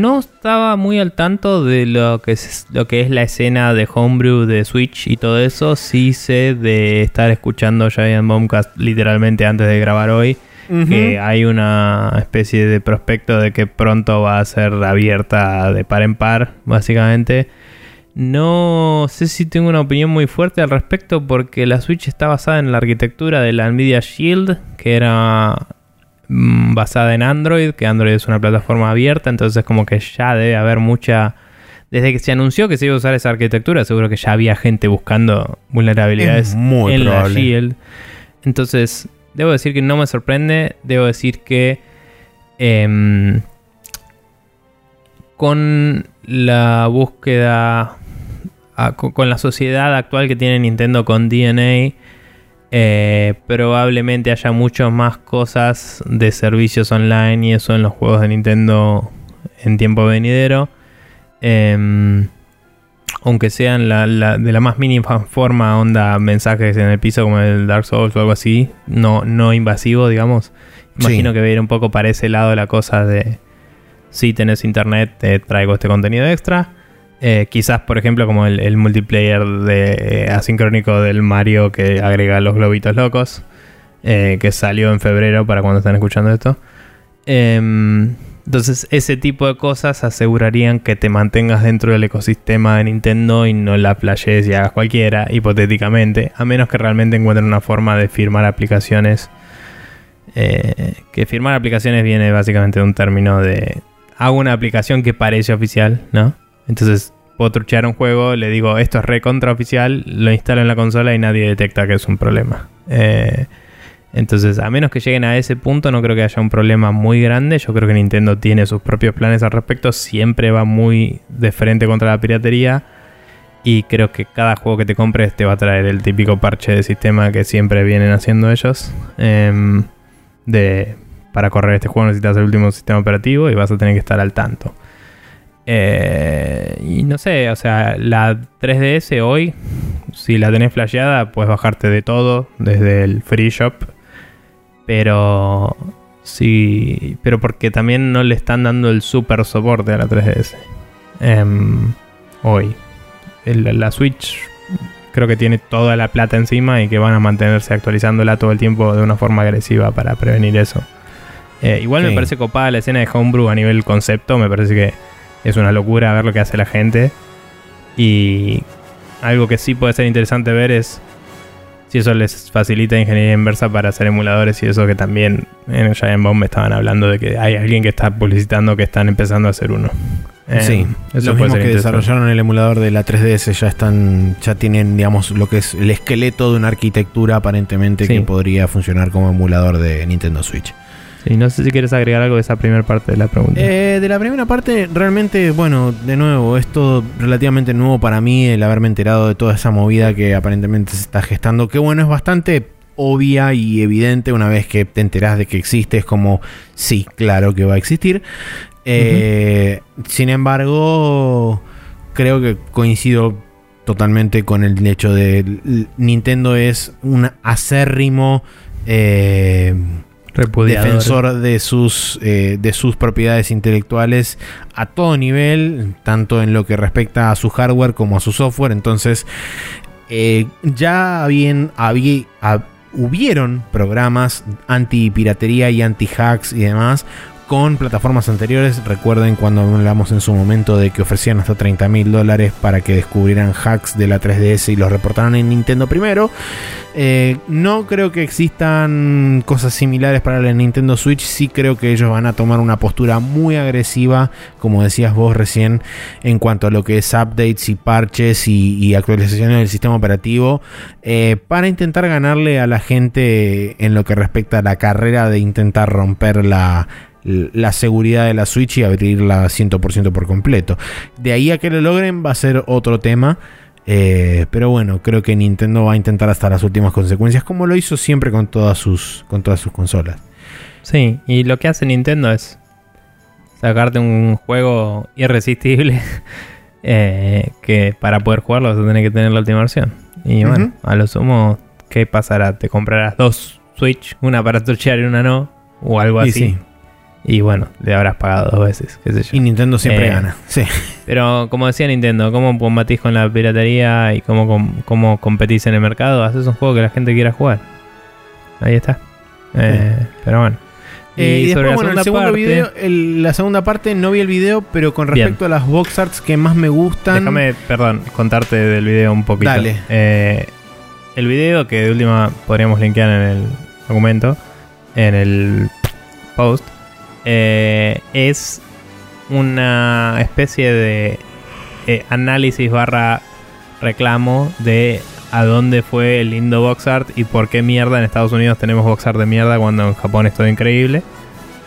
no estaba muy al tanto de lo que, es, lo que es la escena de Homebrew de Switch y todo eso. Sí sé de estar escuchando Giant Bombcast literalmente antes de grabar hoy que hay una especie de prospecto de que pronto va a ser abierta de par en par, básicamente. No sé si tengo una opinión muy fuerte al respecto porque la Switch está basada en la arquitectura de la Nvidia Shield, que era mm, basada en Android, que Android es una plataforma abierta, entonces como que ya debe haber mucha... Desde que se anunció que se iba a usar esa arquitectura, seguro que ya había gente buscando vulnerabilidades en la Shield. Entonces, Debo decir que no me sorprende. Debo decir que em, con la búsqueda, con la sociedad actual que tiene Nintendo con DNA, eh, probablemente haya muchas más cosas de servicios online y eso en los juegos de Nintendo en tiempo venidero. Em, aunque sean de la más mínima forma, onda mensajes en el piso como el Dark Souls o algo así, no, no invasivo, digamos. Imagino que va a ir un poco para ese lado la cosa de si tenés internet, te traigo este contenido extra. Eh, quizás, por ejemplo, como el, multiplayer de, asincrónico del Mario que agrega los globitos locos, eh, que salió en febrero para cuando están escuchando esto. Entonces, ese tipo de cosas asegurarían que te mantengas dentro del ecosistema de Nintendo y no la playes y hagas cualquiera, hipotéticamente, a menos que realmente encuentren una forma de firmar aplicaciones. Eh, que firmar aplicaciones viene básicamente de un término de hago una aplicación que parece oficial, ¿no? Entonces puedo truchear un juego, le digo esto es re contra oficial, lo instalo en la consola y nadie detecta que es un problema. Eh, entonces, a menos que lleguen a ese punto, no creo que haya un problema muy grande. Yo creo que Nintendo tiene sus propios planes al respecto. Siempre va muy de frente contra la piratería. Y creo que cada juego que te compres te va a traer el típico parche de sistema que siempre vienen haciendo ellos. Em, de, para correr este juego necesitas el último sistema operativo y vas a tener que estar al tanto. Eh, y no sé, o sea, la 3DS hoy, si la tenés flasheada, puedes bajarte de todo desde el Free Shop pero sí, pero porque también no le están dando el super soporte a la 3DS. Em, hoy. El- la Switch creo que tiene toda la plata encima y que van a mantenerse actualizándola todo el tiempo de una forma agresiva para prevenir eso. Eh, igual me parece copada la escena de Homebrew a nivel concepto, me parece que es una locura ver lo que hace la gente. Y algo que sí puede ser interesante ver es si eso les facilita ingeniería inversa para hacer emuladores y eso que también en el Giant Bomb estaban hablando de que hay alguien que está publicitando que están empezando a hacer uno. Eh, sí, los mismos que desarrollaron el emulador de la 3DS ya están, ya tienen, digamos, lo que es el esqueleto de una arquitectura aparentemente Sí. que podría funcionar como emulador de Nintendo Switch. Sí, no sé si quieres agregar algo de esa primera parte de la pregunta. Eh, de la primera parte, realmente, bueno, de nuevo, es todo relativamente nuevo para mí el haberme enterado de toda esa movida que aparentemente se está gestando. Que bueno, es bastante obvia y evidente una vez que te enterás de que existe. Es como, sí, claro que va a existir. Eh, Sin embargo, creo que coincido totalmente con el hecho de Nintendo es un acérrimo. eh, Defensor de sus, eh, de sus propiedades intelectuales a todo nivel, tanto en lo que respecta a su hardware como a su software. Entonces, eh, ya habían, había, hab- hubieron programas anti-piratería y anti-hacks y demás con plataformas anteriores. Recuerden cuando hablamos en su momento de que ofrecían hasta 30 mil dólares para que descubrieran hacks de la 3DS y los reportaran en Nintendo primero. Eh, no creo que existan cosas similares para la Nintendo Switch. Sí creo que ellos van a tomar una postura muy agresiva, como decías vos recién, en cuanto a lo que es updates y parches y, actualizaciones del sistema operativo, eh, para intentar ganarle a la gente en lo que respecta a la carrera de intentar romper la, la seguridad de la Switch y abrirla 100% por completo. De ahí a que lo logren va a ser otro tema. Eh, pero bueno, creo que Nintendo va a intentar hasta las últimas consecuencias, como lo hizo siempre con todas sus, con todas sus consolas. Sí, y lo que hace Nintendo es sacarte un juego irresistible eh, que para poder jugarlo vas a tener que tener la última versión. Y bueno, a lo sumo, ¿qué pasará? Te comprarás dos Switch, una para torchear y una no, o algo Y así. sí. Y bueno, le habrás pagado dos veces, qué sé yo. Y Nintendo siempre Eh, gana. Sí. Pero como decía Nintendo, ¿cómo combatís con la piratería y cómo, com- cómo competís en el mercado? Haces un juego que la gente quiera jugar. Ahí está. Eh, Pero bueno. Eh, y, después, bueno, el segunda segundo parte- video, el- la segunda parte no vi el video, pero con Bien. respecto a las box arts que más me gustan. Déjame, perdón, contarte del video un poquito. Dale. Eh, el video que de última podríamos linkear en el documento, en el post, eh, es una especie de eh, análisis barra reclamo de a dónde fue el lindo box art y por qué mierda en Estados Unidos tenemos box art de mierda cuando en Japón es todo increíble.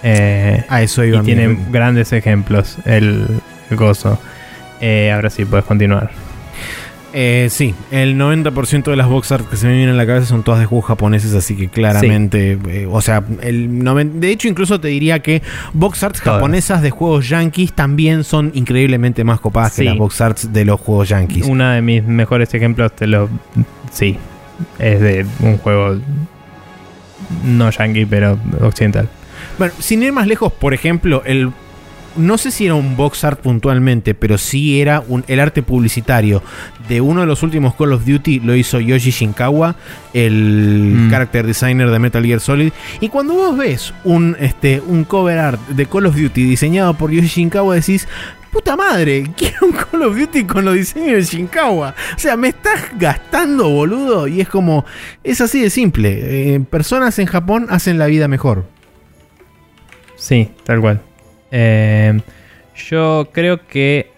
Eh, A eso y iba tiene mi- grandes ejemplos el, el gozo. Eh, ahora sí, puedes continuar. Eh, sí, el 90% de las box art que se me vienen a la cabeza son todas de juegos japoneses, así que claramente, eh, o sea, el noven- de hecho incluso te diría que box arts Todas. japonesas de juegos yankees también son increíblemente más copadas Sí. que las box arts de los juegos yankees. Uno de mis mejores ejemplos te lo. Sí, es de un juego no yankee, pero occidental. Bueno, sin ir más lejos, por ejemplo, el no sé si era un box art puntualmente, pero sí era un, el arte publicitario de uno de los últimos Call of Duty, lo hizo Yoshi Shinkawa, el Mm. character designer de Metal Gear Solid. Y cuando vos ves un, este, un cover art de Call of Duty diseñado por Yoshi Shinkawa, decís, puta madre, quiero un Call of Duty con los diseños de Shinkawa. O sea, me estás gastando, boludo. Y es como, es así de simple. Eh, personas en Japón hacen la vida mejor. Sí, tal cual. Eh, yo creo que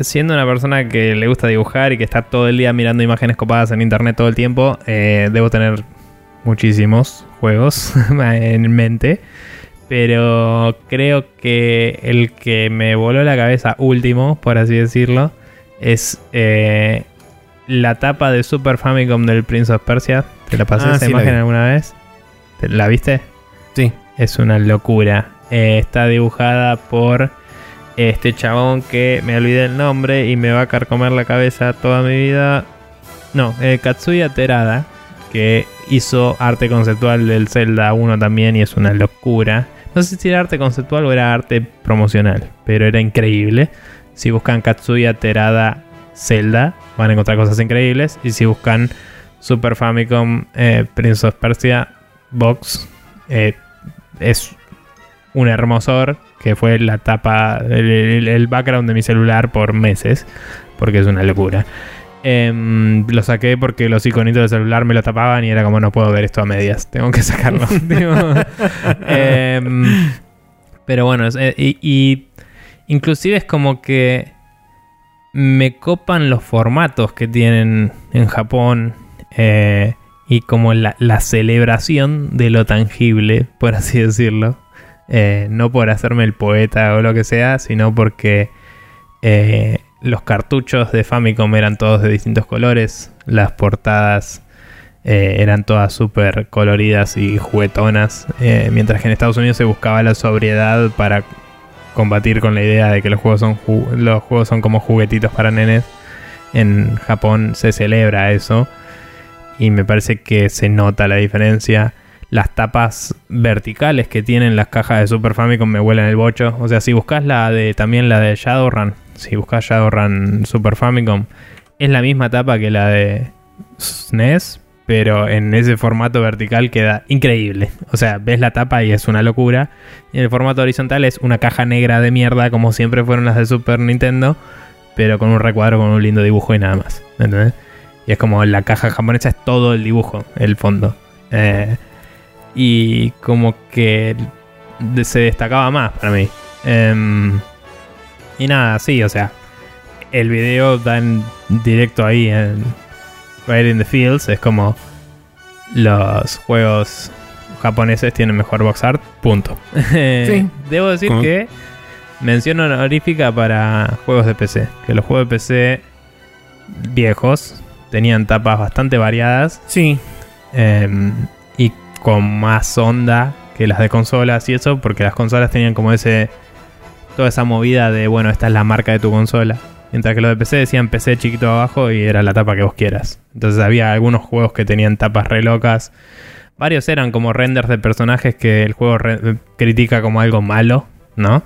siendo una persona que le gusta dibujar y que está todo el día mirando imágenes copadas en internet todo el tiempo, eh, debo tener muchísimos juegos en mente. Pero creo que el que me voló la cabeza último, por así decirlo, es eh, la tapa de Super Famicom del Prince of Persia. ¿Te la pasé Ah, esa sí, imagen alguna vez? ¿Te- ¿La viste? Sí. Es una locura. Eh, está dibujada por este chabón que me olvidé el nombre y me va a carcomer la cabeza toda mi vida. No, eh, Katsuya Terada, que hizo arte conceptual del Zelda 1 también y es una locura. No sé si era arte conceptual o era arte promocional, pero era increíble. Si buscan Katsuya Terada Zelda, van a encontrar cosas increíbles. Y si buscan Super Famicom eh, Prince of Persia Box, eh, es un hermosor que fue la tapa, el, el background de mi celular por meses, porque es una locura. Em, lo saqué porque los iconitos del celular me lo tapaban y era como no puedo ver esto a medias, tengo que sacarlo. Em, pero bueno, eh, y, inclusive es como que me copan los formatos que tienen en Japón eh, y como la, celebración de lo tangible, por así decirlo. Eh, no por hacerme el poeta o lo que sea, sino porque los cartuchos de Famicom eran todos de distintos colores. Las portadas eh, eran todas súper coloridas y juguetonas. Eh, mientras que en Estados Unidos se buscaba la sobriedad para combatir con la idea de que los juegos son, los juegos son como juguetitos para nenes. En Japón se celebra eso. Y me parece que se nota la diferencia. Las tapas verticales que tienen las cajas de Super Famicom me huelen el bocho. O sea, si buscas la de también la de Shadowrun, si buscas Shadowrun Super Famicom, es la misma tapa que la de SNES, pero en ese formato vertical queda increíble. O sea, ves la tapa y es una locura. Y en el formato horizontal es una caja negra de mierda, como siempre fueron las de Super Nintendo, pero con un recuadro con un lindo dibujo y nada más. ¿Entendés? Y es como la caja japonesa es todo el dibujo, el fondo. Eh, y como que se destacaba más para mí. Em, y nada, sí, o sea, el video da en directo ahí en Right in the Fields. Es como los juegos japoneses tienen mejor box art, punto. Sí. Debo decir que mención honorífica para juegos de PC. Que los juegos de PC viejos tenían tapas bastante variadas. Sí. Em, y con más onda que las de consolas y eso, porque las consolas tenían como ese toda esa movida de, bueno, esta es la marca de tu consola. Mientras que los de PC decían PC chiquito abajo y era la tapa que vos quieras. Entonces había algunos juegos que tenían tapas re locas. Varios eran como renders de personajes que el juego critica como algo malo, ¿no?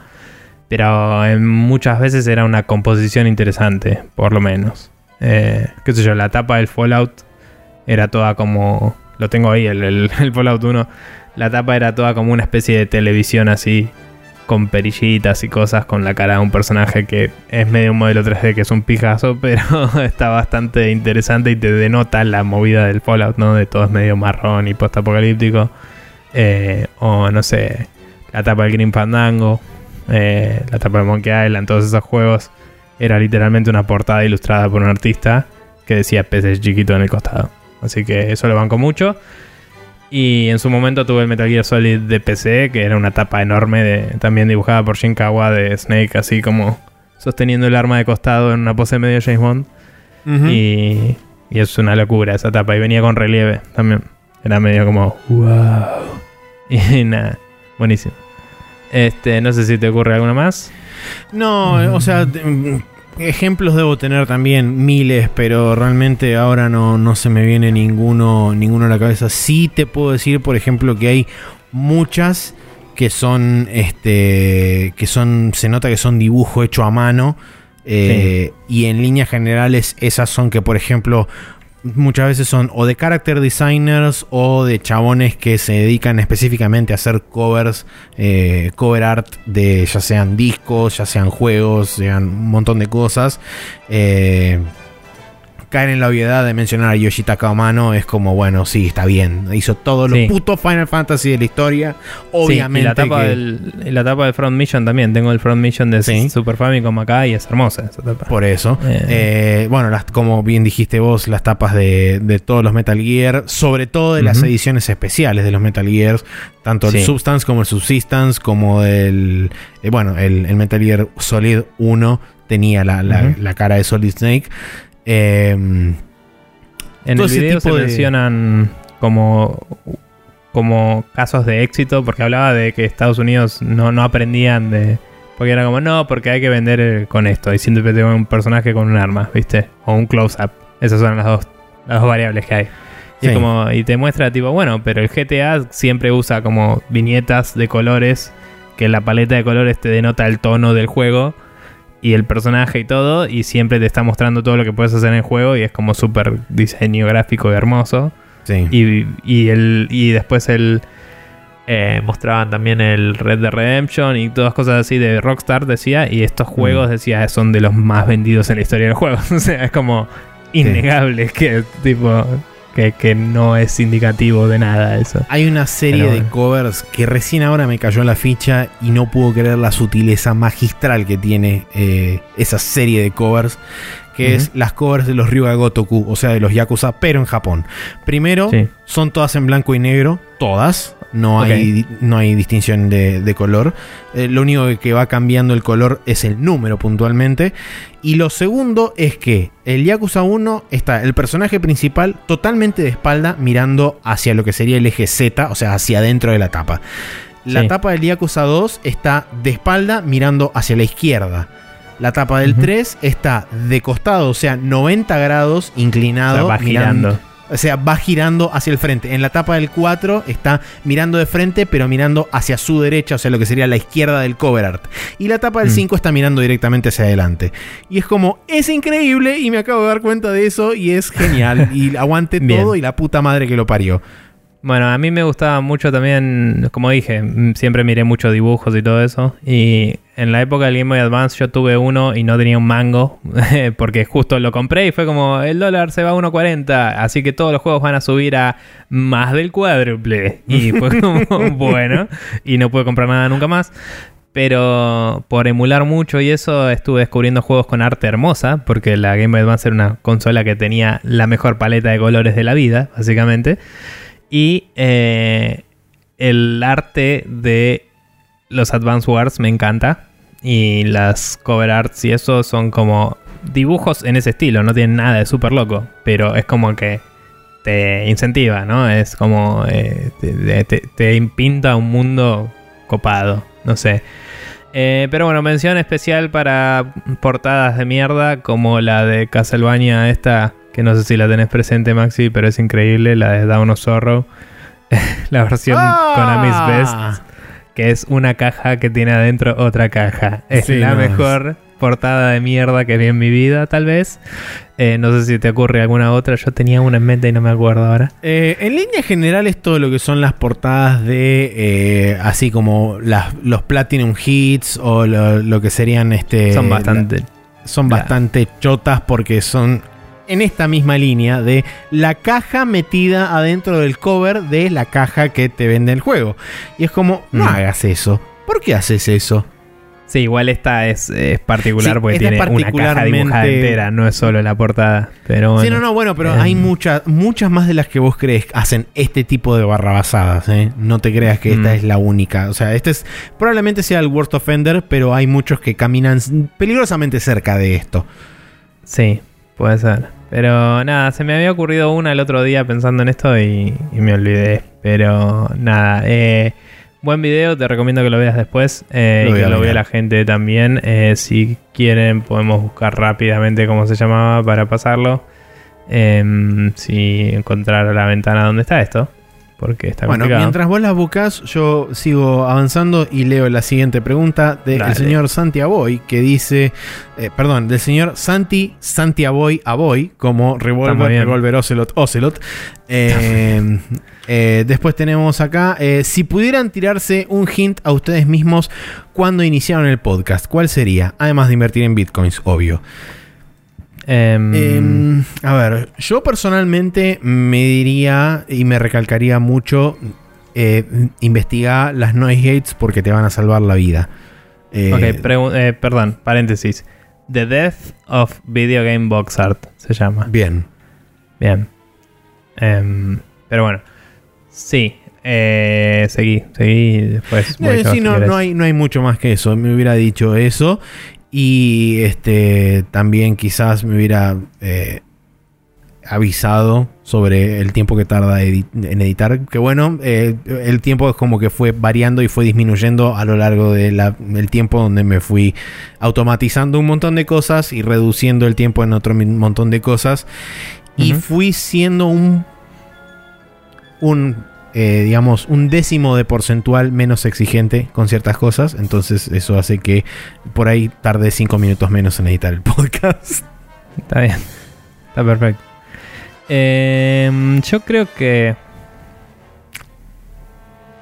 Pero muchas veces era una composición interesante, por lo menos. Eh, qué sé yo, la tapa del Fallout era toda como... Lo tengo ahí, el, Fallout 1. La tapa era toda como una especie de televisión así con perillitas y cosas con la cara de un personaje que es medio un modelo 3D que es un pijazo, pero está bastante interesante y te denota la movida del Fallout, ¿no? De todo es medio marrón y post-apocalíptico. Eh, o no sé, la tapa del Green Fandango, eh, la tapa de Monkey Island, todos esos juegos. Era literalmente una portada ilustrada por un artista que decía peces chiquito en el costado. Así que eso lo banco mucho. Y en su momento tuve el Metal Gear Solid de PC, que era una tapa enorme, de, también dibujada por Shinkawa de Snake, así como sosteniendo el arma de costado en una pose medio James Bond. y, y, es una locura esa tapa. Y venía con relieve también. Era medio como, wow. Y nada, buenísimo. Este, no sé si te ocurre alguna más. No, o sea, ejemplos debo tener también miles, pero realmente ahora no, se me viene ninguno, ninguno a la cabeza. Sí te puedo decir, por ejemplo, que hay muchas que son, este, que son, se nota que son dibujo hecho a mano. Eh, y en líneas generales esas son que, por ejemplo, muchas veces son o de character designers o de chabones que se dedican específicamente a hacer covers, eh, cover art de ya sean discos, ya sean juegos, sean un montón de cosas. Eh, caer en la obviedad de mencionar a Yoshitaka Amano es como, bueno, sí, está bien. Hizo todos los putos Final Fantasy de la historia. Obviamente. y la tapa, del, la tapa de Front Mission también. Tengo el Front Mission de Super Famicom acá y es hermosa esa tapa. Por eso. Eh. Eh, bueno, las, como bien dijiste vos, las tapas de, todos los Metal Gear, sobre todo de las ediciones especiales de los Metal Gears, tanto el Substance como el Subsistence, como el. Eh, bueno, el, Metal Gear Solid 1 tenía la, la cara de Solid Snake. Em, en el video se mencionan como, como casos de éxito, porque hablaba de que Estados Unidos no, no aprendían de. Porque era como, no, porque hay que vender eh, con esto. Y siempre tengo un personaje con un arma, ¿viste? O un close-up. Esas son las dos, las dos variables que hay. Y, como, y te muestra, tipo, bueno, pero el GTA siempre usa como viñetas de colores, que la paleta de colores te denota el tono del juego y el personaje y todo, y siempre te está mostrando todo lo que puedes hacer en el juego y es como súper diseño gráfico y hermoso. Sí. Y, y, el, y después el... eh, mostraban también el Red Dead Redemption y todas cosas así de Rockstar, decía, y estos juegos, decía, son de los más vendidos en la historia del juego. o sea, es como innegable que, tipo, que, que no es indicativo de nada eso. Hay una serie de covers que recién ahora me cayó en la ficha y no puedo creer la sutileza magistral que tiene eh, esa serie de covers. Que es las covers de los Ryuga Gotoku, o sea, de los Yakuza, pero en Japón. Primero, Sí. son todas en blanco y negro, todas. No, hay, no hay distinción de, de color. Eh, lo único que va cambiando el color es el número puntualmente. Y lo segundo es que el Yakuza 1 está el personaje principal totalmente de espalda mirando hacia lo que sería el eje Z, o sea, hacia adentro de la tapa. La Sí. tapa del Yakuza 2 está de espalda mirando hacia la izquierda. La tapa del Ujú. 3 está de costado, o sea, 90 grados O inclinado. sea, va mirando- girando. O sea, va girando hacia el frente. En la tapa del 4 está mirando de frente, pero mirando hacia su derecha, o sea, lo que sería la izquierda del cover art. Y la tapa del Mm. 5 está mirando directamente hacia adelante. Y es como, es increíble y me acabo de dar cuenta de eso y es genial. y aguante todo y la puta madre que lo parió. Bueno, a mí me gustaba mucho también, como dije, siempre miré muchos dibujos y todo eso. Y en la época del Game Boy Advance yo tuve uno y no tenía un mango, porque justo lo compré y fue como el dólar se va a 1.40, así que todos los juegos van a subir a más del cuádruple. Y fue como, bueno, y no pude comprar nada nunca más. Pero por emular mucho y eso estuve descubriendo juegos con arte hermosa, porque la Game Boy Advance era una consola que tenía la mejor paleta de colores de la vida, básicamente. Y eh, el arte de los Advance Wars me encanta. Y las cover arts y eso son como dibujos en ese estilo, no tienen nada de súper loco, pero es como que te incentiva, ¿no? Es como eh, te, te- te pinta un mundo copado, no sé. Eh, pero bueno, mención especial para portadas de mierda como la de Castlevania esta, que no sé si la tenés presente Maxi, pero es increíble, la de Dawn of Sorrow. la versión Ah. Konami's Best, que es una caja que tiene adentro otra caja. Es Sí, la no, es- mejor portada de mierda que vi en mi vida, tal vez. Eh, no sé si te ocurre alguna otra, yo tenía una en mente y no me acuerdo ahora. Eh, en líneas generales, todo lo que son las portadas de eh, así como las, los Platinum Hits o lo, lo que serían este. Son bastante... son bastante chotas porque son en esta misma línea de la caja metida adentro del cover de la caja que te vende el juego. Y es como, no Mm. hagas eso. ¿Por qué haces eso? Sí, igual esta es, es particular Sí, porque tiene una caja dibujada entera, no es solo la portada. Pero bueno. Sí, no, no, bueno, pero Em. hay muchas, muchas más de las que vos crees que hacen este tipo de barrabasadas, ¿eh? No te creas que esta Mm. es la única. O sea, este es, probablemente sea el worst offender, pero hay muchos que caminan peligrosamente cerca de esto. Sí, puede ser. Pero nada, se me había ocurrido una el otro día pensando en esto y, y me olvidé. Pero nada, eh, buen video, te recomiendo que lo veas después. eh, Lo y que lo vea la gente también. Eh, si quieren, podemos buscar rápidamente cómo se llamaba para pasarlo. Em, si encontrar la ventana donde está esto. Porque está Bueno, complicado. mientras vos las buscas, yo sigo avanzando y leo la siguiente pregunta del Dale. señor Santi Aboy, que dice, eh, perdón, del señor Santi Santi Aboy Aboy, como Revolver. Revolver Ocelot, Ocelot. Eh, eh, después tenemos acá, si pudieran tirarse un hint a ustedes mismos cuando iniciaron el podcast, ¿cuál sería? Además de invertir en bitcoins, obvio. Em, Em, a ver, yo personalmente me diría y me recalcaría mucho eh, investigar las noise gates porque te van a salvar la vida. Eh, ok, eh, perdón, paréntesis. The Death of Video Game Box Art se llama. bien. Bien. Em, pero bueno. Sí. Eh, seguí, seguí después. voy Eh, sí, no, no, hay, no hay mucho más que eso. Me hubiera dicho eso. Y este también quizás me hubiera eh, avisado sobre el tiempo que tarda en editar. Que bueno, eh, el tiempo es como que fue variando y fue disminuyendo a lo largo del tiempo donde me fui automatizando un montón de cosas y reduciendo el tiempo en otro montón de cosas. Y fui siendo un, un eh, digamos, un décimo de porcentual menos exigente con ciertas cosas. Entonces eso hace que por ahí tarde cinco minutos menos en editar el podcast. Está bien. Está perfecto. Em, yo creo que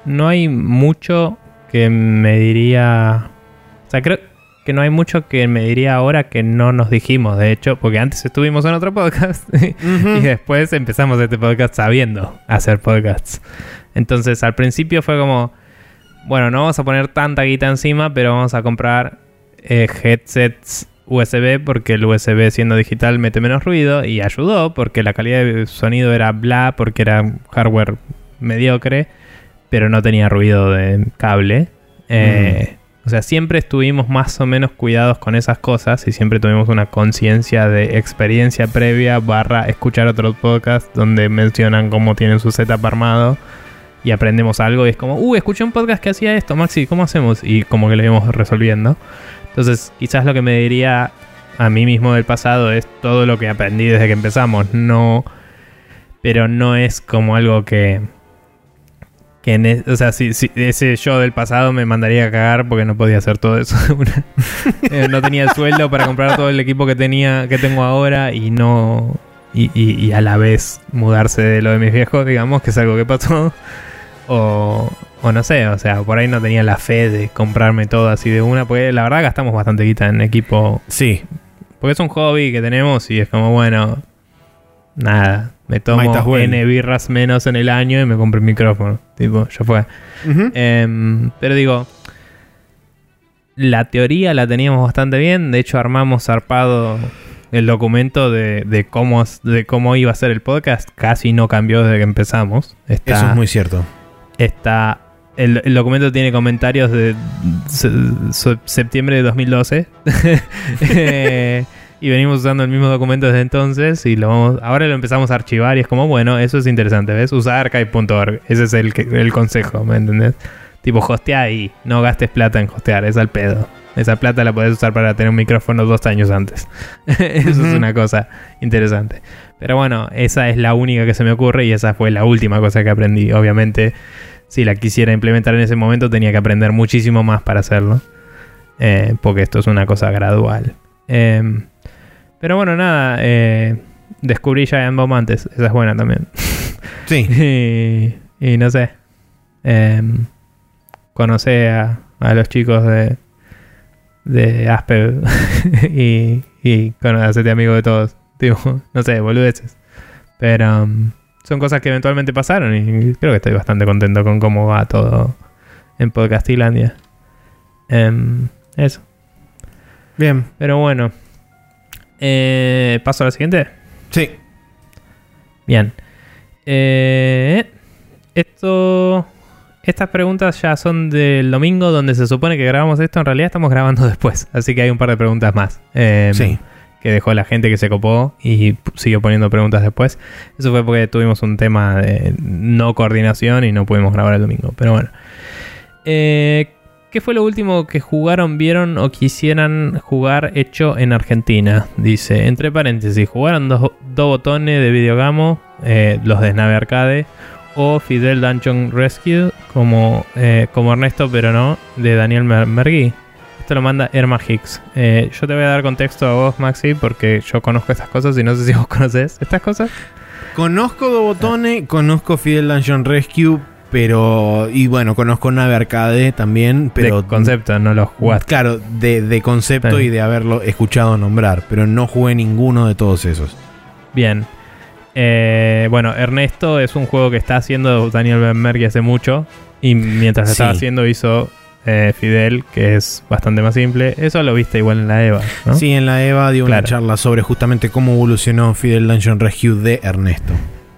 no hay mucho que me diría... O sea, creo que no hay mucho que me diría ahora que no nos dijimos, de hecho, porque antes estuvimos en otro podcast y después empezamos este podcast sabiendo hacer podcasts. Entonces al principio fue como, bueno, no vamos a poner tanta guita encima, pero vamos a comprar eh, headsets USB porque el USB siendo digital mete menos ruido y ayudó porque la calidad de sonido era bla porque era hardware mediocre, pero no tenía ruido de cable. Eh, o sea, siempre estuvimos más o menos cuidados con esas cosas y siempre tuvimos una conciencia de experiencia previa barra escuchar otros podcasts donde mencionan cómo tienen su setup armado y aprendemos algo y es como, uh, escuché un podcast que hacía esto, Maxi, ¿cómo hacemos? Y como que lo íbamos resolviendo. Entonces, quizás lo que me diría a mí mismo del pasado es todo lo que aprendí desde que empezamos, no... Pero no es como algo que e, o sea, si, ese yo del pasado me mandaría a cagar porque no podía hacer todo eso. Eh, no tenía el sueldo para comprar todo el equipo que tenía, que tengo ahora y no. Y, a la vez mudarse de lo de mis viejos, digamos, que es algo que pasó. O, o no sé, o sea, por ahí no tenía la fe de comprarme todo así de una, porque la verdad gastamos bastante guita en equipo. Sí. Porque es un hobby que tenemos y es como, bueno, nada, me tomo N birras menos en el año y me compro el micrófono. Tipo, ya fue. Em, pero digo, la teoría la teníamos bastante bien. De hecho, armamos zarpado el documento de, cómo, de cómo iba a ser el podcast. Casi no cambió desde que empezamos. Eso es muy cierto. Está. El, el documento tiene comentarios de septiembre de 2012. eh, y venimos usando el mismo documento desde entonces y lo vamos, ahora lo empezamos a archivar y es como, bueno, eso es interesante, ¿ves? Usa archive.org, ese es el, el consejo, ¿me entendés? Tipo, hostea ahí, no gastes plata en hostear, es al pedo. Esa plata la podés usar para tener un micrófono dos años antes. eso es una cosa interesante. Pero bueno, esa es la única que se me ocurre y esa fue la última cosa que aprendí. Obviamente, si la quisiera implementar en ese momento, tenía que aprender muchísimo más para hacerlo. Eh, porque esto es una cosa gradual. Eh, pero bueno, nada, eh, descubrí Giant Bomb antes, esa es buena también. Sí. y, no sé, eh, conocí a, los chicos de, de Asper y, y hacerte amigo de todos. Tipo, no sé, boludeces. Pero um, son cosas que eventualmente pasaron y creo que estoy bastante contento con cómo va todo en Podcastilandia. Em, eso. Bien. Pero bueno, eh, ¿Paso a la siguiente? Sí. Bien. Eh, esto. Estas preguntas ya son del domingo donde se supone que grabamos esto. En realidad estamos grabando después. Así que hay un par de preguntas más. Eh, sí. Que dejó la gente que se copó y siguió poniendo preguntas después. Eso fue porque tuvimos un tema de no coordinación y no pudimos grabar el domingo. Pero bueno. Eh, ¿Qué fue lo último que jugaron, vieron o quisieran jugar hecho en Argentina? Dice, entre paréntesis, jugaron dos, botones de videogamo, eh, los de Nave Arcade, o Fidel Dungeon Rescue, como, eh, como Ernesto, pero no, de Daniel Mergui. Esto lo manda Erma Hicks. Eh, yo te voy a dar contexto a vos, Maxi, porque yo conozco estas cosas y no sé si vos conoces estas cosas. Conozco Dobotone, conozco Fidel Dungeon Rescue, pero, y bueno, conozco Nave Arcade también, pero... De concepto, no los jugaste. Claro, de, concepto y de haberlo escuchado nombrar, pero no jugué ninguno de todos esos. Bien. Eh, bueno, Ernesto es un juego que está haciendo Daniel Benmergui hace mucho. Y mientras estaba haciendo hizo eh, Fidel, que es bastante más simple. Eso lo viste igual en la EVA, ¿no? Sí, en la EVA dio una charla sobre justamente cómo evolucionó Fidel Dungeon Rescue de Ernesto.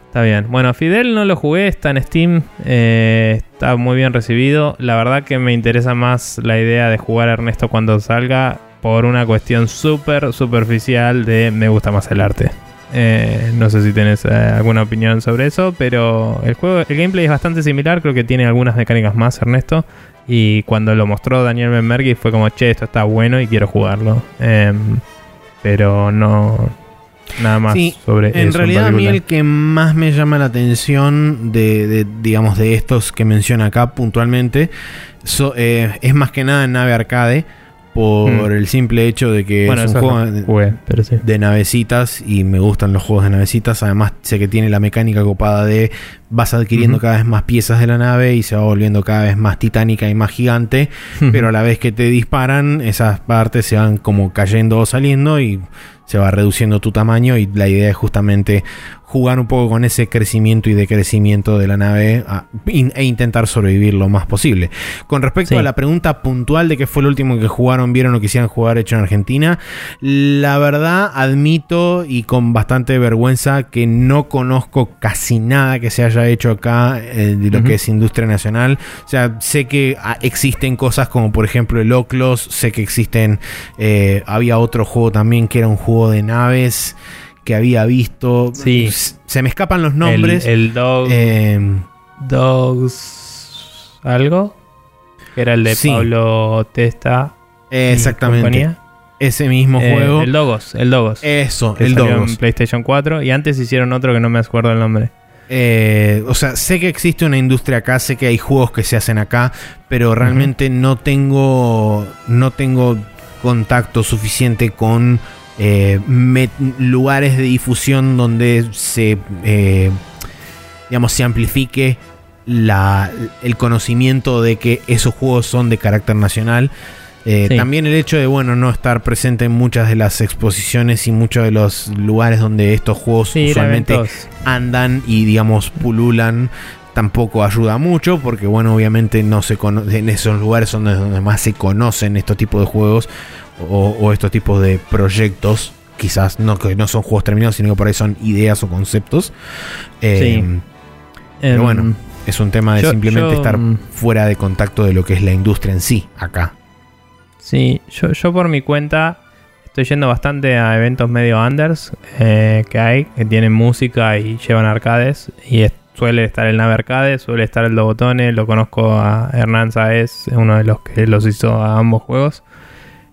Está bien. Bueno, Fidel no lo jugué, está en Steam, eh, está muy bien recibido. La verdad que me interesa más la idea de jugar a Ernesto cuando salga por una cuestión súper superficial de me gusta más el arte. Eh, no sé si tenés eh, alguna opinión sobre eso, pero el juego, el gameplay es bastante similar, creo que tiene algunas mecánicas más Ernesto. Y cuando lo mostró Daniel Benmergui fue como, che, esto está bueno y quiero jugarlo. Em, pero no, nada más Sí, sobre En eso realidad a mí el que más me llama la atención de, de, digamos, de estos que menciona acá puntualmente so- eh, es más que nada en nave arcade por Mm. el simple hecho de que bueno, es un juego no de- jugué, sí. de navecitas y me gustan los juegos de navecitas. Además, sé que tiene la mecánica copada de vas adquiriendo cada vez más piezas de la nave y se va volviendo cada vez más titánica y más gigante. Pero a la vez que te disparan, esas partes se van como cayendo o saliendo y se va reduciendo tu tamaño. Y la idea es justamente jugar un poco con ese crecimiento y decrecimiento de la nave a- in- e intentar sobrevivir lo más posible. Con respecto Sí. a la pregunta puntual de qué fue lo último que jugaron, vieron o quisieran jugar hecho en Argentina, la verdad admito y con bastante vergüenza que no conozco casi nada que se haya hecho acá eh, de lo que es industria nacional. O sea, sé que ah, existen cosas como por ejemplo el Oclos, sé que existen, eh, había otro juego también que era un juego de naves que había visto. Sí. Se me escapan los nombres. El, el Dog, Eh, Dogs. ¿Algo? Que era el de Sí. Pablo Testa. exactamente. compañía. Ese mismo Eh, juego. El Dogos. El Dogos. Eso, el Dogos. en PlayStation 4. Y antes hicieron otro que no me acuerdo el nombre. Eh, o sea, sé que existe una industria acá, sé que hay juegos que se hacen acá, pero realmente no tengo no tengo contacto suficiente con eh, lugares de difusión donde se eh, digamos se amplifique la, el conocimiento de que esos juegos son de carácter nacional. Eh, Sí. También el hecho de bueno no estar presente en muchas de las exposiciones y muchos de los lugares donde estos juegos Sí, usualmente andan y digamos pululan tampoco ayuda mucho porque bueno obviamente no se cono- en esos lugares son donde más se conocen estos tipos de juegos o, o estos tipos de proyectos quizás no que no son juegos terminados sino que por ahí son ideas o conceptos Eh, Sí. pero Em, bueno es un tema de yo- simplemente yo, estar mm, fuera de contacto de lo que es la industria en sí acá Sí, yo, yo por mi cuenta estoy yendo bastante a eventos medio unders eh, que hay, que tienen música y llevan arcades. Y es- suele estar el Nave Arcade, suele estar el Dobotone. Lo conozco a Hernán Saez, uno de los que los hizo a ambos juegos.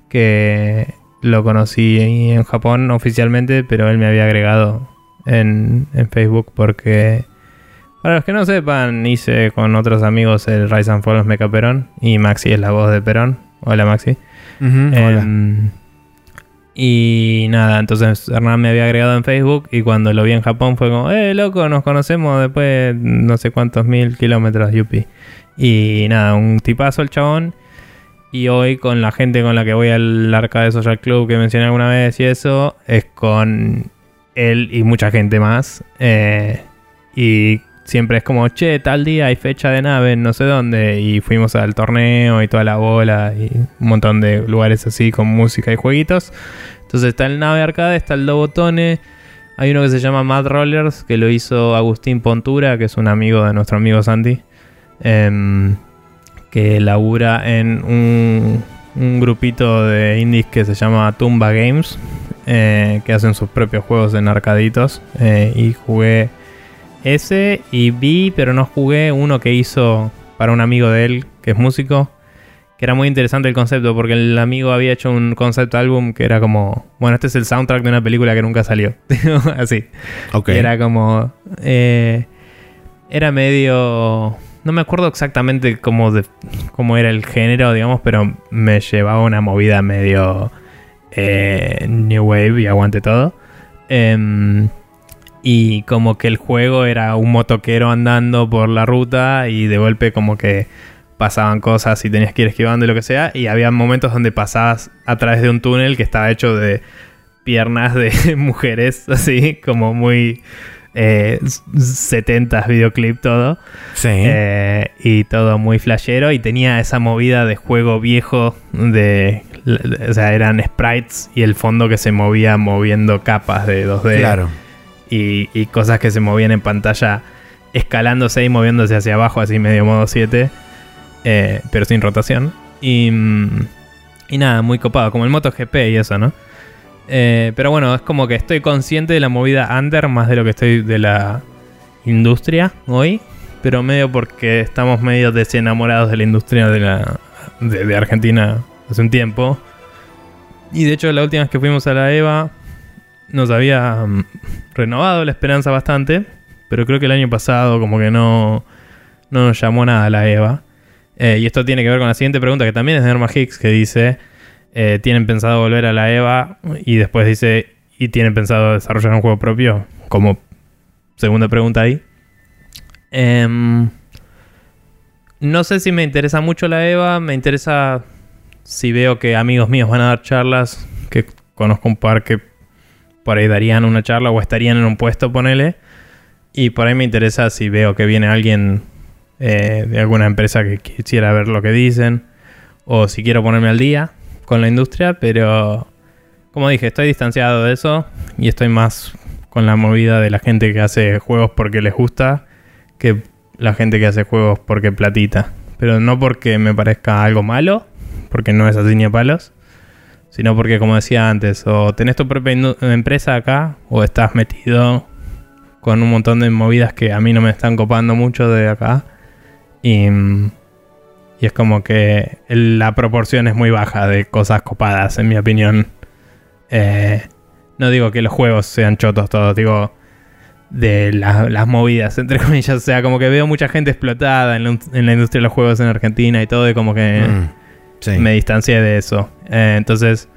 Que lo conocí en Japón oficialmente, pero él me había agregado en, en Facebook porque... Para los que no sepan, hice con otros amigos el Rise and Fall of Mecha Perón y Maxi es la voz de Perón. Hola Maxi. Hola. Em, y nada, entonces Hernán me había agregado en Facebook y cuando lo vi en Japón fue como, eh, loco, nos conocemos después de no sé cuántos mil kilómetros, yupi. Y nada, un tipazo el chabón. Y hoy con la gente con la que voy al Arcade Social Club que mencioné alguna vez y eso, es con él y mucha gente más. Eh, y siempre es como, che, tal día hay fecha de nave no sé dónde. Y fuimos al torneo y toda la bola y un montón de lugares así con música y jueguitos. Entonces está el nave arcade, está el Dobotone. Hay uno que se llama Mad Rollers, que lo hizo Agustín Pontura, que es un amigo de nuestro amigo Santi. em, que labura en un, un grupito de indies que se llama Tumba Games. eh, que hacen sus propios juegos en arcaditos. eh, y jugué ese y vi, pero no jugué uno que hizo para un amigo de él, que es músico. Que era muy interesante el concepto, porque el amigo había hecho un concept álbum que era como, bueno, este es el soundtrack de una película que nunca salió. Así. era como. eh, era medio. No me acuerdo exactamente cómo, cómo era el género, digamos, pero me llevaba una movida medio. eh, New Wave y aguante todo. Em, y como que el juego era un motoquero andando por la ruta y de golpe como que pasaban cosas y tenías que ir esquivando y lo que sea. Y había momentos donde pasabas a través de un túnel que estaba hecho de piernas de mujeres, así como muy eh, 70s videoclip todo. sí Eh, y todo muy flashero y tenía esa movida de juego viejo de, o sea, eran sprites y el fondo que se movía moviendo capas de 2D claro y, y cosas que se movían en pantalla escalándose y moviéndose hacia abajo, así medio modo 7, eh, pero sin rotación. Y, mm, y nada, muy copado, como el MotoGP y eso, ¿no? Eh, pero bueno, es como que estoy consciente de la movida under más de lo que estoy de la industria hoy, pero medio porque estamos medio desenamorados de la industria de, la, de, Argentina hace un tiempo. Y de hecho, la última vez que fuimos a la EVA, nos había mm, renovado la esperanza bastante, pero creo que el año pasado como que no, no nos llamó nada la EVA. Eh, y esto tiene que ver con la siguiente pregunta, que también es de Norma Hicks, que dice, eh, ¿tienen pensado volver a la EVA? Y después dice, ¿y tienen pensado desarrollar un juego propio? Como segunda pregunta ahí. Em, no sé si me interesa mucho la EVA, me interesa si veo que amigos míos van a dar charlas, que conozco un par que por ahí darían una charla o estarían en un puesto, ponele. Y por ahí me interesa si veo que viene alguien eh, de alguna empresa que quisiera ver lo que dicen. O si quiero ponerme al día con la industria. Pero como dije, estoy distanciado de eso. Y estoy más con la movida de la gente que hace juegos porque les gusta. Que la gente que hace juegos porque platita. Pero no porque me parezca algo malo. Porque no es así ni a palos sino porque como decía antes, o tenés tu propia empresa acá o estás metido con un montón de movidas que a mí no me están copando mucho de acá. Y, y es como que la proporción es muy baja de cosas copadas, en mi opinión. Eh, no digo que los juegos sean chotos todos, digo de las movidas, entre comillas. O sea, como que veo mucha gente explotada en la, industria de los juegos en Argentina y todo, y como que... Mm. Me distancié de eso. Eh, entonces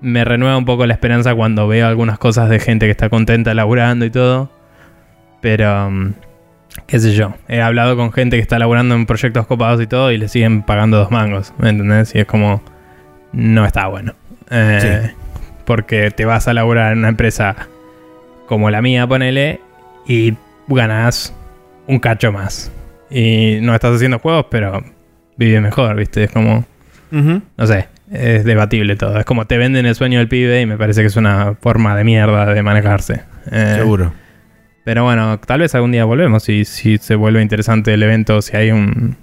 me renueva un poco la esperanza cuando veo algunas cosas de gente que está contenta laburando y todo. Pero, mm, qué sé yo. He hablado con gente que está laburando en proyectos copados y todo y le siguen pagando dos mangos. ¿Me entendés? Y es como, no está bueno. Eh, porque te vas a laburar en una empresa como la mía, ponele, y ganas un cacho más. Y no estás haciendo juegos, pero vive mejor, ¿viste? Es como no sé, es debatible todo. Es como te venden el sueño del pibe y me parece que es una forma de mierda de manejarse. Eh, Seguro. Pero bueno, tal vez algún día volvemos y si se vuelve interesante el evento, si hay un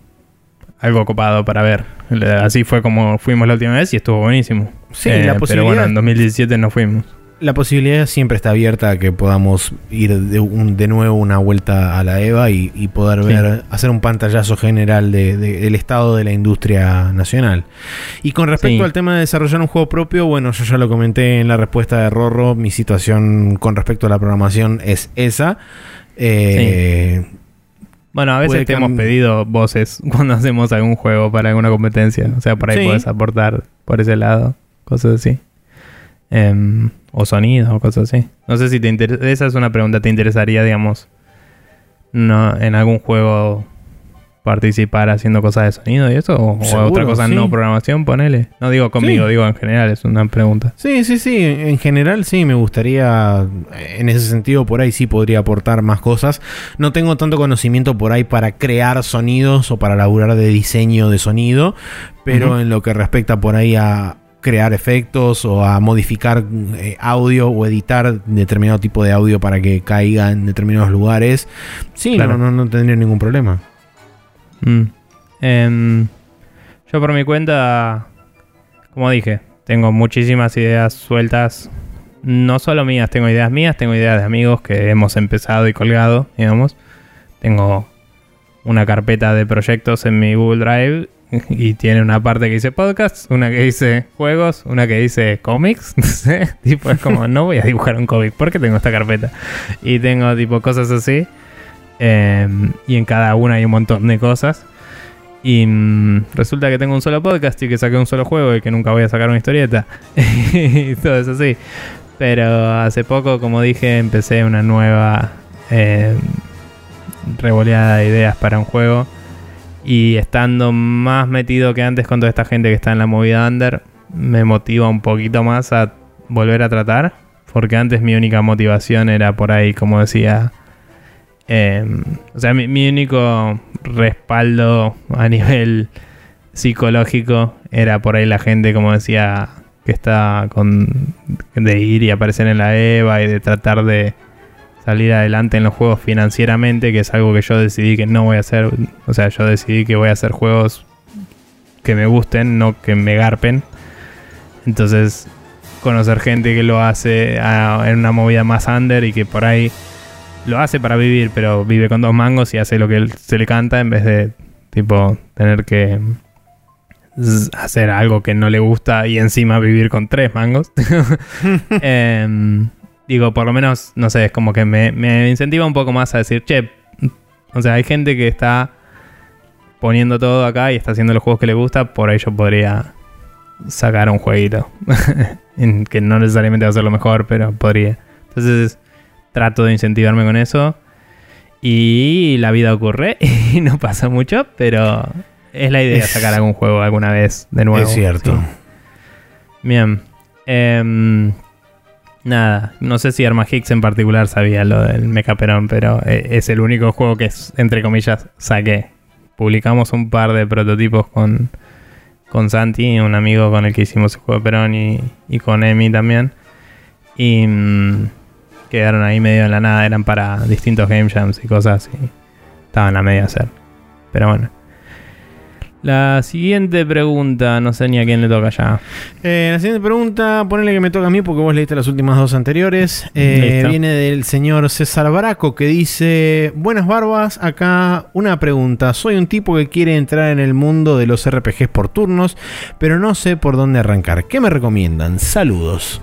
algo copado para ver. Así fue como fuimos la última vez y estuvo buenísimo. Sí, la posibilidad... Eh, pero bueno, en 2017 no fuimos la posibilidad siempre está abierta a que podamos ir de, de nuevo una vuelta a la EVA y, poder ver, hacer un pantallazo general del estado de la industria nacional. Y con respecto al tema de desarrollar un juego propio, bueno, yo ya lo comenté en la respuesta de Rorro, mi situación con respecto a la programación es esa. Eh, bueno, a veces te hemos pedido voces cuando hacemos algún juego para alguna competencia. O sea, por ahí puedes aportar por ese lado, cosas así. Em, o sonido o cosas así. No sé si te interesa. Esa es una pregunta. ¿Te interesaría, digamos, no, en algún juego participar haciendo cosas de sonido y eso? ¿O, otra cosa no programación? Ponele. No digo conmigo, digo en general. Es una pregunta. Sí, sí, sí. En general sí, me gustaría. En ese sentido, por ahí sí podría aportar más cosas. No tengo tanto conocimiento por ahí para crear sonidos o para laburar de diseño de sonido. Pero en lo que respecta por ahí a, crear efectos o a modificar eh, audio o editar determinado tipo de audio para que caiga en determinados lugares, sí, no, no, tendría ningún problema. Mm. Em, yo por mi cuenta, como dije, tengo muchísimas ideas sueltas. No solo mías, tengo ideas mías, tengo ideas de amigos que hemos empezado y colgado, digamos. Tengo una carpeta de proyectos en mi Google Drive y tiene una parte que dice podcast, una que dice juegos, una que dice cómics. No sé, tipo, es como, no voy a dibujar un cómic porque tengo esta carpeta. Y tengo tipo cosas así. Em, y en cada una hay un montón de cosas. Y mm, resulta que tengo un solo podcast y que saqué un solo juego y que nunca voy a sacar una historieta. y todo eso así. Pero hace poco, como dije, empecé una nueva eh, revoleada de ideas para un juego y estando más metido que antes con toda esta gente que está en la movida under, me motiva un poquito más a volver a tratar. Porque antes mi única motivación era por ahí, como decía. Em, o sea, mi, único respaldo a nivel psicológico era por ahí la gente, como decía, que está con. de ir y aparecer en la EVA y de tratar de salir adelante en los juegos financieramente, que es algo que yo decidí que no voy a hacer. O sea, yo decidí que voy a hacer juegos que me gusten, no que me garpen. Entonces, conocer gente que lo hace en una movida más under y que por ahí lo hace para vivir, pero vive con dos mangos y hace lo que se le canta en vez de, tipo, tener que hacer algo que no le gusta y encima vivir con tres mangos. eh, digo, por lo menos, no sé, es como que me, me incentiva un poco más a decir, che, o sea, hay gente que está poniendo todo acá y está haciendo los juegos que le gusta, por ahí yo podría sacar un jueguito. En que no necesariamente va a ser lo mejor, pero podría. Entonces trato de incentivarme con eso. Y la vida ocurre y no pasa mucho, pero es la idea Es- sacar algún juego alguna vez de nuevo. es cierto. Sí. Bien. Em, nada, no sé si Arma Hicks en particular sabía lo del Mecaperón, pero eh, es el único juego que, entre comillas, saqué. Publicamos un par de prototipos con, con Santi, un amigo con el que hicimos el juego de Perón, y, y con Emi también. Y mm, quedaron ahí medio en la nada, eran para distintos game jams y cosas, y estaban a medio hacer. Pero bueno. La siguiente pregunta, no sé ni a quién le toca ya. Eh, la siguiente pregunta, ponele que me toca a mí porque vos leíste las últimas dos anteriores. Eh, viene del señor César Braco que dice: Buenas barbas, acá una pregunta. Soy un tipo que quiere entrar en el mundo de los RPGs por turnos, pero no sé por dónde arrancar. ¿Qué me recomiendan? Saludos.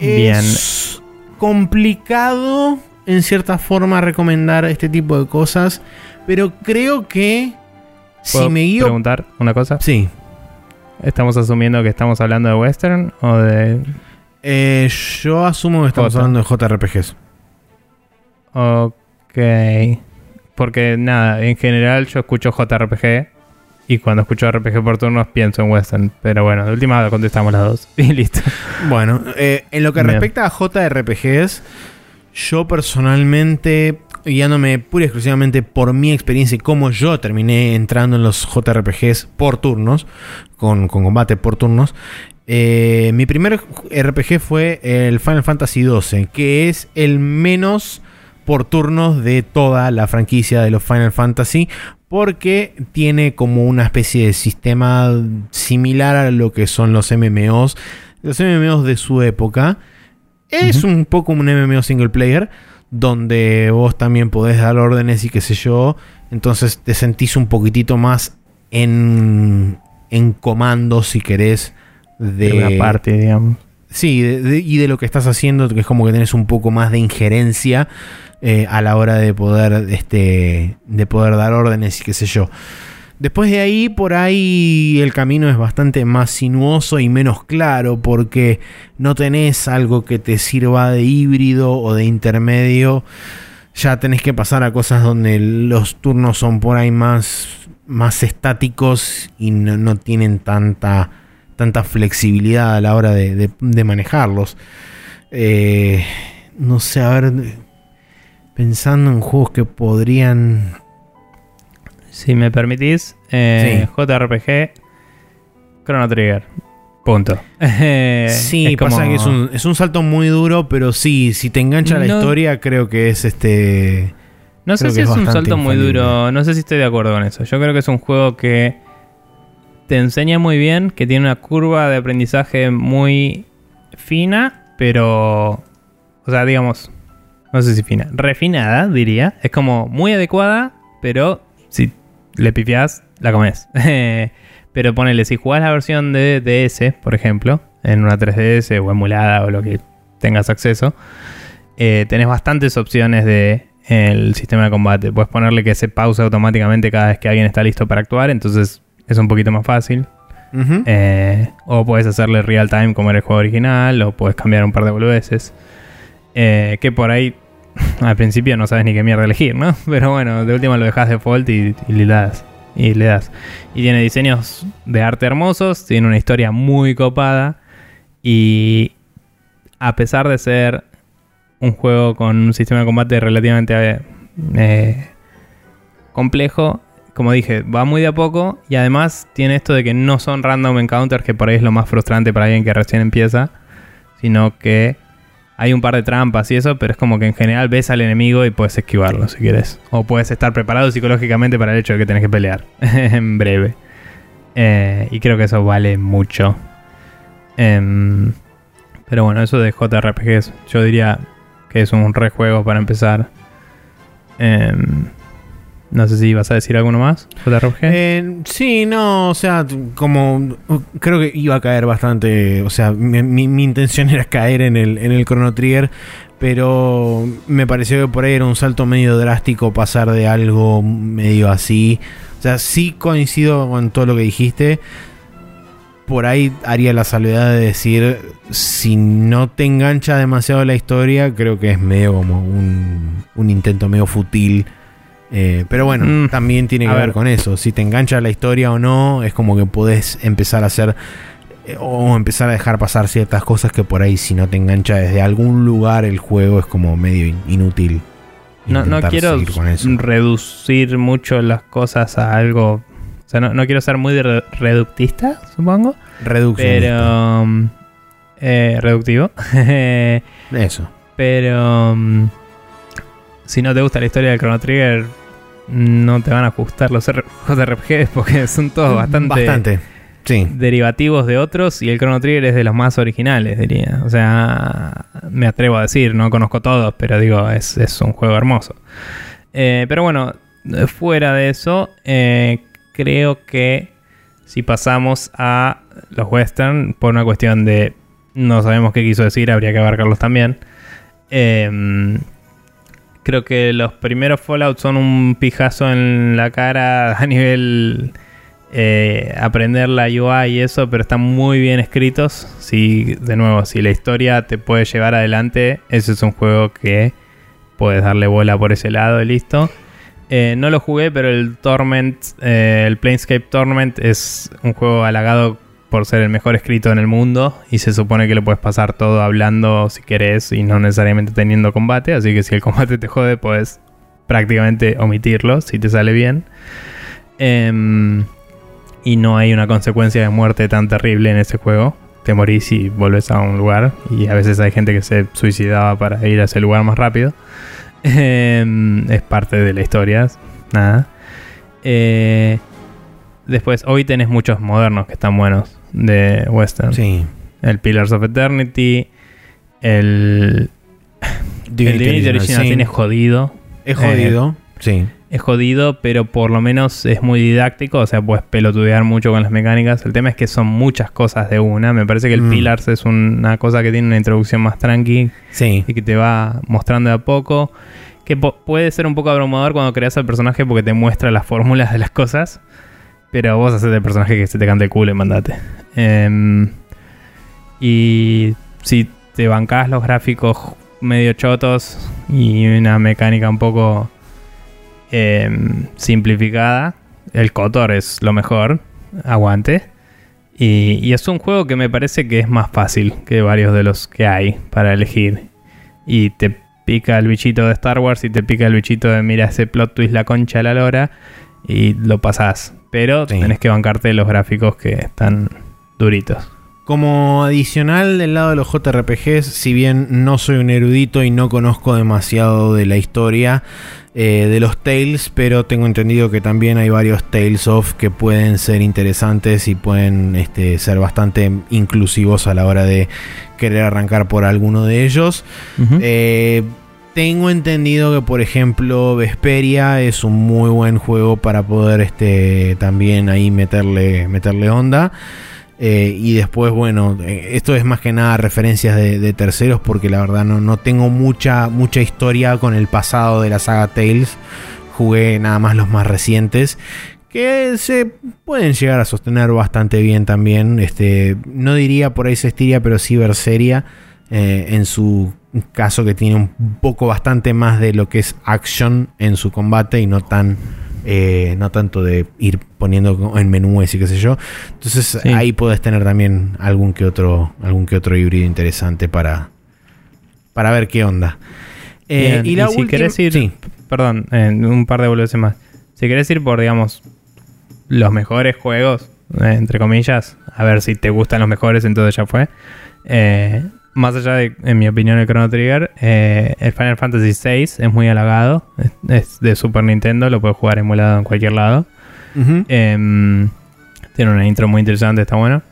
Bien. Es complicado en cierta forma recomendar este tipo de cosas, pero creo que si ¿Puedo me guío. preguntar una cosa? Sí. ¿Estamos asumiendo que estamos hablando de western o de Eh, yo asumo que estamos J. hablando de JRPGs. Ok. Porque nada, en general yo escucho JRPG y cuando escucho RPG por turnos pienso en western. Pero bueno, de última contestamos las dos y listo. Bueno, eh, en lo que Bien. respecta a JRPGs, yo personalmente, guiándome pura y exclusivamente por mi experiencia y cómo yo terminé entrando en los JRPGs por turnos, con, con combate por turnos, eh, mi primer RPG fue el Final Fantasy XII, que es el menos por turnos de toda la franquicia de los Final Fantasy, porque tiene como una especie de sistema similar a lo que son los MMOs, los MMOs de su época. Es un poco un MMO single player, donde vos también podés dar órdenes y qué sé yo, entonces te sentís un poquitito más en, en comando, si querés, de, De una parte, digamos. Sí, de- de- y de lo que estás haciendo, que es como que tenés un poco más de injerencia eh, a la hora de poder, este, de poder dar órdenes y qué sé yo. Después de ahí, por ahí el camino es bastante más sinuoso y menos claro porque no tenés algo que te sirva de híbrido o de intermedio. Ya tenés que pasar a cosas donde los turnos son por ahí más, más estáticos y no, no tienen tanta, tanta flexibilidad a la hora de, de- manejarlos. Eh, no sé, a ver, pensando en juegos que podrían... Si me permitís, eh, Sí. JRPG, Chrono Trigger. Punto. Eh, sí, es pasa que es un, es un salto muy duro, pero sí, si te engancha la historia, creo que es este... No sé si es, es un salto muy duro. No sé si estoy de acuerdo con eso. Yo creo que es un juego que te enseña muy bien, que tiene una curva de aprendizaje muy fina, pero. O sea, digamos. No sé si fina. Refinada, diría. Es como muy adecuada, pero le pifiás, la comes. pero ponele, si jugás la versión de DS, por ejemplo, en una 3DS o emulada o lo que tengas acceso, eh, tenés bastantes opciones de el sistema de combate. Puedes ponerle que se pausa automáticamente cada vez que alguien está listo para actuar, entonces es un poquito más fácil. Eh, o puedes hacerle real time como era el juego original, o puedes cambiar un par de boludeces. Eh, que por ahí al principio no sabes ni qué mierda elegir, ¿no? Pero bueno, de última lo dejas default y, y le das. Y le das. Y tiene diseños de arte hermosos, tiene una historia muy copada. Y a pesar de ser un juego con un sistema de combate relativamente eh, complejo, como dije, va muy de a poco y además tiene esto de que no son random encounters, que por ahí es lo más frustrante para alguien que recién empieza, sino que hay un par de trampas y eso, pero es como que en general ves al enemigo y puedes esquivarlo si quieres. O puedes estar preparado psicológicamente para el hecho de que tenés que pelear en breve. Eh, y creo que eso vale mucho. Em, pero bueno, eso de JRPGs, yo diría que es un rejuego para empezar. Em, No sé si vas a decir alguno más, JRPG. Eh, sí, no, o sea, como creo que iba a caer bastante, o sea, mi, mi- intención era caer en el, en el Chrono Trigger, pero me pareció que por ahí era un salto medio drástico pasar de algo medio así. O sea, sí coincido con todo lo que dijiste. Por ahí haría la salvedad de decir, si no te engancha demasiado la historia, creo que es medio como un, un intento medio fútil. Eh, pero bueno, Mm, también tiene que a ver. ver. con eso. Si te engancha la historia o no, es como que podés empezar a hacer eh, o empezar a dejar pasar ciertas cosas que por ahí si no te engancha desde algún lugar el juego es como medio in- inútil. No, no quiero reducir mucho las cosas a algo. O sea, no, no quiero ser muy re- reductista, supongo. Reducción. Pero. um, eh, reductivo. Eso. pero. um, si no te gusta la historia del Chrono Trigger, no te van a gustar los JRPGs porque son todos bastante, Bastante. Sí. derivativos de otros y el Chrono Trigger es de los más originales, diría. O sea, me atrevo a decir, no conozco todos, pero digo, es, es un juego hermoso. Eh, pero bueno, fuera de eso, eh, creo que si pasamos a los western, por una cuestión de no sabemos qué quiso decir, habría que abarcarlos también. Eh, creo que los primeros Fallout son un pijazo en la cara a nivel eh, aprender la UI y eso, pero están muy bien escritos. Si, de nuevo, si la historia te puede llevar adelante, ese es un juego que puedes darle bola por ese lado y listo. Eh, no lo jugué, pero el Torment, eh, el Planescape Torment es un juego halagado por ser el mejor escrito en el mundo y se supone que lo puedes pasar todo hablando si querés y no necesariamente teniendo combate, así que si el combate te jode puedes prácticamente omitirlo si te sale bien. Em, y no hay una consecuencia de muerte tan terrible en ese juego. Te morís y volves a un lugar y a veces hay gente que se suicidaba para ir a ese lugar más rápido. Em, es parte de la historia, nada. Eh, después, hoy tenés muchos modernos que están buenos de Western. Sí. El Pillars of Eternity, el, el Divinity Original sí. Sin es jodido. Es jodido. sí. Es jodido, pero por lo menos es muy didáctico, o sea, puedes pelotudear mucho con las mecánicas. El tema es que son muchas cosas de una. Me parece que el Mm. Pillars es una cosa que tiene una introducción más tranqui Sí. y que te va mostrando de a poco. Que puede ser un poco abrumador cuando creas al personaje porque te muestra las fórmulas de las cosas. Pero vos haces el personaje que se te cante el culo y mandate. Em, y si te bancás los gráficos medio chotos y una mecánica un poco em, simplificada, el Kotor es lo mejor. Aguante. Y, y es un juego que me parece que es más fácil que varios de los que hay para elegir. Y te pica el bichito de Star Wars y te pica el bichito de mira ese plot twist la concha de la lora y lo pasás. Pero Sí. tenés que bancarte los gráficos que están duritos. Como adicional del lado de los JRPGs, si bien no soy un erudito y no conozco demasiado de la historia eh, de los Tales, pero tengo entendido que también hay varios Tales of que pueden ser interesantes y pueden este, ser bastante inclusivos a la hora de querer arrancar por alguno de ellos. Eh, tengo entendido que, por ejemplo, Vesperia es un muy buen juego para poder este, también ahí meterle, meterle onda. Eh, y después, bueno, eh, esto es más que nada referencias de, terceros porque la verdad no, no tengo mucha, mucha historia con el pasado de la saga Tales. Jugué nada más los más recientes. Que se pueden llegar a sostener bastante bien también. Este, no diría por ahí Cestiria, pero sí Berseria. eh, en su caso que tiene un poco bastante más de lo que es action en su combate y no tan eh, no tanto de ir poniendo en menúes y qué sé yo. Entonces Sí. ahí puedes tener también algún que otro algún que otro híbrido interesante para para ver qué onda. Eh, Bien, y la y si querés ir- sí. Perdón, en un par de boludeces más. Si querés ir por, digamos, los mejores juegos, eh, entre comillas, a ver si te gustan los mejores, entonces ya fue. Eh, más allá de, en mi opinión, el Chrono Trigger, eh, el Final Fantasy VI es muy halagado. Es, es de Super Nintendo, lo puedes jugar emulado en cualquier lado. Em, tiene una intro muy interesante, está bueno.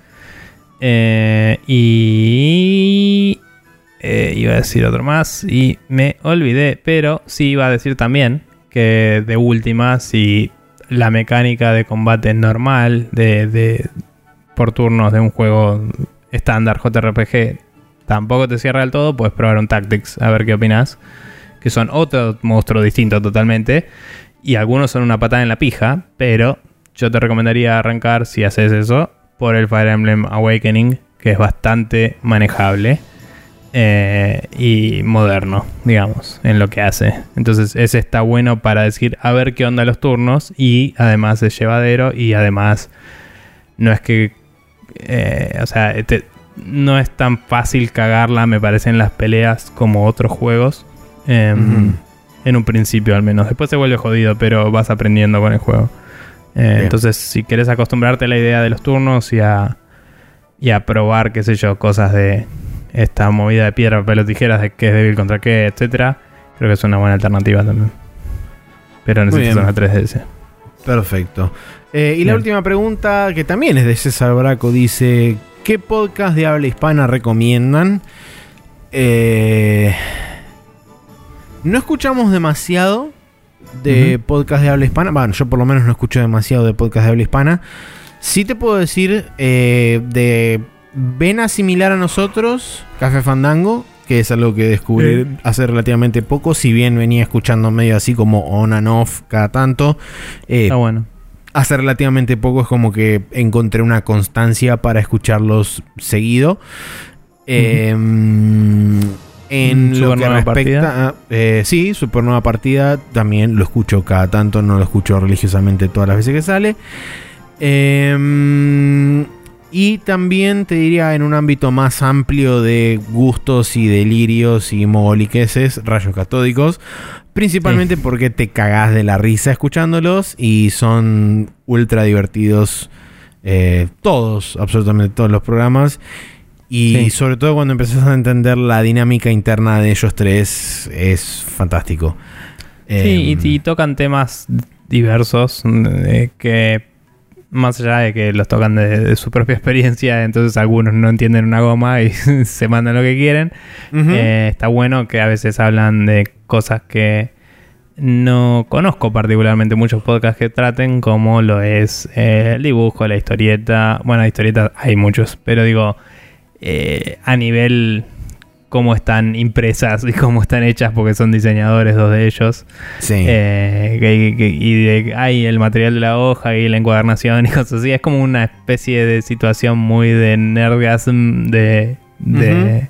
Eh, y. eh, iba a decir otro más y me olvidé, pero sí iba a decir también que de última, si la mecánica de combate normal, de, de por turnos de un juego estándar JRPG, tampoco te cierra del todo, puedes probar un Tactics a ver qué opinas. Que son otro monstruo distinto totalmente. Y algunos son una patada en la pija, pero yo te recomendaría arrancar, si haces eso, por el Fire Emblem Awakening, que es bastante manejable. Eh, y moderno, digamos, en lo que hace. Entonces, ese está bueno para decir a ver qué onda los turnos y además es llevadero y además no es que, eh, o sea, no es tan fácil cagarla, me parece, en las peleas como otros juegos. Em, en un principio al menos. Después se vuelve jodido, pero vas aprendiendo con el juego. Eh, entonces, si quieres acostumbrarte a la idea de los turnos y a, y a probar, qué sé yo, cosas de esta movida de piedra, papel o tijeras, de qué es débil contra qué, etcétera, creo que es una buena alternativa también. Pero necesitas una 3DS. Perfecto. Eh, y la última pregunta, que también es de César Braco, dice: ¿Qué podcast de habla hispana recomiendan? Eh, no escuchamos demasiado de podcast de habla hispana. Bueno, yo por lo menos no escucho demasiado de podcast de habla hispana. Sí te puedo decir eh, de vena similar a nosotros, Café Fandango, que es algo que descubrí hace relativamente poco, si bien venía escuchando medio así como on and off cada tanto. Eh, Está bueno. Hace relativamente poco es como que encontré una constancia para escucharlos seguido. Em, en lo que respecta a, eh, sí, super nueva partida también lo escucho cada tanto, no lo escucho religiosamente todas las veces que sale. Eh, y también te diría en un ámbito más amplio de gustos y delirios y mogoliqueses, rayos catódicos. Principalmente porque te cagás de la risa escuchándolos y son ultra divertidos eh, todos, absolutamente todos los programas. Y sobre todo cuando empezás a entender la dinámica interna de ellos tres, es fantástico. Sí, y, em, tocan temas diversos eh, que más allá de que los tocan de, su propia experiencia, entonces algunos no entienden una goma y se mandan lo que quieren. Eh, está bueno que a veces hablan de cosas que no conozco particularmente muchos podcasts que traten, como lo es eh, el dibujo, la historieta. Bueno, la historieta hay muchos, pero digo, eh, a nivel cómo están impresas y cómo están hechas, porque son diseñadores dos de ellos. Sí. Eh, y de, hay el material de la hoja y la encuadernación y cosas así. Es como una especie de situación muy de nerdgasm de, de,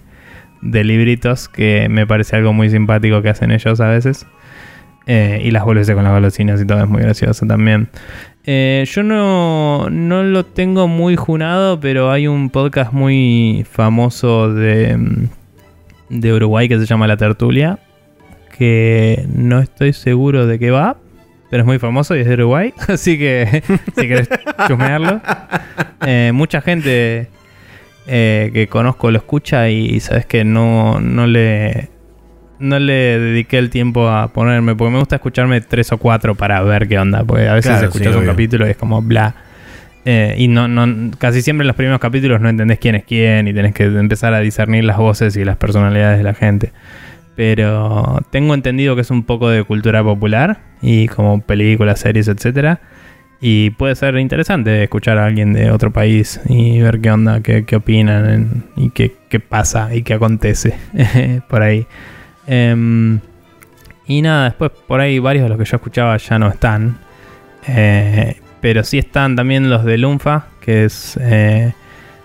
de libritos que me parece algo muy simpático que hacen ellos a veces. Eh, y las vuelves con las golosinas y todo es muy gracioso también. Eh, yo no, no lo tengo muy junado, pero hay un podcast muy famoso de mm, de Uruguay que se llama La Tertulia, que no estoy seguro de qué va, pero es muy famoso y es de Uruguay, así que si querés chusmearlo. Eh, mucha gente eh, que conozco lo escucha y sabes que no, no le no le dediqué el tiempo a ponerme, porque me gusta escucharme tres o cuatro para ver qué onda, porque a veces escuchas un capítulo y es como bla. Eh, y no, no, casi siempre en los primeros capítulos no entendés quién es quién y tenés que empezar a discernir las voces y las personalidades de la gente. Pero tengo entendido que es un poco de cultura popular y como películas, series, etcétera. Y puede ser interesante escuchar a alguien de otro país y ver qué onda, qué, qué opinan y qué, qué, pasa y qué acontece por ahí. Em, y nada, después por ahí varios de los que yo escuchaba ya no están. Eh, pero sí están también los de Lunfa, que es eh,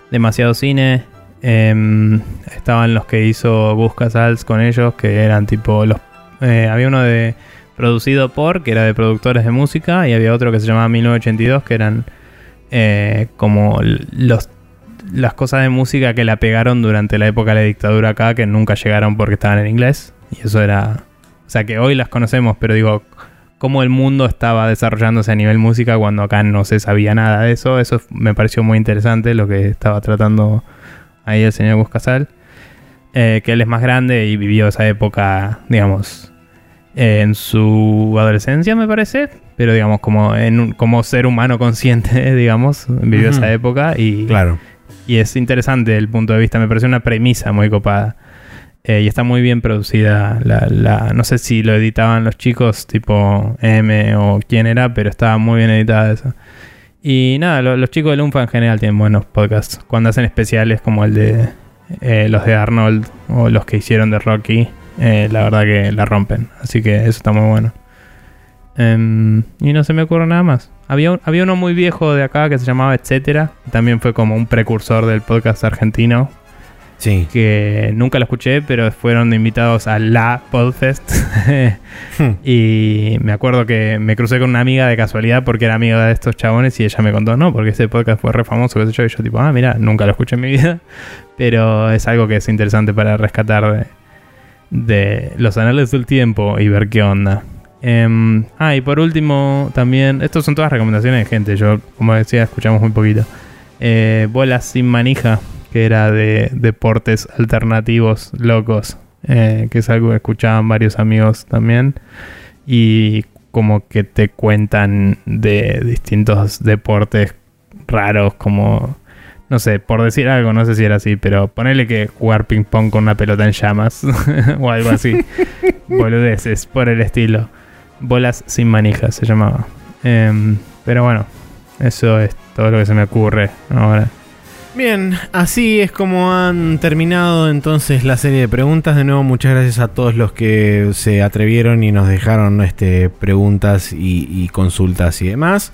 demasiado cine. Em, estaban los que hizo Gus Casals con ellos, que eran tipo los. Eh, había uno de producido por, que era de productores de música, y había otro que se llamaba 1982, que eran eh, como los las cosas de música que la pegaron durante la época de la dictadura acá, que nunca llegaron porque estaban en inglés. Y eso era. O sea que hoy las conocemos, pero digo, cómo el mundo estaba desarrollándose a nivel música cuando acá no se sabía nada de eso. Eso me pareció muy interesante lo que estaba tratando ahí el señor Buscasal. Eh, que él es más grande y vivió esa época, digamos, en su adolescencia, me parece. Pero, digamos, como, en, como ser humano consciente, digamos, vivió esa época y, claro. y es interesante el punto de vista. Me pareció una premisa muy copada. Eh, y está muy bien producida. La, no sé si lo editaban los chicos, tipo M o quién era, pero estaba muy bien editada esa. Y nada, lo- los chicos de Lumfa en general tienen buenos podcasts. Cuando hacen especiales como el de eh, los de Arnold o los que hicieron de Rocky, eh, la verdad que la rompen. Así que eso está muy bueno. Em, y no se me ocurre nada más. Había, había uno muy viejo de acá que se llamaba Etcétera. También fue como un precursor del podcast argentino. Sí. Que nunca lo escuché, pero fueron invitados a la Podfest. y me acuerdo que me crucé con una amiga de casualidad porque era amiga de estos chabones y ella me contó, no, porque ese podcast fue re famoso, qué sé yo. Y yo, tipo, ah, mira, nunca lo escuché en mi vida. Pero es algo que es interesante para rescatar de, de los anales del tiempo y ver qué onda. Em, ah, y por último, también, estos son todas recomendaciones de gente. Yo, como decía, escuchamos muy poquito. Eh, Bolas sin manija, que era de deportes alternativos locos, eh, que es algo que escuchaban varios amigos también. Y como que te cuentan de distintos deportes raros, como, no sé, por decir algo, no sé si era así, pero ponele que jugar ping pong con una pelota en llamas o algo así. Boludeces, por el estilo. Bolas sin manija se llamaba. Em, pero bueno, eso es todo lo que se me ocurre ahora. Bien, así es como han terminado entonces la serie de preguntas. De nuevo, muchas gracias a todos los que se atrevieron y nos dejaron este, preguntas y, y consultas y demás.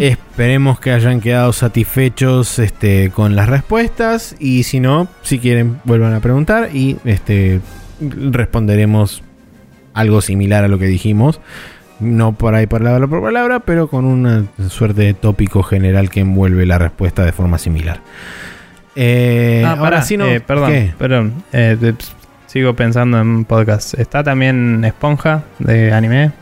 Esperemos que hayan quedado satisfechos este, con las respuestas y si no, si quieren, vuelvan a preguntar y este, responderemos algo similar a lo que dijimos. No por ahí palabra por palabra, pero con una suerte de tópico general que envuelve la respuesta de forma similar. Eh, Ah, ahora sí no. eh, perdón, ¿qué? perdón. eh, sigo pensando en podcast. Está también Esponja de anime.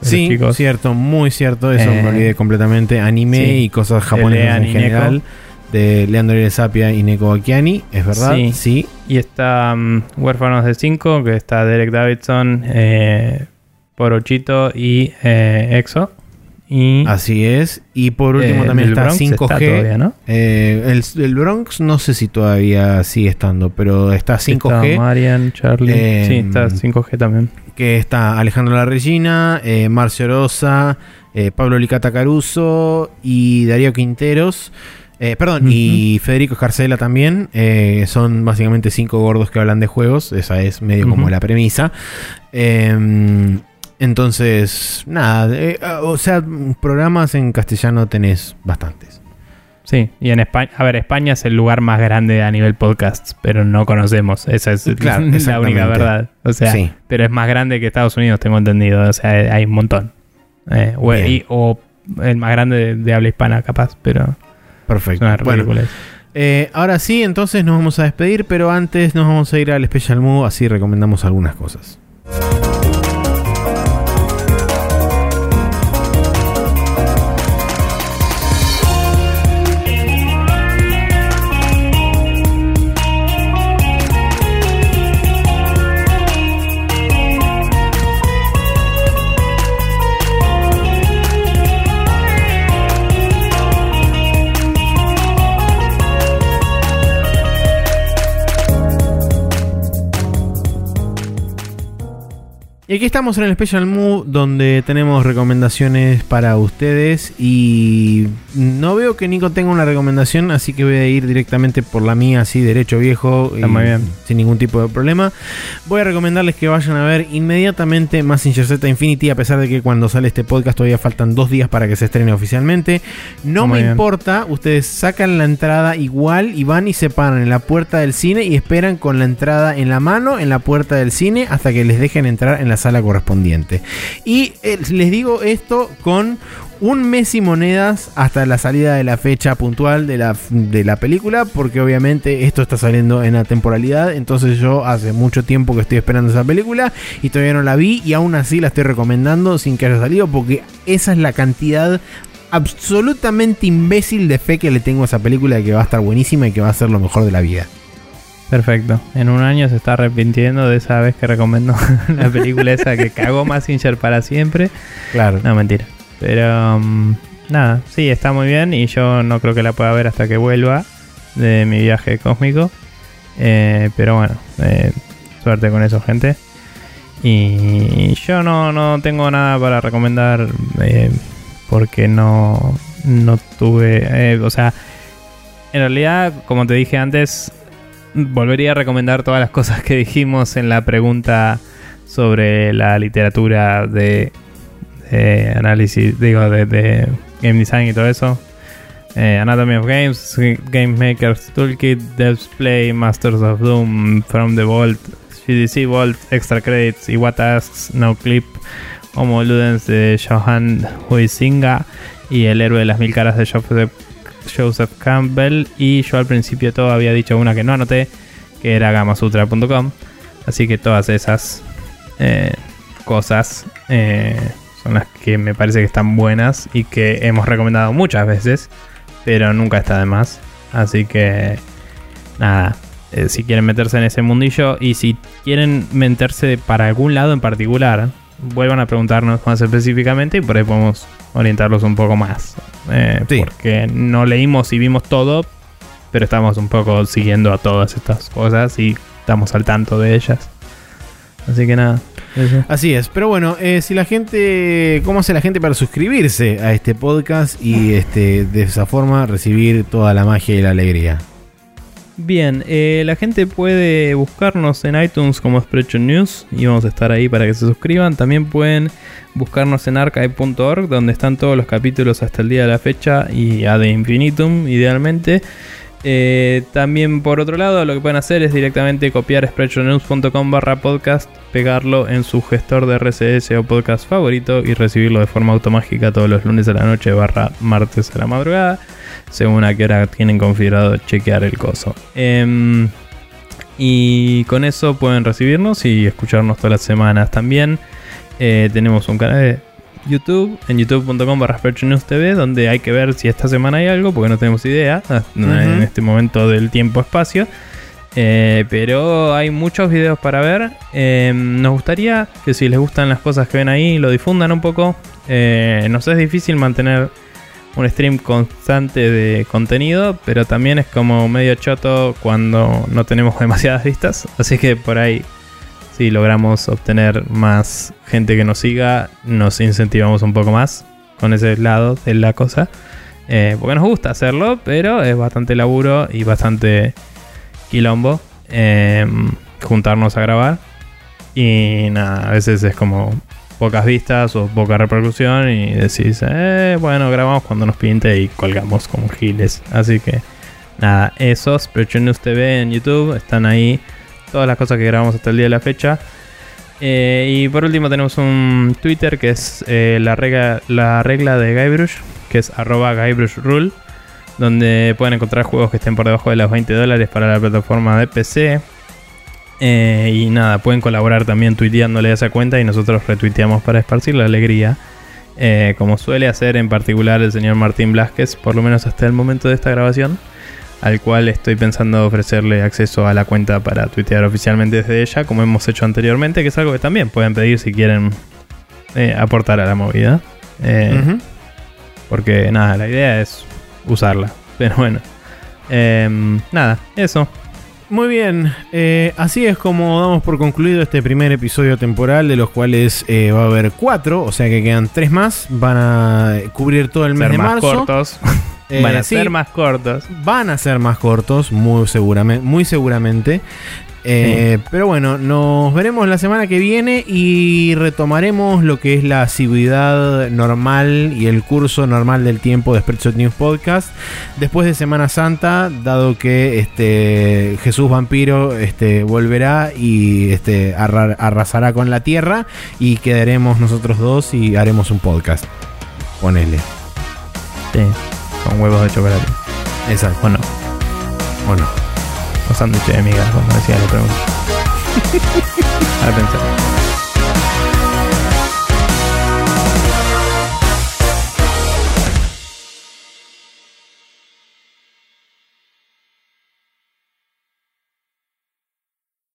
Sí, chicos. cierto, muy cierto. Eso Eh, me olvidé completamente. Anime sí. y cosas japonesas en general. De Leandro. Sapia y Neko Akiani, ¿es verdad? Sí. sí. Y está mm, Huérfanos de 5, que está Derek Davidson, eh, Porochito y eh, Exo. Y Así es. Y por último eh, también el está Bronx 5G. está todavía, ¿no? Eh, el, el Bronx no sé si todavía sigue estando, pero está 5G. Está Marian, Charlie. Sí, está 5G también. que está Alejandro La Regina, Marcio Rosa, Pablo Licata Caruso y Darío Quinteros. Eh, perdón, y Federico Escarcela también. Eh, son básicamente cinco gordos que hablan de juegos. Esa es medio como la premisa. Eh, entonces, nada. eh, o sea, programas en castellano tenés bastantes. Sí, y en España, a ver, España es el lugar más grande a nivel podcasts, pero no conocemos. Esa es Claro, la única verdad. O sea, Sí. pero es más grande que Estados Unidos, tengo entendido. O sea, hay un montón. Eh, o, Bien. y- o el más grande de, de habla hispana, capaz, pero Perfecto. Bueno. Eh, ahora sí, entonces nos vamos a despedir, pero antes nos vamos a ir al Special Move, así recomendamos algunas cosas. Y aquí estamos en el Special Move donde tenemos recomendaciones para ustedes y no veo que Nico tenga una recomendación, así que voy a ir directamente por la mía, así derecho viejo, Está y muy bien. sin ningún tipo de problema. Voy a recomendarles que vayan a ver inmediatamente Mazinger Z Infinity, a pesar de que cuando sale este podcast todavía faltan dos días para que se estrene oficialmente. No muy me bien. importa, ustedes sacan la entrada igual y van y se paran en la puerta del cine y esperan con la entrada en la mano en la puerta del cine hasta que les dejen entrar en la sala correspondiente. Y eh, les digo esto con un mes y monedas hasta la salida de la fecha puntual de la, de la película, porque obviamente esto está saliendo en la temporalidad, entonces yo hace mucho tiempo que estoy esperando esa película y todavía no la vi y aún así la estoy recomendando sin que haya salido, porque esa es la cantidad absolutamente imbécil de fe que le tengo a esa película de que va a estar buenísima y que va a ser lo mejor de la vida. Perfecto. En un año se está arrepintiendo de esa vez que recomendó la película esa que cagó Massinger para siempre. Claro. No, mentira. Pero um, nada, sí, está muy bien y yo no creo que la pueda ver hasta que vuelva de mi viaje cósmico. Eh, pero bueno, eh, Suerte con eso, gente. Y yo no, no tengo nada para recomendar eh, porque no, no tuve... eh, o sea, en realidad, como te dije antes, volvería a recomendar todas las cosas que dijimos en la pregunta sobre la literatura de, análisis, digo, de, de game design y todo eso. Eh, Anatomy of Games, Game Maker's Toolkit, Devs Play, Masters of Doom, From the Vault, GDC Vault, Extra Credits, y What Asks, No Clip, Homo Ludens de Johan Huizinga y El héroe de las mil caras de Joseph, Joseph Campbell. Y yo al principio todo había dicho una que no anoté, que era gamasutra.com. Así que todas esas eh, cosas eh, son las que me parece que están buenas y que hemos recomendado muchas veces, pero nunca está de más. Así que nada, eh, si quieren meterse en ese mundillo y si quieren meterse para algún lado en particular, vuelvan a preguntarnos más específicamente y por ahí podemos orientarlos un poco más. Eh, Sí. Porque no leímos y vimos todo, pero estamos un poco siguiendo a todas estas cosas y estamos al tanto de ellas. Así que nada. eso. Así es, pero bueno, eh, si la gente, ¿cómo hace la gente para suscribirse a este podcast y este de esa forma recibir toda la magia y la alegría? Bien, eh, la gente puede buscarnos en iTunes como Spreadshot News y vamos a estar ahí para que se suscriban. También pueden buscarnos en archive.org donde están todos los capítulos hasta el día de la fecha y ad infinitum idealmente. Eh, también por otro lado lo que pueden hacer es directamente copiar spreadshotnews.com barra podcast, pegarlo en su gestor de RCS o podcast favorito y recibirlo de forma automática todos los lunes a la noche barra martes a la madrugada según a qué hora tienen configurado chequear el coso. Em, y con eso pueden recibirnos y escucharnos todas las semanas también. Eh, tenemos un canal de YouTube en youtube.com barra TV donde hay que ver si esta semana hay algo porque no tenemos idea en este momento del tiempo-espacio. Eh, pero hay muchos videos para ver. Eh, nos gustaría que si les gustan las cosas que ven ahí, lo difundan un poco. Eh, nos es difícil mantener un stream constante de contenido, pero también es como medio choto cuando no tenemos demasiadas vistas. Así que por ahí, si logramos obtener más gente que nos siga, nos incentivamos un poco más con ese lado de la cosa. Eh, porque nos gusta hacerlo, pero es bastante laburo y bastante quilombo eh, juntarnos a grabar. Y nada, a veces es como pocas vistas o poca repercusión y decís, eh, bueno, grabamos cuando nos pinte y colgamos como giles. Así que nada, esos, News TV en YouTube, están ahí todas las cosas que grabamos hasta el día de la fecha. Eh, y por último tenemos un Twitter que es eh, la, regla, la regla de Guybrush, que es arroba GuybrushRule, donde pueden encontrar juegos que estén por debajo de los 20 dólares para la plataforma de PC. Eh, y nada, pueden colaborar también tuiteándole a esa cuenta y nosotros retuiteamos para esparcir la alegría. Como suele hacer en particular el señor Martín Blasquez, por lo menos hasta el momento de esta grabación, al cual estoy pensando ofrecerle acceso a la cuenta para tuitear oficialmente desde ella, como hemos hecho anteriormente, que es algo que también pueden pedir si quieren eh, aportar a la movida. Eh. Porque nada, la idea es usarla. Pero bueno. Em, nada, eso. Muy bien, eh, así es como damos por concluido este primer episodio temporal, de los cuales eh, va a haber cuatro, o sea que quedan tres más. Van a cubrir todo el mes Ser de más marzo. cortos. Eh, Van a sí, ser más cortos. Van a ser más cortos, muy seguramente. Muy seguramente. Eh, Pero bueno, nos veremos la semana que viene y retomaremos lo que es la asiduidad normal y el curso normal del tiempo de Spreadshot News Podcast después de Semana Santa, dado que este Jesús Vampiro este, volverá y este, arra- arrasará con la tierra y quedaremos nosotros dos y haremos un podcast. Ponele. Sí. Con huevos de chocolate. Exacto. O no. ¿O no? O sándwiches de migas, como decía la pregunta. Ahora pensé.